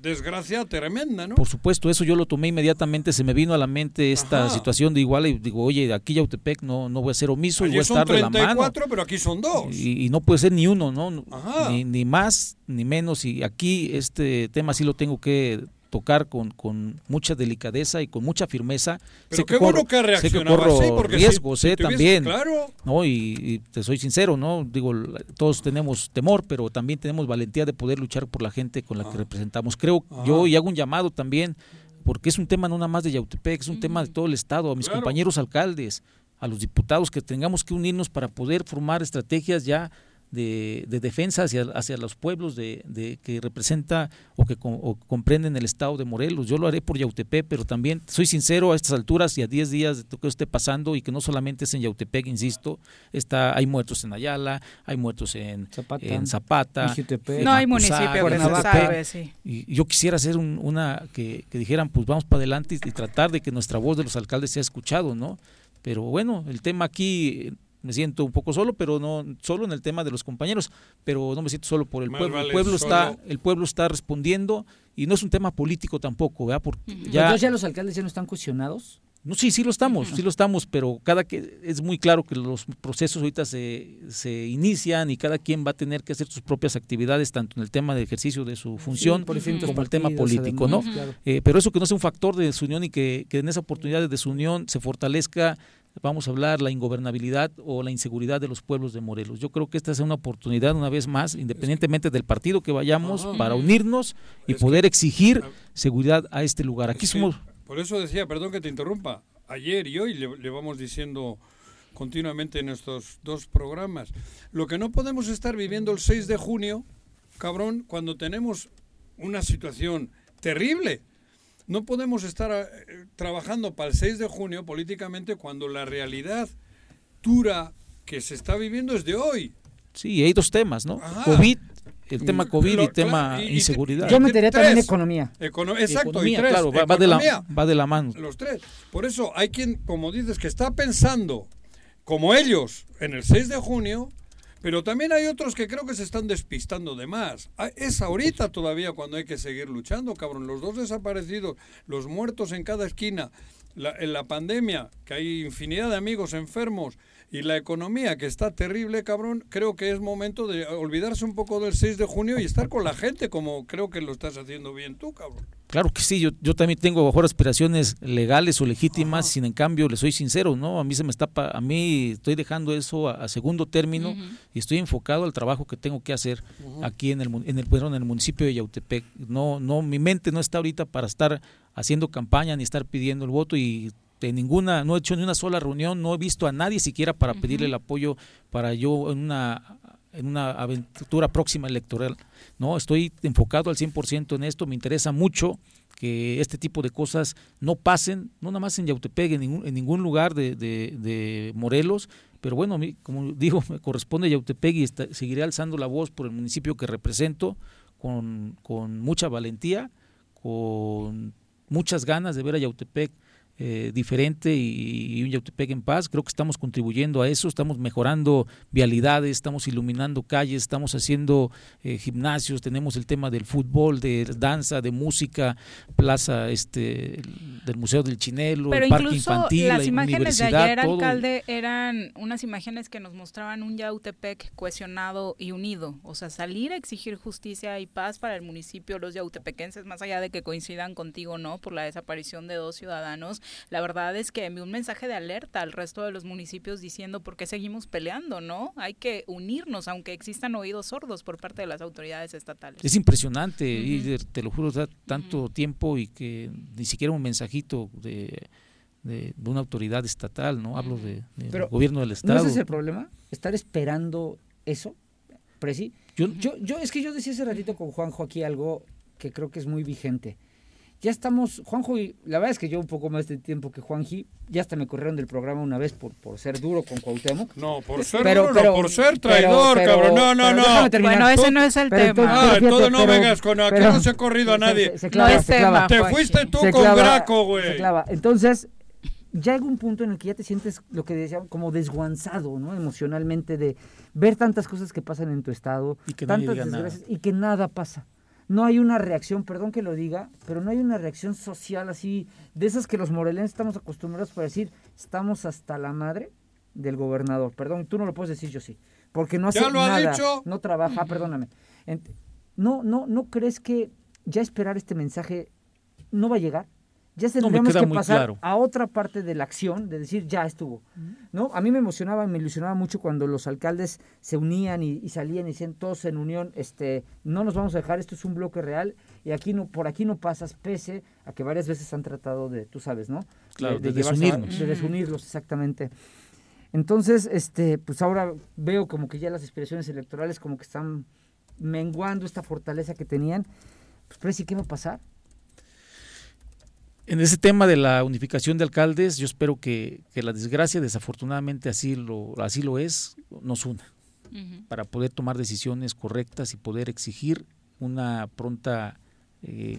desgracia tremenda, ¿no? Por supuesto, eso yo lo tomé inmediatamente, se me vino a la mente esta Ajá. situación de igual y digo, oye, aquí Yautepec no, no voy a ser omiso y voy a estar de la mano. 34, pero aquí son dos. Y, y no puede ser ni uno, ¿no? Ajá. Ni, ni más ni menos. Y aquí este tema sí lo tengo que tocar con, con mucha delicadeza y con mucha firmeza. Pero qué bueno que ha sé que reaccionado corro así, porque riesgos, si eh, también. claro. ¿no? Y, y te soy sincero, ¿no? Digo, todos tenemos temor, pero también tenemos valentía de poder luchar por la gente con la Ah. que representamos. Creo yo y hago un llamado también, porque es un tema no nada más de Yautepec, es un tema de todo el Estado, a mis Claro. compañeros alcaldes, a los diputados, que tengamos que unirnos para poder formar estrategias ya de, de defensa hacia, hacia los pueblos de, de que representa o que o comprenden el estado de Morelos. Yo lo haré por Yautepec, pero también soy sincero a estas alturas y a 10 días de lo que esté pasando y que no solamente es en Yautepec, insisto, está hay muertos en Ayala, hay muertos en Zapata, en Zapata, en Jutepec. en No hay Macusac, municipio que no sí. Y yo quisiera hacer un- una que, que dijeran, pues vamos para adelante y, y tratar de que nuestra voz de los alcaldes sea escuchado, ¿no? Pero bueno, el tema aquí me siento un poco solo, pero no solo en el tema de los compañeros, pero no me siento solo por el Más pueblo. vale el pueblo está, el pueblo está respondiendo y no es un tema político tampoco, ¿verdad? Porque Entonces ya ya los alcaldes ya no están cuestionados. no, sí, sí lo estamos, sí lo estamos, pero cada que es muy claro que los procesos ahorita se, se inician y cada quien va a tener que hacer sus propias actividades, tanto en el tema de ejercicio de su función como el tema partidos, político, ¿no? claro. Eh, pero eso que no sea un factor de desunión y que, que en esa oportunidad de desunión se fortalezca, vamos a hablar, la ingobernabilidad o la inseguridad de los pueblos de Morelos. Yo creo que esta es una oportunidad, una vez más, independientemente del partido que vayamos, Ajá. para unirnos y poder que- exigir seguridad a este lugar. Aquí somos... Por eso decía, perdón que te interrumpa, ayer y hoy le, le vamos diciendo continuamente en estos dos programas, lo que no podemos estar viviendo el 6 de junio, cabrón, cuando tenemos una situación terrible. No podemos estar eh, trabajando para el 6 de junio políticamente cuando la realidad dura que se está viviendo es de hoy. Sí, hay dos temas, ¿no? Ajá. COVID, el tema COVID y Lo- tema claro, y- y- inseguridad. Yo metería también economía. Econo- exacto, Economía, y tres. claro, va, va de la, economía. va de la mano. Los tres. Por eso hay quien, como dices, que está pensando como ellos en el 6 de junio, pero también hay otros que creo que se están despistando de más. Ah, Es ahorita todavía cuando hay que seguir luchando, cabrón. Los dos desaparecidos, los muertos en cada esquina, la, en la pandemia, que hay infinidad de amigos enfermos, y la economía que está terrible, cabrón, creo que es momento de olvidarse un poco del 6 de junio y estar con la gente como creo que lo estás haciendo bien tú, cabrón. Claro que sí, yo, yo también tengo a lo mejor aspiraciones legales o legítimas, sin en cambio, le soy sincero, ¿no? A mí se me está, pa- a mí estoy dejando eso a, a segundo término y estoy enfocado al trabajo que tengo que hacer aquí en el, en el, en el municipio de Yautepec. No, no, mi mente no está ahorita para estar haciendo campaña ni estar pidiendo el voto y de ninguna, no he hecho ni una sola reunión, no he visto a nadie siquiera para pedirle el apoyo para yo en una en una aventura próxima electoral. No, estoy enfocado al 100% en esto, me interesa mucho que este tipo de cosas no pasen, no nada más en Yautepec, en ningún, en ningún lugar de, de- de Morelos, pero bueno, a como digo, me corresponde a Yautepec y seguiré alzando la voz por el municipio que represento con, con mucha valentía, con muchas ganas de ver a Yautepec eh, diferente y, y un Yautepec en paz. Creo que estamos contribuyendo a eso, estamos mejorando vialidades, estamos iluminando calles, estamos haciendo eh, gimnasios, tenemos el tema del fútbol, de danza, de música, plaza este del Museo del Chinelo, Pero el parque incluso infantil, las la imágenes de ayer, todo. alcalde, eran unas imágenes que nos mostraban un Yautepec cohesionado y unido. O sea, salir a exigir justicia y paz para el municipio, los yautepequenses, más allá de que coincidan contigo, ¿no? Por la desaparición de dos ciudadanos. La verdad es que envió un mensaje de alerta al resto de los municipios diciendo por qué seguimos peleando, ¿no? Hay que unirnos, aunque existan oídos sordos por parte de las autoridades estatales. Es impresionante, y te lo juro, da tanto tiempo y que ni siquiera un mensajito de, de, de una autoridad estatal, ¿no? Hablo de, de- del gobierno del ¿No Estado. ese es el problema? ¿Estar esperando eso? Preci. Yo, yo, yo, es que yo decía hace ratito con Juanjo aquí algo que creo que es muy vigente. Ya estamos, Juanjo, y la verdad es que yo un poco más de tiempo que Juanji, ya hasta me corrieron del programa una vez por, por ser duro con Cuauhtémoc. No, por ser duro, no, por ser pero- traidor, pero- cabrón. No, no, pero no. Bueno, ese no es el Pero tema. entonces, Ah, pero fíjate, entonces no pero- vengas con aquí pero- no se ha corrido a se- nadie. se- se clava, No es se clava. tema, Te fuiste tú Se con clava, Graco, se güey. clava. Entonces, llega un punto en el que ya te sientes lo que decíamos como desguanzado, ¿no? Emocionalmente de ver tantas cosas que pasan en tu estado, Y que nadie tantas diga nada. y que nada pasa. No hay una reacción, perdón que lo diga, pero no hay una reacción social así, de esas que los morelenses estamos acostumbrados para decir, estamos hasta la madre del gobernador. Perdón, tú no lo puedes decir, yo sí. Porque no hace Ya lo ha nada, dicho. no trabaja, perdóname. No, no, ¿No crees que ya esperar este mensaje no va a llegar? Ya tendríamos queda que pasar claro. a otra parte de la acción, de decir, ya estuvo. ¿no? A mí me emocionaba y me ilusionaba mucho cuando los alcaldes se unían y, y salían y decían todos en unión, este, no nos vamos a dejar, esto es un bloque real y aquí no, por aquí no pasas, pese a que varias veces han tratado de, tú sabes, ¿no? Claro, de llevarse a- desunirnos. de desunirlos, exactamente. Entonces, este, pues ahora veo como que ya las aspiraciones electorales como que están menguando esta fortaleza que tenían. Pues, Preci, ¿qué va a pasar? En ese tema de la unificación de alcaldes, yo espero que, que la desgracia, desafortunadamente así lo, así lo es, nos una para poder tomar decisiones correctas y poder exigir una pronta eh,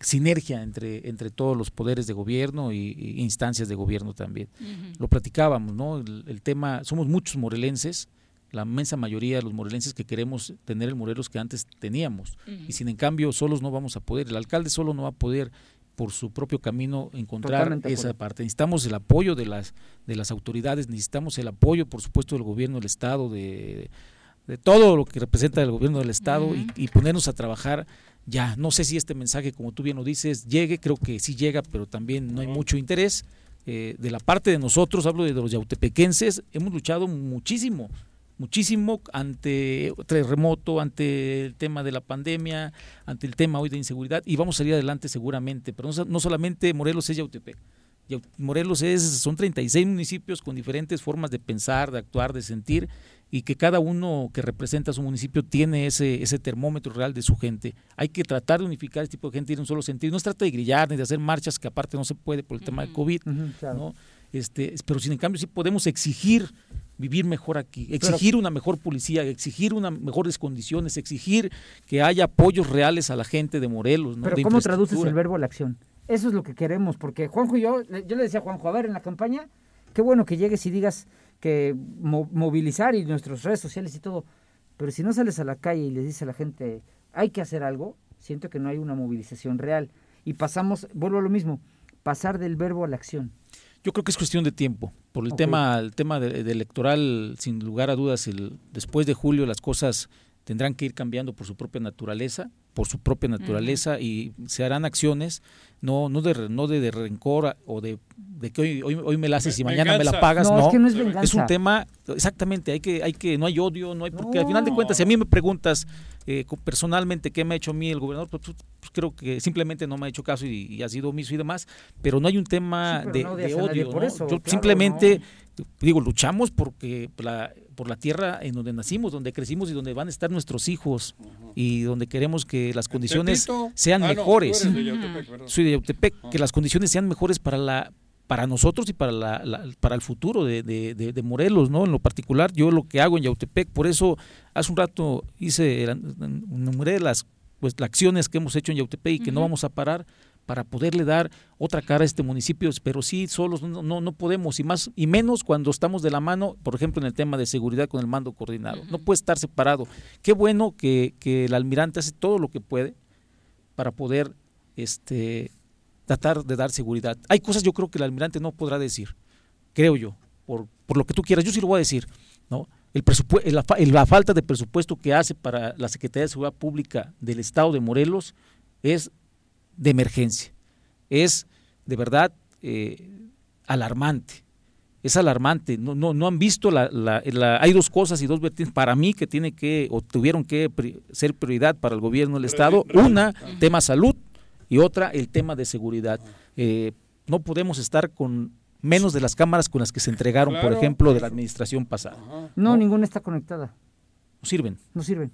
sinergia entre, entre todos los poderes de gobierno y, y instancias de gobierno también. Lo platicábamos, ¿no? El, el tema, somos muchos morelenses, la inmensa mayoría de los morelenses que queremos tener el Morelos que antes teníamos. Y sin en cambio, solos no vamos a poder, el alcalde solo no va a poder por su propio camino encontrar Totalmente esa acuerdo. parte. Necesitamos el apoyo de las de las autoridades, necesitamos el apoyo, por supuesto, del gobierno del estado, de, de todo lo que representa el gobierno del estado y, y ponernos a trabajar ya. No sé si este mensaje, como tú bien lo dices, llegue, creo que sí llega, pero también no hay mucho interés. Eh, de la parte de nosotros, hablo de los yautepequenses, hemos luchado muchísimo, muchísimo ante terremoto, ante el tema de la pandemia, ante el tema hoy de inseguridad y vamos a salir adelante seguramente, pero no, no solamente Morelos es Yautepec. Yau- Morelos es, son 36 municipios con diferentes formas de pensar, de actuar, de sentir y que cada uno que representa a su municipio tiene ese, ese termómetro real de su gente. Hay que tratar de unificar este tipo de gente en un solo sentido. No se trata de grillar ni de hacer marchas que aparte no se puede por el tema del COVID. Claro. ¿no? Este, pero sin en cambio sí podemos exigir vivir mejor aquí, exigir una mejor policía, exigir unas mejores condiciones, exigir que haya apoyos reales a la gente de Morelos. ¿no? Pero de ¿cómo traduces el verbo a la acción? Eso es lo que queremos, porque Juanjo y yo, yo le decía a Juanjo, a ver, en la campaña, qué bueno que llegues y digas que mo- movilizar y nuestras redes sociales y todo, pero si no sales a la calle y le dices a la gente, hay que hacer algo, siento que no hay una movilización real. Y pasamos, vuelvo a lo mismo, pasar del verbo a la acción. Yo creo que es cuestión de tiempo. Por el tema, el tema de, de electoral, sin lugar a dudas, el, después de julio las cosas tendrán que ir cambiando por su propia naturaleza, por su propia naturaleza y se harán acciones, no, no de re- no de, de rencor o de, de que hoy, hoy, hoy me la haces y mañana me la pagas. No, No, es que no es venganza. un tema, exactamente, hay que, hay que, no hay odio, no hay, porque al final de cuentas, si a mí me preguntas eh, personalmente qué me ha hecho a mí el gobernador, pues, pues, creo que simplemente no me ha hecho caso y, y ha sido omiso y demás, pero no hay un tema Sí, de, de odio. por ¿no? eso, Yo claro, simplemente digo, luchamos porque por la, por la tierra en donde nacimos, donde crecimos y donde van a estar nuestros hijos y donde queremos que las condiciones Tepito. sean Ah, no, mejores. eres de Yautepec. Soy de Yautepec, que las condiciones sean mejores para la para nosotros y para la, la- para el futuro de, de- de- de Morelos, ¿no? En lo particular, yo lo que hago en Yautepec, por eso hace un rato hice, enumeré las, pues, las acciones que hemos hecho en Yautepec y que no vamos a parar para poderle dar otra cara a este municipio, pero sí solos no, no, no podemos y más y menos cuando estamos de la mano, por ejemplo en el tema de seguridad con el mando coordinado. No puede estar separado. Qué bueno que, que el almirante hace todo lo que puede para poder este tratar de dar seguridad. Hay cosas yo creo que el almirante no podrá decir, creo yo, por, por lo que tú quieras, yo sí lo voy a decir, ¿no? El la, la falta de presupuesto que hace para la Secretaría de Seguridad Pública del Estado de Morelos es de emergencia. Es de verdad eh, alarmante. Es alarmante. No, no, no han visto la, la- la- hay dos cosas y dos vertientes para mí que tiene que o tuvieron que pri- ser prioridad para el gobierno del estado. Una, tema salud y otra, el tema de seguridad. Eh, no podemos estar con menos de las cámaras con las que se entregaron, por ejemplo, de la administración pasada. No, ninguna está conectada. No sirven. No sirven.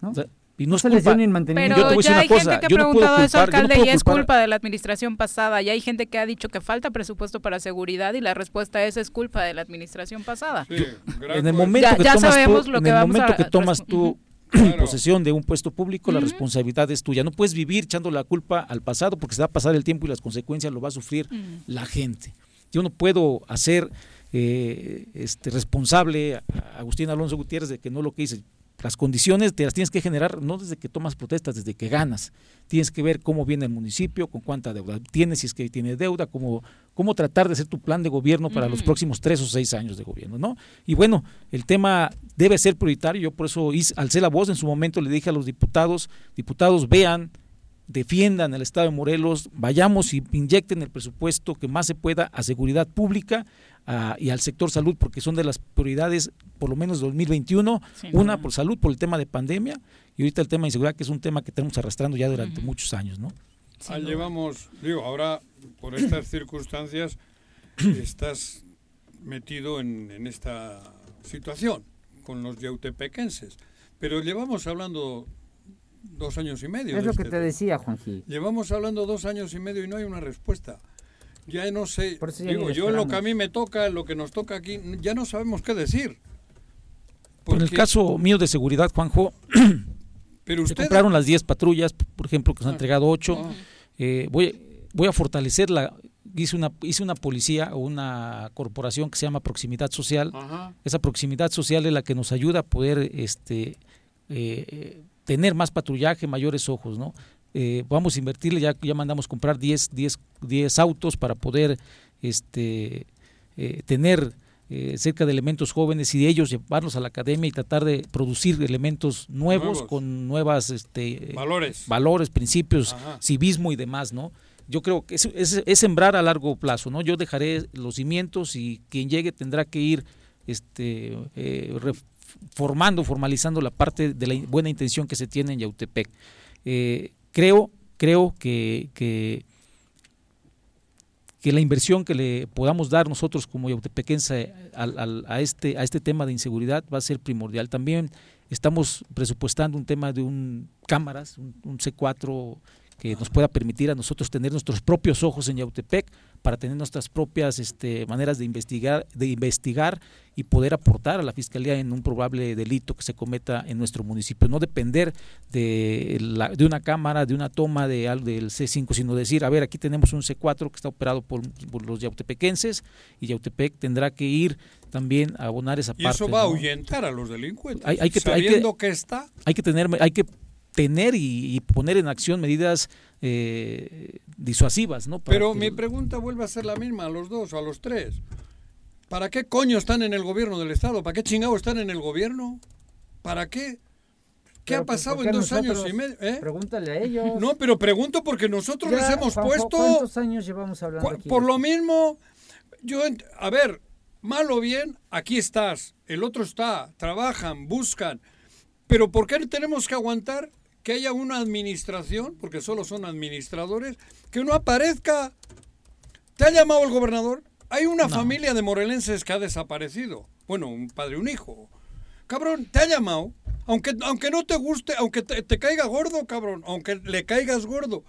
¿no? O sea, y no es se les culpa- dio ni el mantenimiento. Pero Yo te voy a decir ya una hay cosa, gente que ha yo no puedo preguntado eso, no alcalde, puedo y es culpa de la administración pasada. Y hay gente que ha dicho que falta presupuesto para seguridad y la respuesta es es culpa de la administración pasada. En el momento Ya- que ya tomas sabemos tú, lo en que el vamos momento a- que tomas tú posesión de un puesto público, la responsabilidad es tuya. No puedes vivir echando la culpa al pasado porque se va a pasar el tiempo y las consecuencias lo va a sufrir la gente. Yo no puedo hacer eh, este responsable a a Agustín Alonso Gutiérrez de que no lo que hice. Las condiciones te las tienes que generar no desde que tomas protestas, desde que ganas. Tienes que ver cómo viene el municipio, con cuánta deuda tienes, si es que tiene deuda, cómo, cómo tratar de hacer tu plan de gobierno para los próximos tres o seis años de gobierno, ¿no? Y bueno, el tema debe ser prioritario. Yo por eso hice- alcé la voz en su momento, le dije a los diputados, diputados, vean, defiendan el Estado de Morelos, vayamos y inyecten el presupuesto que más se pueda a seguridad pública a- y al sector salud, porque son de las prioridades, por lo menos 2021, Sin una por salud, por el tema de pandemia, y ahorita el tema de inseguridad, que es un tema que tenemos arrastrando ya durante muchos años, ¿no? Ah, llevamos, digo, ahora por estas circunstancias estás metido en, en esta situación con los yautepequenses. Pero llevamos hablando dos años y medio. Es lo que este te decía, Juanji. Llevamos hablando dos años y medio y no hay una respuesta. Ya no sé, eso ya digo, yo en lo que a mí me toca, lo que nos toca aquí, ya no sabemos qué decir. Por el Porque- caso mío de seguridad, Juanjo, Pero se compraron las 10 patrullas, por ejemplo, que se han Ah, entregado 8. ah. Eh, voy, voy a fortalecer la... Hice una, hice una policía o una corporación que se llama Proximidad Social. Ajá. Esa proximidad social es la que nos ayuda a poder este, eh, tener más patrullaje, mayores ojos, ¿no? Eh, vamos a invertirle, ya, ya mandamos comprar 10, 10, 10 autos para poder este, eh, tener eh, cerca de elementos jóvenes y de ellos llevarlos a la academia y tratar de producir elementos nuevos, Nuevos. con nuevas este, Valores. valores, principios, Ajá. civismo y demás, ¿no? Yo creo que es, es- es sembrar a largo plazo, ¿no? Yo dejaré los cimientos y quien llegue tendrá que ir este, eh, formando, formalizando la parte de la buena intención que se tiene en Yautepec. Eh, creo, creo que, que, la inversión que le podamos dar nosotros como yautepequense a, este, a este tema de inseguridad va a ser primordial. También estamos presupuestando un tema de un cámaras, un, un C4 que nos pueda permitir a nosotros tener nuestros propios ojos en Yautepec para tener nuestras propias este, maneras de investigar, de investigar y poder aportar a la fiscalía en un probable delito que se cometa en nuestro municipio. No depender de, la- de una cámara, de una toma de, del C5, sino decir, a ver, aquí tenemos un C4 que está operado por, por los yautepequenses y Yautepec tendrá que ir también a abonar esa Y parte. eso va a ahuyentar a los delincuentes. Hay- hay que- hay que- sabiendo que, está. hay que tener hay que tener y, y poner en acción medidas eh, disuasivas no Para Pero que- mi pregunta vuelve a ser la misma a los dos o a los tres. ¿Para qué coño están en el gobierno del Estado? ¿Para qué chingado están en el gobierno? ¿Para qué? ¿Qué Pero, ha pues, pasado ¿por qué en dos años y medio? ¿eh? Pregúntale a ellos. No, pero pregunto porque nosotros Ya, les hemos Juanjo, puesto... ¿Cuántos años llevamos hablando aquí? Por lo mismo, yo, ent- a ver, mal o bien, aquí estás, el otro está, trabajan, buscan, pero ¿por qué tenemos que aguantar que haya una administración, porque solo son administradores, que no aparezca? ¿Te ha llamado el gobernador? Hay una familia de morelenses que ha desaparecido. Bueno, un padre y un hijo. Cabrón, ¿te ha llamado? Aunque, aunque no te guste, aunque te, te caiga gordo, cabrón, aunque le caigas gordo.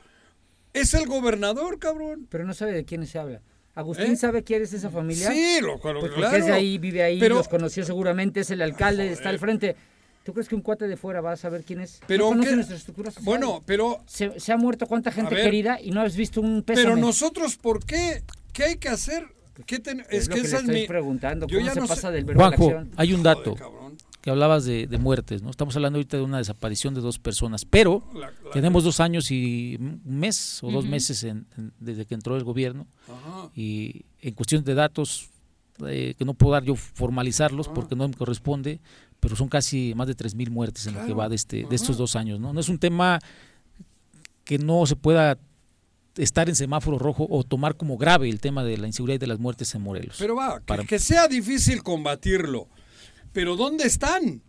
Es el gobernador, cabrón. Pero no sabe de quién se habla. ¿Agustín ¿Eh? sabe quién es esa familia? Sí, lo- claro, Pues porque claro. es de ahí, vive ahí, Pero- los conoció seguramente, es el alcalde, está al frente. ¿Tú crees que un cuate de fuera va a saber quién es? Pero no nuestra estructura social. Bueno, pero Se, se ha muerto cuánta gente ver. querida y no has visto un pésame. Pero nosotros, ¿por qué? ¿Qué hay que hacer? ¿Qué ten- Es es lo que que esa le es mi... preguntando, Yo ¿cómo ya se no pasa sé- del verbo a la Juanjo, acción? hay un dato que hablabas de, de muertes, ¿no? Estamos hablando ahorita de una desaparición de dos personas, pero La- la- tenemos dos años y un mes o dos meses en- en- desde que entró el gobierno Ajá. y en cuestión de datos eh, que no puedo dar yo formalizarlos porque no me corresponde, pero son casi más de 3.000 muertes en lo que va de, este, de estos dos años, ¿no? No es un tema que no se pueda estar en semáforo rojo o tomar como grave el tema de la inseguridad y de las muertes en Morelos. Pero va, que, Para- que sea difícil combatirlo. Pero ¿dónde están?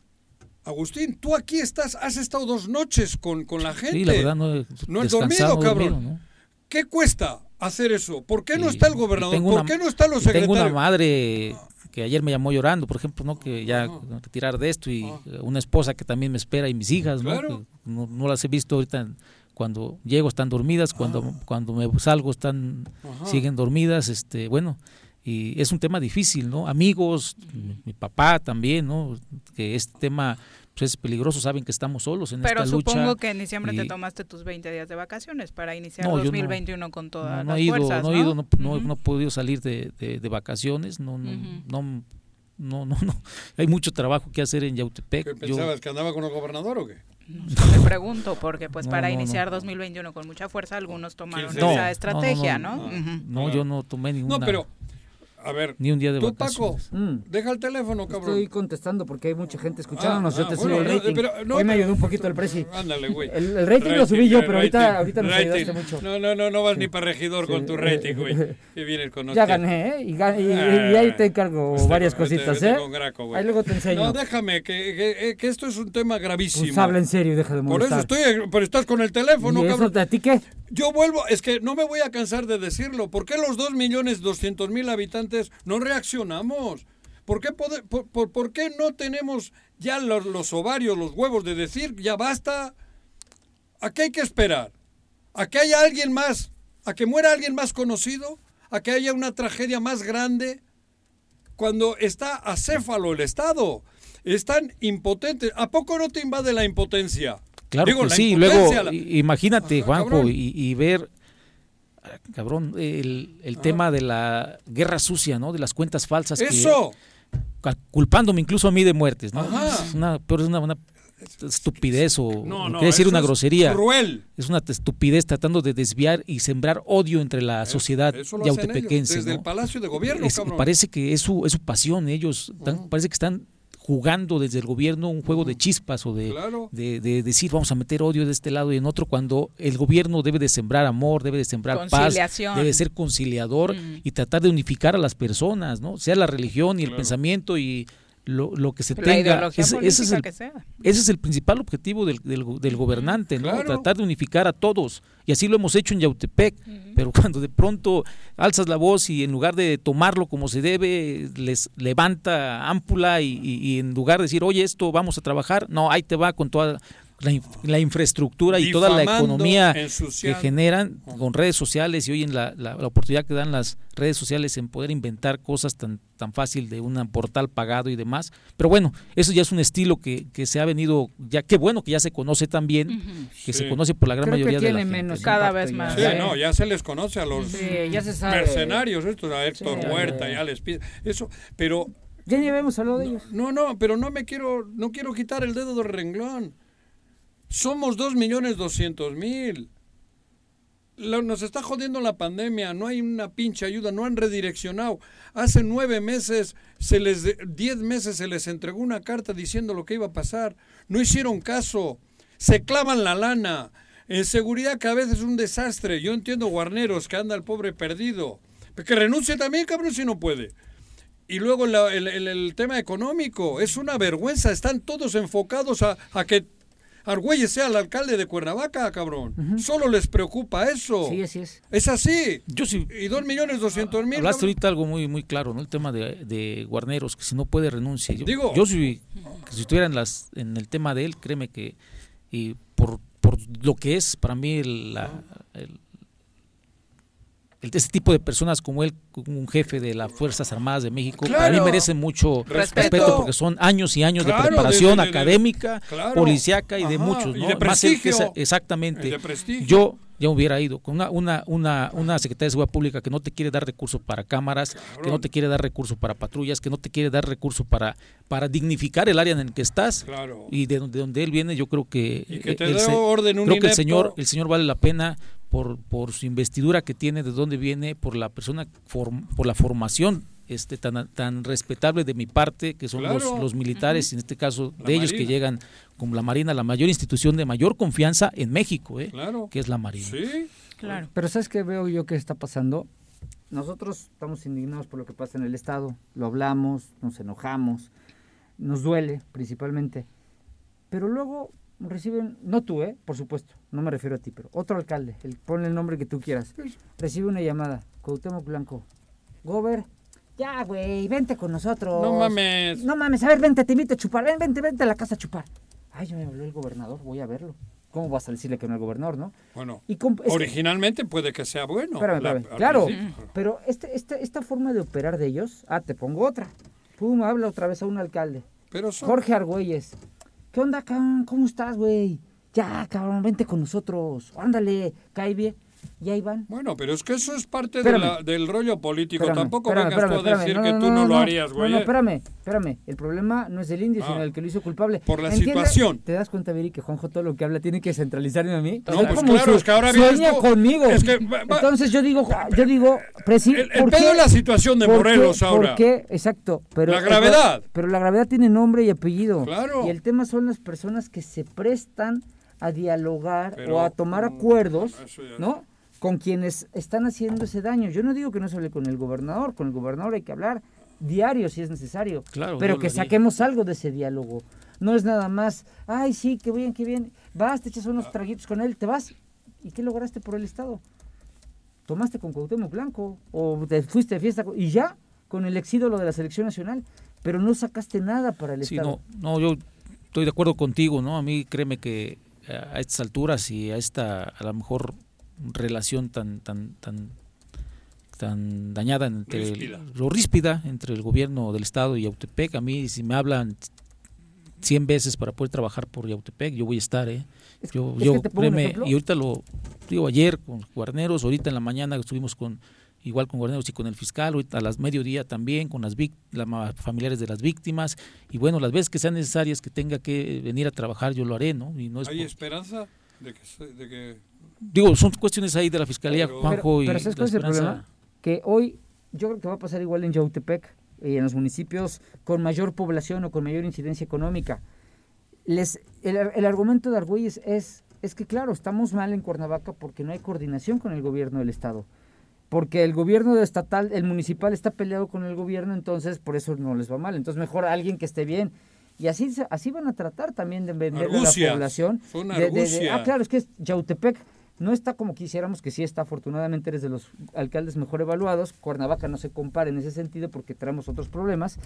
Agustín, tú aquí estás, has estado dos noches con, con la gente. Sí, la verdad no he No has dormido, cabrón. dormido, ¿no? ¿Qué cuesta hacer eso? ¿Por qué no está el gobernador? tengo ¿Por una- qué no están los y Tengo secretarios? una madre que ayer me llamó llorando, por ejemplo, ¿no? que ya tengo que tirar de esto y eh, una esposa que también me espera y mis hijas, ¿no? Claro. No, no las he visto ahorita cuando llego están dormidas, cuando cuando me salgo están Ajá. siguen dormidas, este, bueno, y es un tema difícil, ¿no? Amigos, mi, mi papá también, ¿no? Que este tema pues, es peligroso, saben que estamos solos en Pero esta lucha. supongo que en diciembre te tomaste tus 20 días de vacaciones para iniciar No, yo no. 2021 con todas no, no las he ido, fuerzas, no he ido, no, no- Ujú. no he podido salir de, de- de vacaciones, no, no, Ujú. no, no, no, no. Hay mucho trabajo que hacer en Yautepec. ¿Qué Yo- ¿Pensabas que andaba con el gobernador o qué? Te pregunto, porque pues No, para no, no. iniciar 2021 con mucha fuerza, algunos tomaron 15 no, esa no, estrategia, no, ¿no? no, no, yo no tomé ninguna. No, pero, a ver, Ni un día de tú, Paco, vacaciones. Mm. deja el teléfono, cabrón. Estoy contestando porque hay mucha gente escuchándonos. Ah, yo ah, te bueno, subo el rating. pero no, Hoy me ayudó un poquito el presi. Ándale, güey. El, el rating, lo subí yo, eh, pero ahorita, rating, ahorita nos rating. ayudaste mucho. No, no, no, no vas ni para regidor Sí. con tu rating, güey. Que vienes con Ya gané, ¿eh? Y, Ah, ahí te encargo vete varias cositas, vete ¿eh? Graco, güey. Ahí luego te enseño. No, déjame, que, que, que esto es un tema gravísimo. Pues habla en serio y deja de Por eso molestar. estoy, pero estás con el teléfono, ¿Y eso cabrón. a ti qué? Yo vuelvo, es que no me voy a cansar de decirlo. ¿Por qué los 2.200.000 habitantes no reaccionamos? ¿Por qué, por, por- por qué no tenemos ya los, los ovarios, los huevos de decir, ya basta? ¿A qué hay que esperar? ¿A que haya alguien más? ¿A que muera alguien más conocido? ¿A que haya una tragedia más grande? Cuando está acéfalo el Estado. Están impotentes. ¿A poco no te invade la impotencia? Claro Digo, que la sí, luego la- imagínate, Juanjo, y, y ver, cabrón, el, el tema de la guerra sucia, ¿no? De las cuentas falsas. que- ¡Eso! ca- culpándome incluso a mí de muertes, ¿no? Ajá. Es una, pero es una, una estupidez o No, no, quiere decir una es grosería. cruel. Es una estupidez tratando de desviar y sembrar odio entre la sociedad hacen ellos, yautepequense. desde ¿no? el Palacio de Gobierno, Es- cabrón. parece que es su, es su pasión, ellos parece que están jugando desde el gobierno un juego de chispas o de, Claro. de, de decir vamos a meter odio de este lado y en otro cuando el gobierno debe de sembrar amor, debe de sembrar paz, debe ser conciliador y tratar de unificar a las personas, ¿no? Sea la religión y el pensamiento y lo, lo que se La tenga. Ese, es el, que sea. ese es el principal objetivo del, del, del gobernante, ¿no? Claro. Tratar de unificar a todos. Y así lo hemos hecho en Yautepec. Pero cuando de pronto alzas la voz y en lugar de tomarlo como se debe, les levanta ámpula y, y- y en lugar de decir, oye, esto vamos a trabajar, no, ahí te va con toda la, inf- la infraestructura y toda la economía que generan con redes sociales y hoy en la, la- la oportunidad que dan las redes sociales en poder inventar cosas tan, tan fácil de un portal pagado y demás. Pero bueno, eso ya es un estilo que, que se ha venido, ya qué bueno que ya se conoce también, que se conoce por la gran Creo que mayoría de la tiene gente. menos ¿no? Cada vez más. Sí, no, ya se les conoce a los Sí, ya se sabe. mercenarios, estos, a Héctor Sí. Huerta, ya les pide. Eso, pero. Ya ni habíamos hablado de ellos. No, no, pero no me quiero, no quiero quitar el dedo del renglón. Somos dos millones doscientos mil. Lo- Nos está jodiendo la pandemia, no hay una pinche ayuda, no han redireccionado. Hace nueve meses, se les diez meses se les entregó una carta diciendo lo que iba a pasar. No hicieron caso, se clavan la lana. En seguridad cada vez es un desastre. Yo entiendo Guarneros, que anda el pobre perdido. Que renuncie también, cabrón, si no puede. Y luego el, el- el tema económico, es una vergüenza, están todos enfocados a, a que Argüelles sea el alcalde de Cuernavaca, cabrón. Solo les preocupa eso. Sí, así es. Es así. Yo sí. Y dos millones doscientos mil. Hablaste cabrón. ahorita algo muy muy claro, ¿no? El tema de, de Guarneros, que si no puede renuncia. Yo, Digo- yo si, que si estuviera en, las, en el tema de él, créeme que y por, por lo que es para mí el, la- el- ese tipo de personas como él, como un jefe de las Fuerzas Armadas de México, para mí Claro. merece mucho Respeto. respeto. porque son años y años Claro, de preparación de- de- de- académica, claro. policíaca y de muchos, y ¿no? de Más el que esa- exactamente. Y de prestigio. Yo ya hubiera ido con una, una, una, una Secretaría de Seguridad Pública que no te quiere dar recursos para cámaras, que no te quiere dar recursos para patrullas, que no te quiere dar recursos para, para dignificar el área en el que estás. Claro. Y de donde, donde él viene, yo creo que, Y que te dé se- orden un creo que el señor, el señor vale la pena por, por su investidura que tiene, de dónde viene, por la persona, form- por la formación este tan, tan respetable de mi parte, que son los, Claro. los militares, en este caso La de ellos que llegan como la Marina, la mayor institución de mayor confianza en México, ¿eh? Claro. que es la Marina. Sí. Claro. Pero ¿sabes qué veo yo que está pasando? Nosotros estamos indignados por lo que pasa en el Estado. Lo hablamos, nos enojamos, nos duele principalmente. Pero luego reciben, no tú, ¿eh? Por supuesto, no me refiero a ti, pero otro alcalde, el, ponle el nombre que tú quieras, recibe una llamada, Cuauhtémoc Blanco. Gober, ya, güey, vente con nosotros. No mames. No mames, a ver, vente, te invito a chupar, ven, vente, vente a la casa a chupar. Ay, ya me habló el gobernador, voy a verlo. ¿Cómo vas a decirle que no al gobernador, no? Bueno, Y que- originalmente puede que sea bueno. Espérame, la- espérame. Claro, principio. pero este, este, esta forma de operar de ellos, ah, te pongo otra. Pum, habla otra vez a un alcalde. Pero son- Jorge Argüelles. ¿Qué onda, cabrón? ¿Cómo estás, güey? Ya, cabrón, vente con nosotros. Ándale, cae bien. Y ahí van. Bueno, pero es que eso es parte de Espérame. la- del rollo político. Espérame, Tampoco espérame, vengas tú a espérame, decir espérame. que tú no, lo harías, güey. No, ¿eh? espérame, espérame. El problema no es del indio, Ah. sino el que lo hizo culpable. Por la ¿Entiendes? situación. ¿Te das cuenta, Viri, que Juanjo todo lo que habla tiene que centralizarme a mí? No, pues como claro, su- es que ahora vienes sueña conmigo. Es que va- va- Entonces yo digo, yo digo, presi- El- el ¿por pedo qué? es la situación de ¿Por Morelos ahora. ¿Por qué? Exacto. Pero La gravedad. Pero la gravedad tiene nombre y apellido. Claro. Y el tema son las personas que se prestan a dialogar Pero, o a tomar mm, acuerdos, ¿no? Con quienes están haciendo ese daño. Yo no digo que no se hable con el gobernador, con el gobernador hay que hablar diario si es necesario, Claro, pero que saquemos algo de ese diálogo. No es nada más, ay, sí, qué bien, qué bien, vas, te echas Ah. unos traguitos con él, te vas. ¿Y qué lograste por el Estado? Tomaste con Cuauhtémoc Blanco o te fuiste de fiesta con- y ya, con el exídolo de la selección nacional, pero no sacaste nada para el Sí, Estado. no, no, yo estoy de acuerdo contigo, ¿no? A mí créeme que a estas alturas y a esta, a lo mejor, relación tan, tan, tan, tan dañada entre el- lo ríspida entre el gobierno del estado y Yautepec, a mí si me hablan 100 veces para poder trabajar por Yautepec, yo voy a estar, ¿eh? Yo, es yo, créeme, y ahorita lo digo ayer con Guarneros, ahorita en la mañana estuvimos con igual con Guarneros y con el fiscal, ahorita a las mediodía también con las vic- la ma- familiares de las víctimas y bueno, las veces que sean necesarias que tenga que venir a trabajar yo lo haré, ¿no? Y no es ¿Hay por- esperanza de que, se- de que digo, son cuestiones ahí de la fiscalía, Pero- Juanjo pero, y pero ¿sabes la cuál es el esperanza- problema? Que hoy yo creo que va a pasar igual en Yautepec y en los municipios con mayor población o con mayor incidencia económica. Les, el, el argumento de Argüelles es, es que claro, estamos mal en Cuernavaca porque no hay coordinación con el gobierno del estado. Porque el gobierno estatal, el municipal está peleado con el gobierno, entonces por eso no les va mal. Entonces mejor alguien que esté bien. Y así, así van a tratar también de vender a la población. son de- de- de- argucias. ah, claro, es que es- Yautepec no está como quisiéramos que sí está. Afortunadamente eres de los alcaldes mejor evaluados. Cuernavaca no se compara en ese sentido porque traemos otros problemas.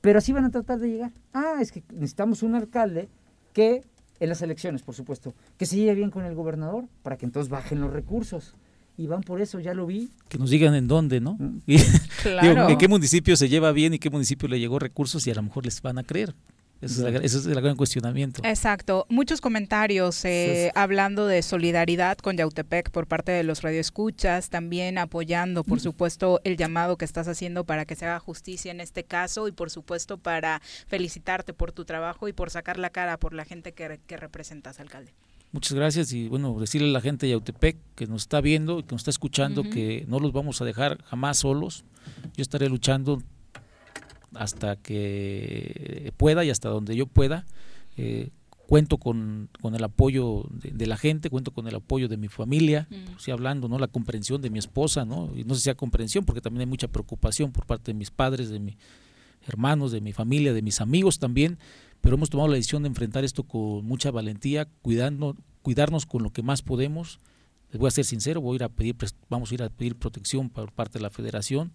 Pero así van a tratar de llegar. Ah, es que necesitamos un alcalde que En las elecciones, por supuesto. Que se lleve bien con el gobernador para que entonces bajen los recursos. Y van por eso, ya lo vi. Que nos digan en dónde, ¿no? Y, Claro. digo, en qué municipio se lleva bien y qué municipio le llegó recursos y a lo mejor les van a creer. Ese es, la- ese es el gran cuestionamiento. Exacto. Muchos comentarios eh, hablando de solidaridad con Yautepec por parte de los radioescuchas, también apoyando, por supuesto, el llamado que estás haciendo para que se haga justicia en este caso y, por supuesto, para felicitarte por tu trabajo y por sacar la cara por la gente que, que representas, alcalde. Muchas gracias y bueno, decirle a la gente de Yautepec que nos está viendo y que nos está escuchando que no los vamos a dejar jamás solos. Yo estaré luchando hasta que pueda y hasta donde yo pueda. Eh, cuento con, con el apoyo de, de la gente, cuento con el apoyo de mi familia, sí hablando, ¿no? La comprensión de mi esposa, ¿no? Y no sé si sea comprensión, porque también hay mucha preocupación por parte de mis padres, de mis hermanos, de mi familia, de mis amigos también, pero hemos tomado la decisión de enfrentar esto con mucha valentía, cuidando, cuidarnos con lo que más podemos. Les voy a ser sincero, voy a ir a pedir, vamos a ir a pedir protección por parte de la Federación,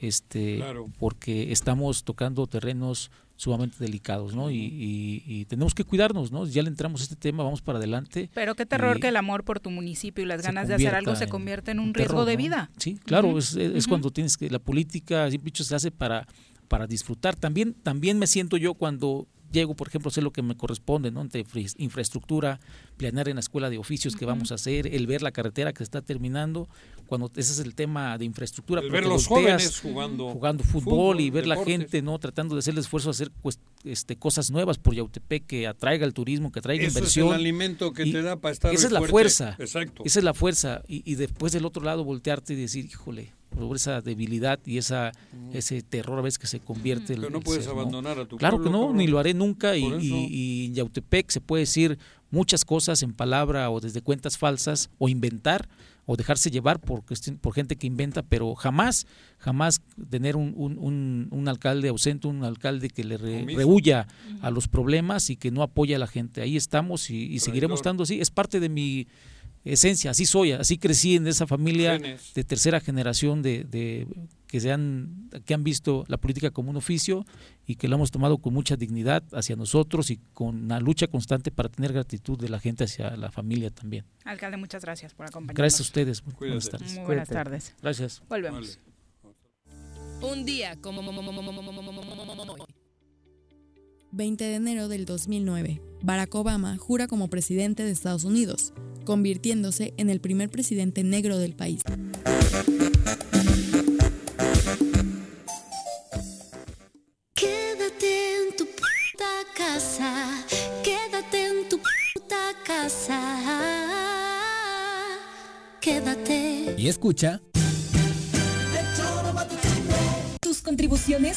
este, Claro. porque estamos tocando terrenos sumamente delicados, ¿no? Y, y- y tenemos que cuidarnos, ¿no? Ya le entramos a este tema, vamos para adelante. Pero qué terror que el amor por tu municipio y las ganas de hacer algo se convierte en un un riesgo terror, de ¿no? vida. Sí, claro, es, cuando tienes que la política siempre dicho se hace para para disfrutar. También también me siento yo cuando llego, por ejemplo, a hacer lo que me corresponde, ¿no? Entre infra- infraestructura, planear en la escuela de oficios que vamos a hacer, el ver la carretera que se está terminando, cuando ese es el tema de infraestructura, El pero ver los jóvenes jugando jugando fútbol, fútbol, y ver la gente, ¿no? Tratando de hacer el esfuerzo de hacer pues, este, cosas nuevas por Yautepec que atraiga el turismo, que atraiga Eso es inversión. el alimento que Y te da para estar Esa es la fuerte. fuerza. Exacto. Esa es la fuerza. Y, y después del otro lado voltearte y decir, híjole, por esa debilidad y esa ese terror a veces que se convierte. el- Pero no el puedes ser, abandonar a tu Claro pueblo, que no, ni lo haré nunca. Y, y- y en Yautepec se puede decir muchas cosas en palabra o desde cuentas falsas o inventar o dejarse llevar por, por gente que inventa, pero jamás, jamás tener un, un- un- un alcalde ausente, un alcalde que le re- rehuya a los problemas y que no apoya a la gente. Ahí estamos y, y seguiremos estando así. Es parte de mi esencia, así soy, así crecí en esa familia Genes. de tercera generación de, de- que se han que han visto la política como un oficio y que lo hemos tomado con mucha dignidad hacia nosotros y con una lucha constante para tener gratitud de la gente hacia la familia también. Alcalde, muchas gracias por acompañarnos. Gracias a ustedes. Muy Cuídate. buenas tardes. Muy buenas Cuídate. tardes. Gracias. Volvemos. Un día como 20 de enero del 2009, Barack Obama jura como presidente de Estados Unidos, convirtiéndose en el primer presidente negro del país. Quédate en tu puta casa. Quédate en tu puta casa. Quédate. Y escucha. Tus contribuciones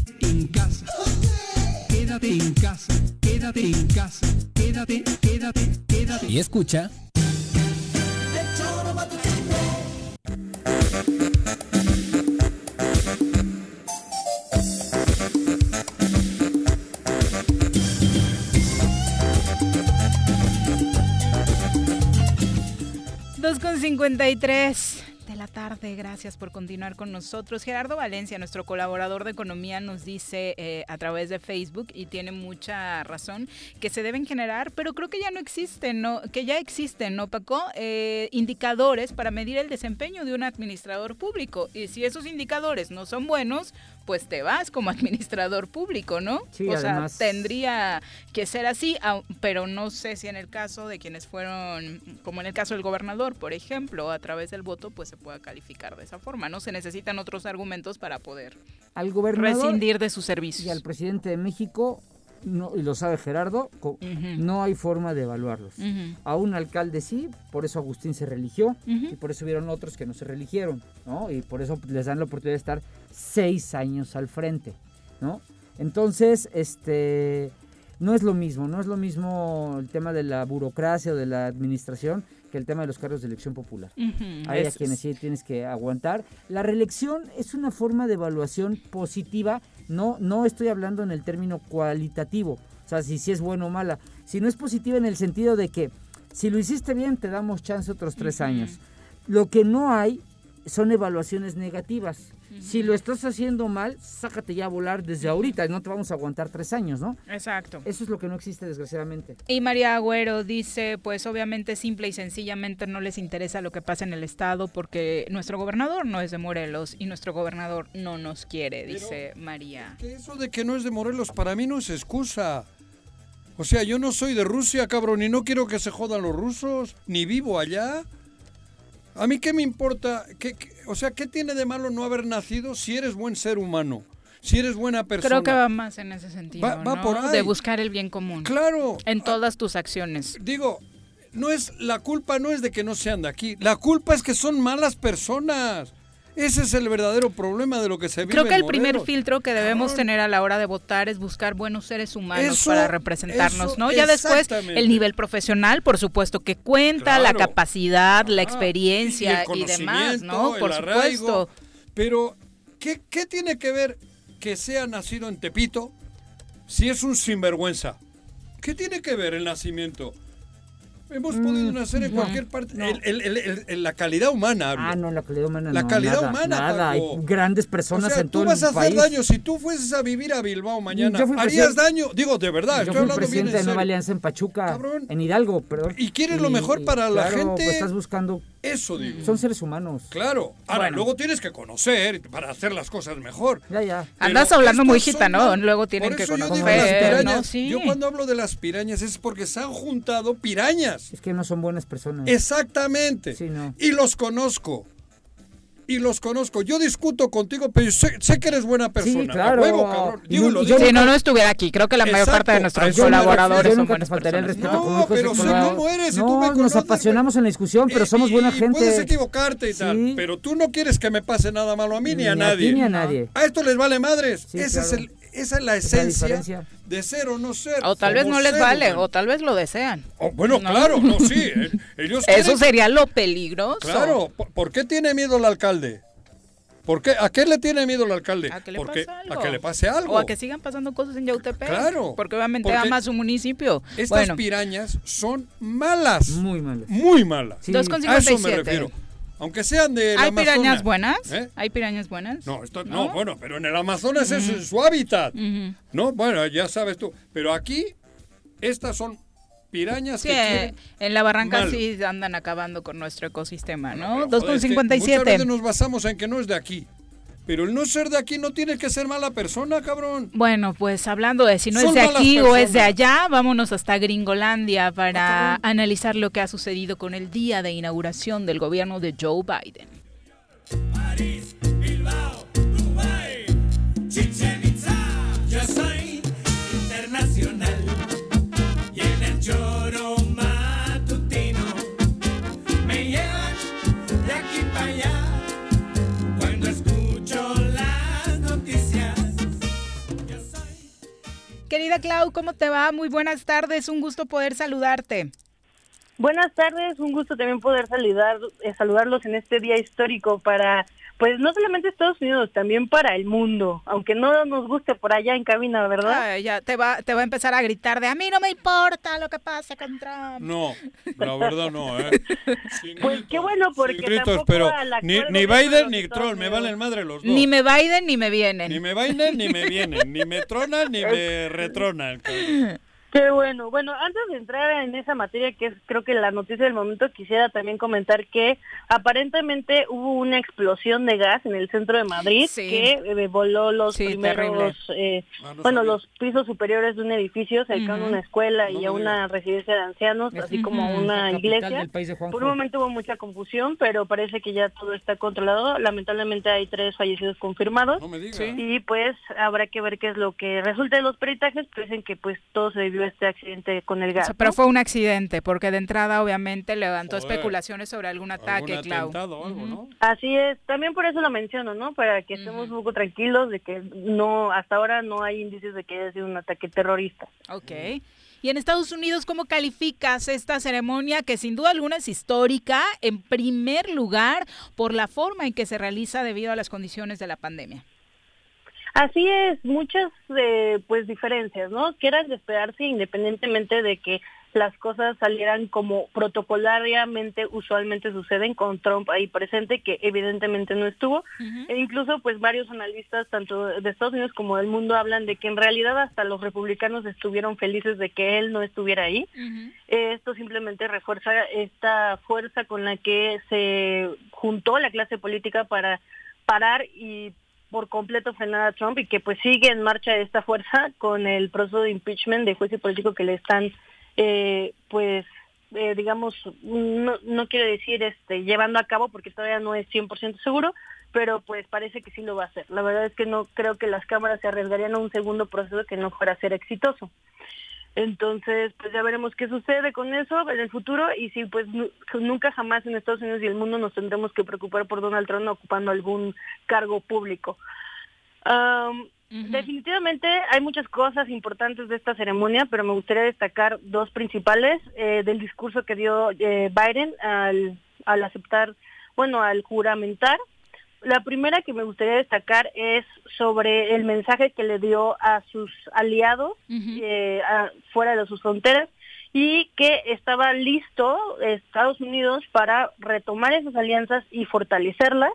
Quédate en casa. Quédate en casa. Quédate, quédate, quédate. Y escucha. Dos con 53 de la tarde, gracias por continuar con nosotros. Gerardo Valencia, nuestro colaborador de economía, nos dice eh, a través de Facebook, y tiene mucha razón, que se deben generar, pero creo que ya no existen, ¿no? que ya existen, ¿no, Paco? Eh, indicadores para medir el desempeño de un administrador público. Y si esos indicadores no son buenos, pues te vas como administrador público, ¿no? Sí, o además- sea, tendría que ser así, pero no sé si en el caso de quienes fueron, como en el caso del gobernador, por ejemplo, a través del voto, pues se pueda calificar de esa forma, ¿no? Se necesitan otros argumentos para poder Al gobernador rescindir de sus servicios. y al presidente de México, no, y lo sabe Gerardo, no hay forma de evaluarlos. A un alcalde sí, por eso Agustín se religió y por eso hubieron otros que no se religieron, ¿no? Y por eso les dan la oportunidad de estar seis años al frente, ¿no? Entonces, este, no es lo mismo, no es lo mismo el tema de la burocracia o de la administración que el tema de los cargos de elección popular. Hay a quienes es. sí tienes que aguantar. La reelección es una forma de evaluación positiva, no, no estoy hablando en el término cualitativo, o sea, si, si es bueno o mala, sino es positiva en el sentido de que si lo hiciste bien te damos chance otros tres años. Lo que no hay son evaluaciones negativas. Si lo estás haciendo mal, sácate ya a volar desde ahorita, no te vamos a aguantar tres años, ¿no? Exacto. Eso es lo que no existe desgraciadamente. Y María Agüero dice, pues obviamente simple y sencillamente no les interesa lo que pasa en el estado porque nuestro gobernador no es de Morelos y nuestro gobernador no nos quiere, dice María. Que eso de que no es de Morelos para mí no es excusa. O sea, yo no soy de Rusia, cabrón, y no quiero que se jodan los rusos, ni vivo allá. A mí qué me importa, ¿Qué, qué- o sea, ¿qué tiene de malo no haber nacido si eres buen ser humano? Si eres buena persona. Creo que va más en ese sentido, Va- va ¿no? por ahí. De buscar el bien común. Claro. En todas tus acciones. Digo, no es la culpa no es de que no sean de aquí, la culpa es que son malas personas. Ese es el verdadero problema de lo que se vive Creo que el primer filtro que debemos tener a la hora de votar es buscar buenos seres humanos Eso- para representarnos, eso, ¿no? Ya después el nivel profesional, por supuesto, que cuenta, la capacidad, la experiencia Y demás, ¿no? Por arraigo. supuesto. Pero, ¿qué, ¿qué tiene que ver que sea nacido en Tepito si es un sinvergüenza? ¿Qué tiene que ver el nacimiento? Hemos podido nacer en no, cualquier parte. El- el- el- el- el- la calidad humana. hablo. Ah, no, la calidad humana La no, calidad nada, humana, Nada, hay grandes personas o sea, en tú todo vas el a hacer país. daño si tú fueses a vivir a Bilbao mañana. Yo fui Harías daño, digo, de verdad, Yo estoy fui hablando bien presidente en de Nueva. Alianza en Pachuca, en Hidalgo, perdón. Y quieres lo mejor para la claro, gente. pues estás buscando. Eso digo. Son seres humanos. Claro. Ahora, Bueno. luego tienes que conocer para hacer las cosas mejor. Ya, ya. Andas Pero hablando muy gitano, luego tienen Por que eso yo digo conocer, ¿no? Yo cuando hablo de las pirañas es porque se han juntado pirañas. Es que no son buenas personas. Exactamente. Sí, no. Y los conozco. Y los conozco. Yo discuto contigo, pero sé, sé que eres buena persona. claro. A cabrón. Y Digo, no- lo y digo. yo Si no, no estuviera aquí. Creo que la mayor parte de nuestros colaboradores son buenas personas. respeto No, pero sé cómo eres, y No, tú me nos apasionamos en la discusión, pero somos y- buena y gente. Puedes equivocarte y tal, Sí. pero tú no quieres que me pase nada malo a mí ni, Ni a a nadie. ti ni a nadie. A esto les vale madres. Sí, Ese es claro. el, esa es la Es la esencia de ser o no ser. O tal vez no les vale, o tal vez lo desean. Oh, bueno, ¿no? claro, no, sí. eh, Ellos Eso sería lo peligroso. Claro, ¿por, por qué tiene miedo el alcalde? ¿Por qué? ¿A qué le tiene miedo el alcalde? A que le Porque- pase algo. A que le pase algo. O a que sigan pasando cosas en Yautepec. Claro, Porque obviamente porque ama su municipio. Estas bueno, pirañas son malas. Muy malas. Muy malas. Sí. Dos con A eso me 57. refiero. Aunque sean de ¿Hay pirañas buenas? ¿Eh? ¿Hay pirañas buenas? No, esto- no, bueno, pero en el Amazonas es su hábitat. No, bueno, ya sabes tú. Pero aquí, estas son pirañas Sí, que quieren- en la barranca Malo. sí andan acabando con nuestro ecosistema, ¿no? joder, Dos con es que cincuenta y Muchas veces nos basamos en que no es de aquí. Pero el no ser de aquí no tiene que ser mala persona, cabrón. Bueno, pues hablando de si no Son es de aquí o es de allá, vámonos hasta Gringolandia para analizar lo que ha sucedido con el día de inauguración del gobierno de Joe Biden. Querida Clau, ¿cómo te va? Muy buenas tardes, un gusto poder saludarte. Buenas tardes, un gusto también poder saludar, eh, saludarlos en este día histórico para, pues no solamente Estados Unidos, también para el mundo, aunque no nos guste por allá en cabina, ¿verdad? Ay, ya te va, te va a empezar a gritar de a mí no me importa lo que pase con Trump. No, la verdad no, ¿eh? Pues qué bueno, porque gritos, tampoco pero ni, actual ni de Biden ni Trump, me valen madre los dos. Ni me Biden ni me vienen. Ni me Biden ni me vienen, ni me tronan ni me retronan. cabrón. Qué bueno. Bueno, antes de entrar en esa materia que es creo que la noticia del momento, quisiera también comentar que aparentemente hubo una explosión de gas en el centro de Madrid Sí. que eh, voló los Sí, primeros, eh, Ah, no bueno, sabía. los pisos superiores de un edificio cercano a Ujú. una escuela y a una residencia de ancianos, así como a una iglesia. Por un momento hubo mucha confusión, pero parece que ya todo está controlado. Lamentablemente hay tres fallecidos confirmados. No me digas. Y pues habrá que ver qué es lo que resulta de los peritajes, pero dicen que pues todo se debió este accidente con el O gas. sea, pero fue un accidente, porque de entrada obviamente levantó Joder. especulaciones sobre algún ataque, Algún Clau. atentado o algo, ¿no? Así es, también por eso lo menciono, ¿no? Para que estemos un poco tranquilos de que no, hasta ahora no hay indicios de que haya sido un ataque terrorista. Ok. Y en Estados Unidos, ¿cómo calificas esta ceremonia que sin duda alguna es histórica, en primer lugar, por la forma en que se realiza debido a las condiciones de la pandemia? Así es, muchas eh, pues diferencias, ¿no? Que eran de esperarse independientemente de que las cosas salieran como protocolariamente usualmente suceden con Trump ahí presente, que evidentemente no estuvo. E incluso pues varios analistas tanto de Estados Unidos como del mundo hablan de que en realidad hasta los republicanos estuvieron felices de que él no estuviera ahí. Eh, Esto simplemente refuerza esta fuerza con la que se juntó la clase política para parar y por completo frenar a Trump y que pues sigue en marcha esta fuerza con el proceso de impeachment de juicio político que le están eh, pues eh, digamos no, no quiero decir este llevando a cabo porque todavía no es 100% seguro pero pues parece que sí lo va a hacer. La verdad es que no creo que las cámaras se arriesgarían a un segundo proceso que no fuera a ser exitoso entonces, pues ya veremos qué sucede con eso en el futuro y si pues nu- nunca jamás en Estados Unidos y el mundo nos tendremos que preocupar por Donald Trump ocupando algún cargo público. Am, Definitivamente hay muchas cosas importantes de esta ceremonia, pero me gustaría destacar dos principales eh, del discurso que dio eh, Biden al, al aceptar, bueno, al juramentar. La primera que me gustaría destacar es sobre el mensaje que le dio a sus aliados eh, a- fuera de sus fronteras y que estaba listo Estados Unidos para retomar esas alianzas y fortalecerlas.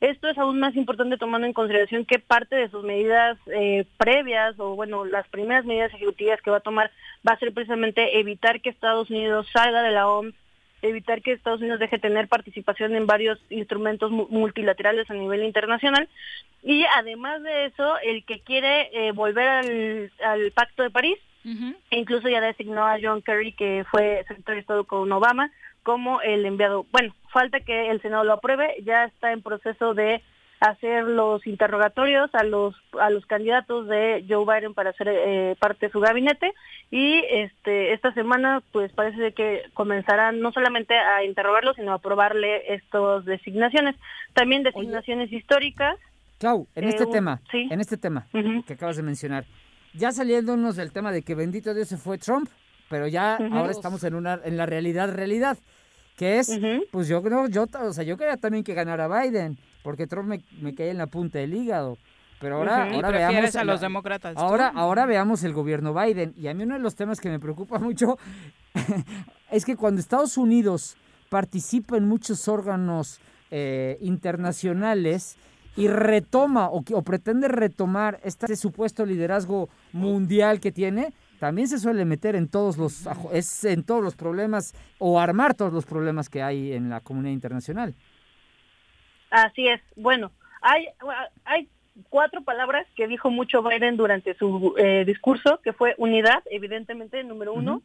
Esto es aún más importante tomando en consideración que parte de sus medidas eh, previas o bueno, las primeras medidas ejecutivas que va a tomar va a ser precisamente evitar que Estados Unidos salga de la OMS, evitar que Estados Unidos deje de tener participación en varios instrumentos mu- multilaterales a nivel internacional y además de eso, el que quiere eh, volver al, al Pacto de París, e incluso ya designó a John Kerry, que fue secretario de Estado con Obama, como el enviado. Bueno, falta que el Senado lo apruebe, ya está en proceso de hacer los interrogatorios a los a los candidatos de Joe Biden para ser eh, parte de su gabinete. Y este esta semana pues parece que comenzarán no solamente a interrogarlo sino a aprobarle estas designaciones. También designaciones históricas. Clau, en Eh, este un- tema, sí. en este tema que acabas de mencionar, ya saliéndonos del tema de que bendito Dios se fue Trump, pero ya ahora estamos en una en la realidad realidad, que es, pues yo creo, yo, o sea, yo quería también que ganara Biden, porque Trump me, me caía en la punta del hígado. Pero ahora, Ujú. Y ahora veamos a los demócratas, ¿tú? Ahora, ahora veamos el gobierno Biden. Y a mí uno de los temas que me preocupa mucho es que cuando Estados Unidos participa en muchos órganos eh, internacionales y retoma o, o pretende retomar este supuesto liderazgo mundial que tiene, también se suele meter en todos los ajo- es en todos los problemas o armar todos los problemas que hay en la comunidad internacional. Así es. Bueno, hay, hay cuatro palabras que dijo mucho Biden durante su eh, discurso, que fue unidad, evidentemente, número uno.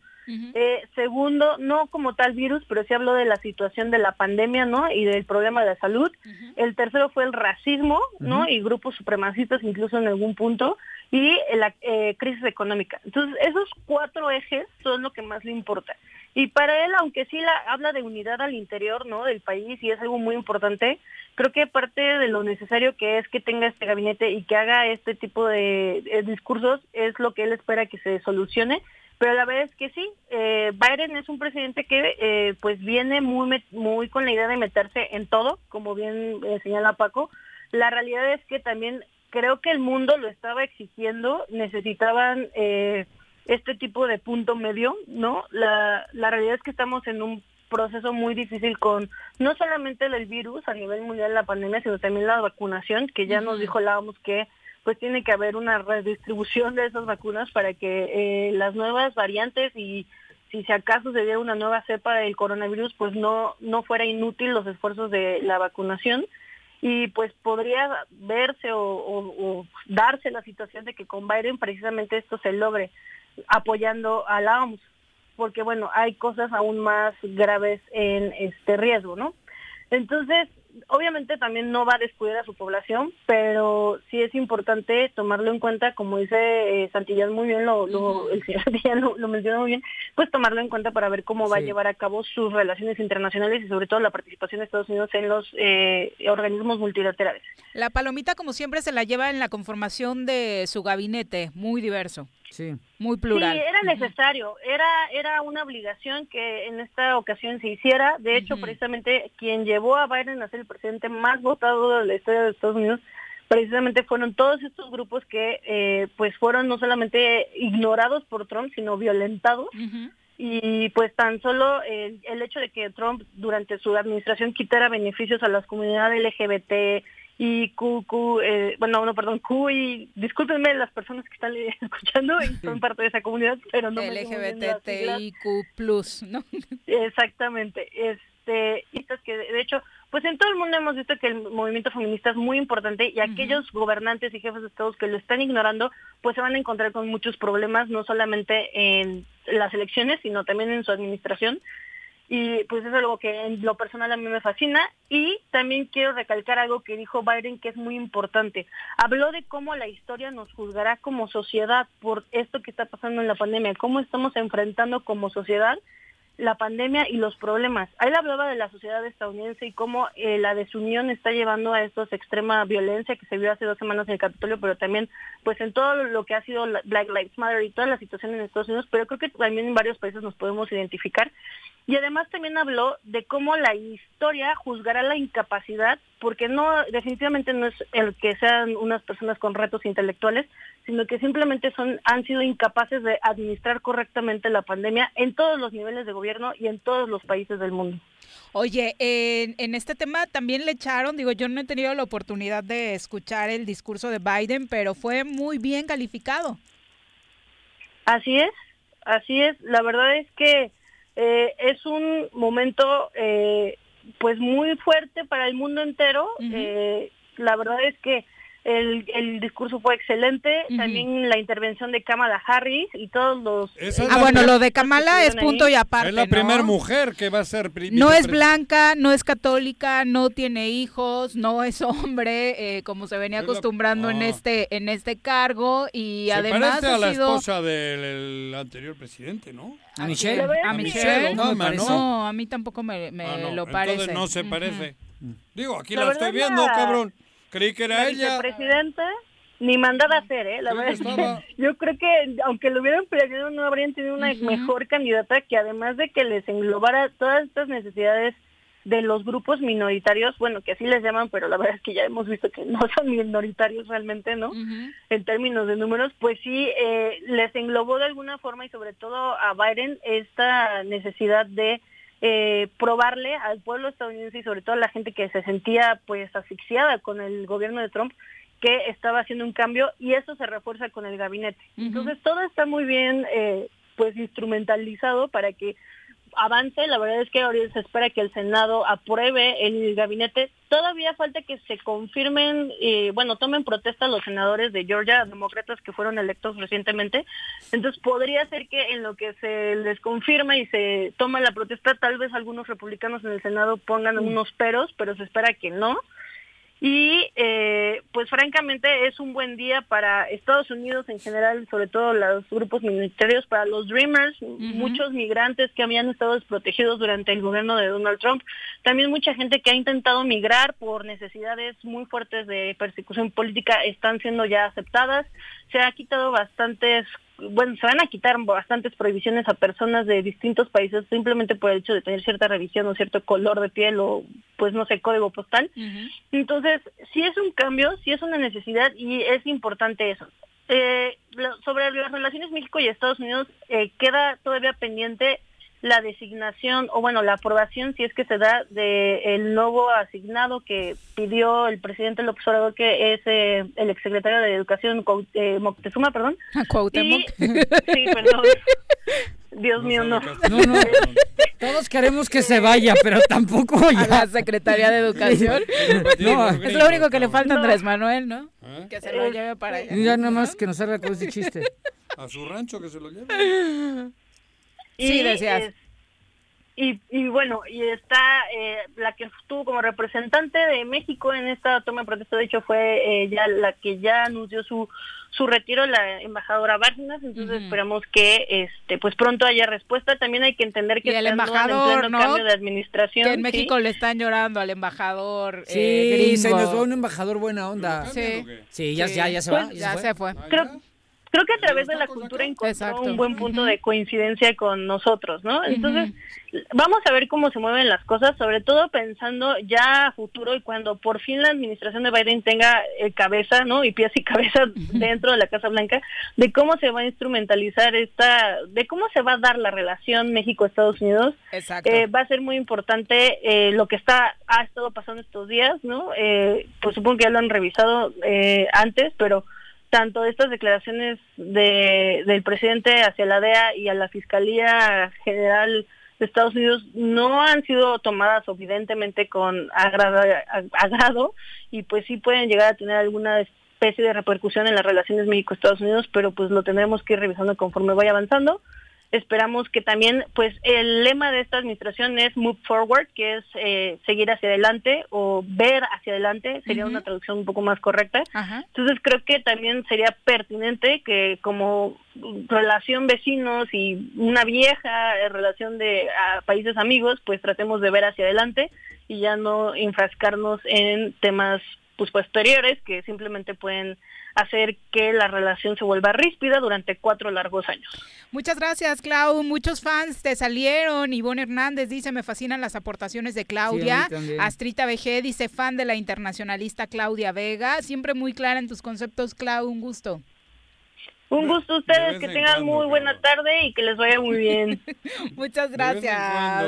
Eh, segundo, no como tal virus, pero sí habló de la situación de la pandemia, ¿no? Y del problema de la salud. El tercero fue el racismo, ¿no? Y grupos supremacistas incluso en algún punto. Y la eh, crisis económica. Entonces, esos cuatro ejes son lo que más le importa. Y para él, aunque sí la, habla de unidad al interior, ¿no? Del país y es algo muy importante, creo que parte de lo necesario que es que tenga este gabinete y que haga este tipo de, discursos es lo que él espera que se solucione pero la verdad es que sí, eh, Biden es un presidente que eh, pues viene muy muy con la idea de meterse en todo, como bien eh, señala Paco. La realidad es que también creo que el mundo lo estaba exigiendo, necesitaban eh, este tipo de punto medio, ¿no? La, la realidad es que estamos en un proceso muy difícil con no solamente el virus a nivel mundial, la pandemia, sino también la vacunación, que ya nos dijo la OMS que pues tiene que haber una redistribución de esas vacunas para que eh, las nuevas variantes y si si acaso se diera una nueva cepa del coronavirus, pues no, no fuera inútil los esfuerzos de la vacunación y pues podría verse o, o- darse la situación de que con Biden precisamente esto se logre apoyando a la OMS, porque bueno, hay cosas aún más graves en este riesgo, ¿no? Entonces, obviamente también no va a descuidar a su población, pero sí es importante tomarlo en cuenta, como dice eh, Santillán muy bien, lo, lo- el señor Santillán lo, lo mencionó muy bien, pues tomarlo en cuenta para ver cómo va a llevar a cabo sus relaciones internacionales y sobre todo la participación de Estados Unidos en los eh, organismos multilaterales. La palomita, como siempre, se la lleva en la conformación de su gabinete, muy diverso. Sí. Muy plural. Sí, era necesario, era era una obligación que en esta ocasión se hiciera. De hecho, precisamente quien llevó a Biden a ser el presidente más votado de la historia de Estados Unidos, precisamente fueron todos estos grupos que eh, pues fueron no solamente ignorados por Trump, sino violentados. Y pues tan solo el, el hecho de que Trump durante su administración quitara beneficios a las comunidades LGBT y Q, Q, eh, bueno, no, perdón, Q y discúlpenme las personas que están escuchando y son parte de esa comunidad, pero no. LGBTIQ+, ¿no? Exactamente. Este, que de de hecho, pues en todo el mundo hemos visto que el movimiento feminista es muy importante y aquellos gobernantes y jefes de estados que lo están ignorando, pues se van a encontrar con muchos problemas, no solamente en las elecciones, sino también en su administración. Y pues es algo que en lo personal a mí me fascina. Y también quiero recalcar algo que dijo Biden que es muy importante. Habló de cómo la historia nos juzgará como sociedad por esto que está pasando en la pandemia, cómo estamos enfrentando como sociedad la pandemia y los problemas. Ahí hablaba de la sociedad estadounidense y cómo eh, la desunión está llevando a estos extrema violencia que se vio hace dos semanas en el Capitolio, pero también pues en todo lo que ha sido la- Black Lives Matter y toda la situación en Estados Unidos, pero creo que también en varios países nos podemos identificar. Y además también habló de cómo la historia juzgará la incapacidad, porque no definitivamente no es el que sean unas personas con retos intelectuales, sino que simplemente son han sido incapaces de administrar correctamente la pandemia en todos los niveles de gobierno y en todos los países del mundo. Oye, en, en este tema también le echaron, digo, yo no he tenido la oportunidad de escuchar el discurso de Biden, pero fue muy bien calificado. Así es, así es. La verdad es que eh, es un momento eh, pues muy fuerte para el mundo entero. Eh, la verdad es que el, el discurso fue excelente. También la intervención de Kamala Harris y todos los... Ah, bueno, lo de Kamala es punto y aparte, Es la ¿no? primera mujer que va a ser No es blanca, no es católica, no tiene hijos, no es hombre, eh, como se venía Es la- acostumbrando en Ah. este en este cargo y Se además parece a la sido esposa del el anterior presidente, ¿no? A Michelle. a Michelle, Obama, ¿no? no, a mí tampoco me, me Ah, no, lo entonces parece. no se parece. Digo, aquí La la, estoy viendo, la- cabrón. Creí que era la ella. ni mandada a hacer, ¿eh? La Creo verdad que es que estaba- yo creo que aunque lo hubieran planeado no habrían tenido una mejor candidata que además de que les englobara todas estas necesidades de los grupos minoritarios, bueno, que así les llaman, pero la verdad es que ya hemos visto que no son minoritarios realmente, ¿no? En términos de números, pues sí, eh, les englobó de alguna forma y sobre todo a Biden esta necesidad de eh, probarle al pueblo estadounidense y sobre todo a la gente que se sentía pues asfixiada con el gobierno de Trump que estaba haciendo un cambio y eso se refuerza con el gabinete. Entonces todo está muy bien eh, pues instrumentalizado para que avance. La verdad es que ahorita se espera que el Senado apruebe el gabinete. Todavía falta que se confirmen, eh, bueno, tomen protesta los senadores de Georgia, demócratas que fueron electos recientemente. Entonces podría ser que en lo que se les confirma y se toma la protesta, tal vez algunos republicanos en el Senado pongan unos peros, pero se espera que no. Y eh, pues francamente es un buen día para Estados Unidos en general, sobre todo los grupos minoritarios, para los Dreamers, muchos migrantes que habían estado desprotegidos durante el gobierno de Donald Trump, también mucha gente que ha intentado migrar por necesidades muy fuertes de persecución política están siendo ya aceptadas, se ha quitado bastantes bueno, se van a quitar bastantes prohibiciones a personas de distintos países simplemente por el hecho de tener cierta revisión o cierto color de piel o, pues, no sé, código postal. Entonces, sí es un cambio, sí es una necesidad y es importante eso. Eh, lo- sobre las relaciones México y Estados Unidos, eh, queda todavía pendiente la designación o bueno la aprobación si es que se da de el nuevo asignado que pidió el presidente López Obrador que es eh, el exsecretario de Educación Cuau- eh, Moctezuma perdón Cuauhtémoc. Y- sí perdón Dios mío no No, no. Todos queremos que se vaya, pero tampoco ya. A la Secretaría de Educación. No, es lo único que le falta a Andrés Manuel, ¿no? ¿Eh? Que se lo lleve para allá. Ya nada más que nos salga con ese chiste. A su rancho que se lo lleve. Sí, Y, decías. es- y, y bueno, y está eh, la que estuvo como representante de México en esta toma de protesta, de hecho fue eh, ya la que ya anunció su su retiro, la embajadora Bárcenas, entonces Ujú. esperamos que este pues pronto haya respuesta. También hay que entender que Y el en embajador, pleno ¿no? cambio de administración. Que en ¿sí? México le están llorando al embajador Sí, eh, se nos va un embajador buena onda. Sí. Sí, ya, Sí. ya, ya se Pues, va. ya se fue. Creo, creo que a través de la cultura encontró Exacto. un buen punto de coincidencia con nosotros, ¿no? Entonces, vamos a ver cómo se mueven las cosas, sobre todo pensando ya a futuro y cuando por fin la administración de Biden tenga eh, cabeza, ¿no? Y pies y cabeza dentro de la Casa Blanca, de cómo se va a instrumentalizar esta, de cómo se va a dar la relación México-Estados Unidos. Exacto. Eh, va a ser muy importante eh, lo que está ha estado pasando estos días, ¿no? Eh, pues supongo que ya lo han revisado eh, antes, pero tanto estas declaraciones de, del presidente hacia la DEA y a la Fiscalía General de Estados Unidos no han sido tomadas evidentemente con agrado, ag- agrado y pues sí pueden llegar a tener alguna especie de repercusión en las relaciones México-Estados Unidos, pero pues lo tendremos que ir revisando conforme vaya avanzando esperamos que también, pues el lema de esta administración es Move Forward, que es eh, seguir hacia adelante o ver hacia adelante, sería una traducción un poco más correcta. Entonces creo que también sería pertinente que como relación vecinos y una vieja relación de a, países amigos, pues tratemos de ver hacia adelante y ya no enfrascarnos en temas pues posteriores que simplemente pueden hacer que la relación se vuelva ríspida durante cuatro largos años. Muchas gracias, Clau. Muchos fans te salieron. Ivonne Hernández dice, me fascinan las aportaciones de Claudia. Sí. Astrita BG dice, fan de la internacionalista Claudia Vega. Siempre muy clara en tus conceptos, Clau. Un gusto. Un gusto a De ustedes, que en tengan cuando, muy buena tarde y que les vaya muy bien. Muchas gracias.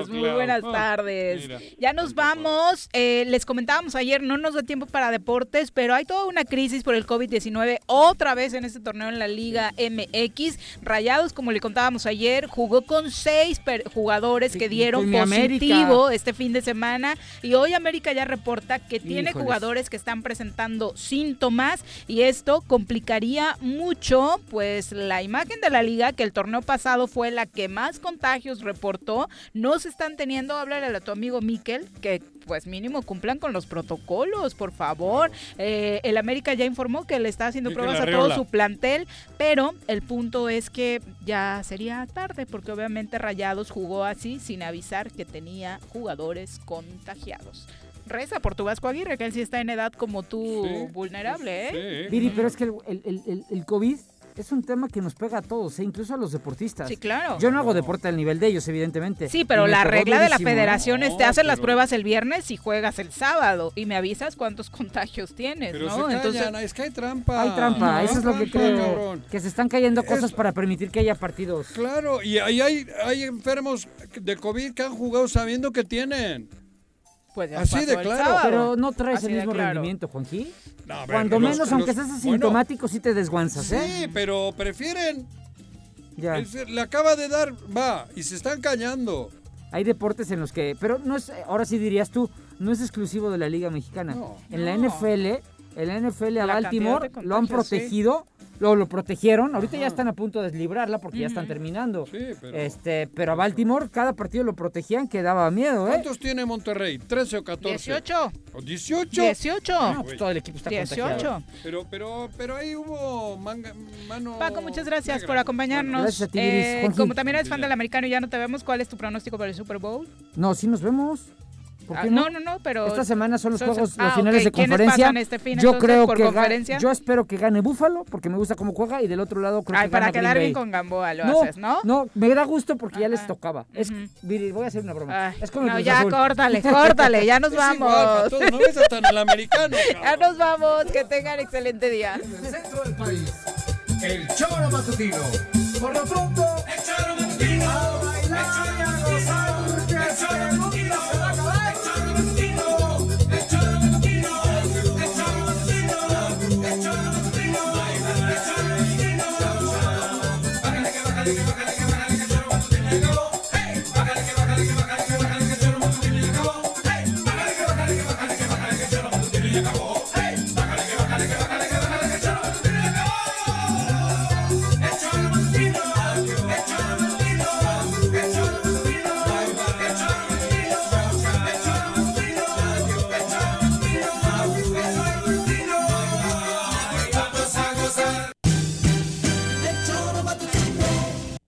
cuando, Muy buenas Ah, tardes. mira, ya nos vamos. Eh, les comentábamos ayer, no nos da tiempo para deportes, pero hay toda una crisis por el COVID-19 otra vez en este torneo en la Liga MX. Rayados, como le contábamos ayer, jugó con seis per- jugadores que dieron América. positivo este fin de semana y hoy América ya reporta que tiene Híjoles. jugadores que están presentando síntomas y esto complicaría mucho pues la imagen de la liga que el torneo pasado fue la que más contagios reportó no se están teniendo háblale a tu amigo Miquel que pues mínimo cumplan con los protocolos por favor Eh, el América ya informó que le está haciendo pruebas a todo su plantel pero el punto es que ya sería tarde porque obviamente Rayados jugó así sin avisar que tenía jugadores contagiados Reza por tu Vasco Aguirre, que él sí está en edad como tú, Sí, vulnerable, ¿eh? Sí. Viri, pero es que el- el- el COVID es un tema que nos pega a todos, ¿eh? incluso a los deportistas. Sí, claro. Yo no hago deporte al nivel de ellos, evidentemente. Sí, pero la regla de la ¿eh? federación es te No, hacen las pruebas el viernes y juegas el sábado y me avisas cuántos contagios tienes, Pero ¿no? se callan, Entonces, es que hay trampa. Hay trampa, eso es lo que creo. cabrón. Que se están cayendo cosas Es- para permitir que haya partidos. Claro, y ahí hay, hay enfermos de COVID que han jugado sabiendo que tienen. Pues ya así pasó de claro. Pero no traes Así el mismo claro. rendimiento, Juanji. No, a ver, Cuando los- menos, los- aunque seas bueno, asintomático, sí te desguanzas, ¿eh? Sí, pero prefieren. Ya. Le acaba de dar, va, y se están callando. Hay deportes en los que, pero no es, ahora sí dirías tú, no es exclusivo de la Liga Mexicana. en la. NFL, en la NFL a La Baltimore lo han sí. Protegido, lo, lo protegieron. Ahorita ya están a punto de librarla porque ya están terminando. pero- Este, pero a Baltimore cada partido lo protegían que daba miedo, ¿eh? ¿Cuántos tiene Monterrey? ¿13 o 14? 18. ¿O 18? 18. No, pues todo el equipo está 18. contagiado. Pero, pero, pero ahí hubo manga, mano. Paco, muchas gracias negra. por acompañarnos. Gracias a ti. Eh, como también eres fan del americano y ya no te vemos, ¿cuál es tu pronóstico para el Super Bowl? No, sí nos vemos. ¿Por Ah, qué no, no, no, pero... Esta semana son los son- juegos, ah, los finales ok. de ¿Quiénes conferencia. pasan este fin, yo entonces, creo por que yo espero que gane Búfalo porque me gusta cómo juega y del otro lado creo Ay, que para gana Green quedar bien Bay. con Gamboa lo no, haces, ¿no? No, me da gusto porque ya les tocaba. Es, Viri, voy a hacer una broma. es como el No, ya, Azul. córtale, córtale, ya nos Es vamos. igual todos, no ves hasta en el americano. ya nos vamos, que tengan excelente día. centro del país, el choro matutino. Por lo pronto, el choro matutino. acabó.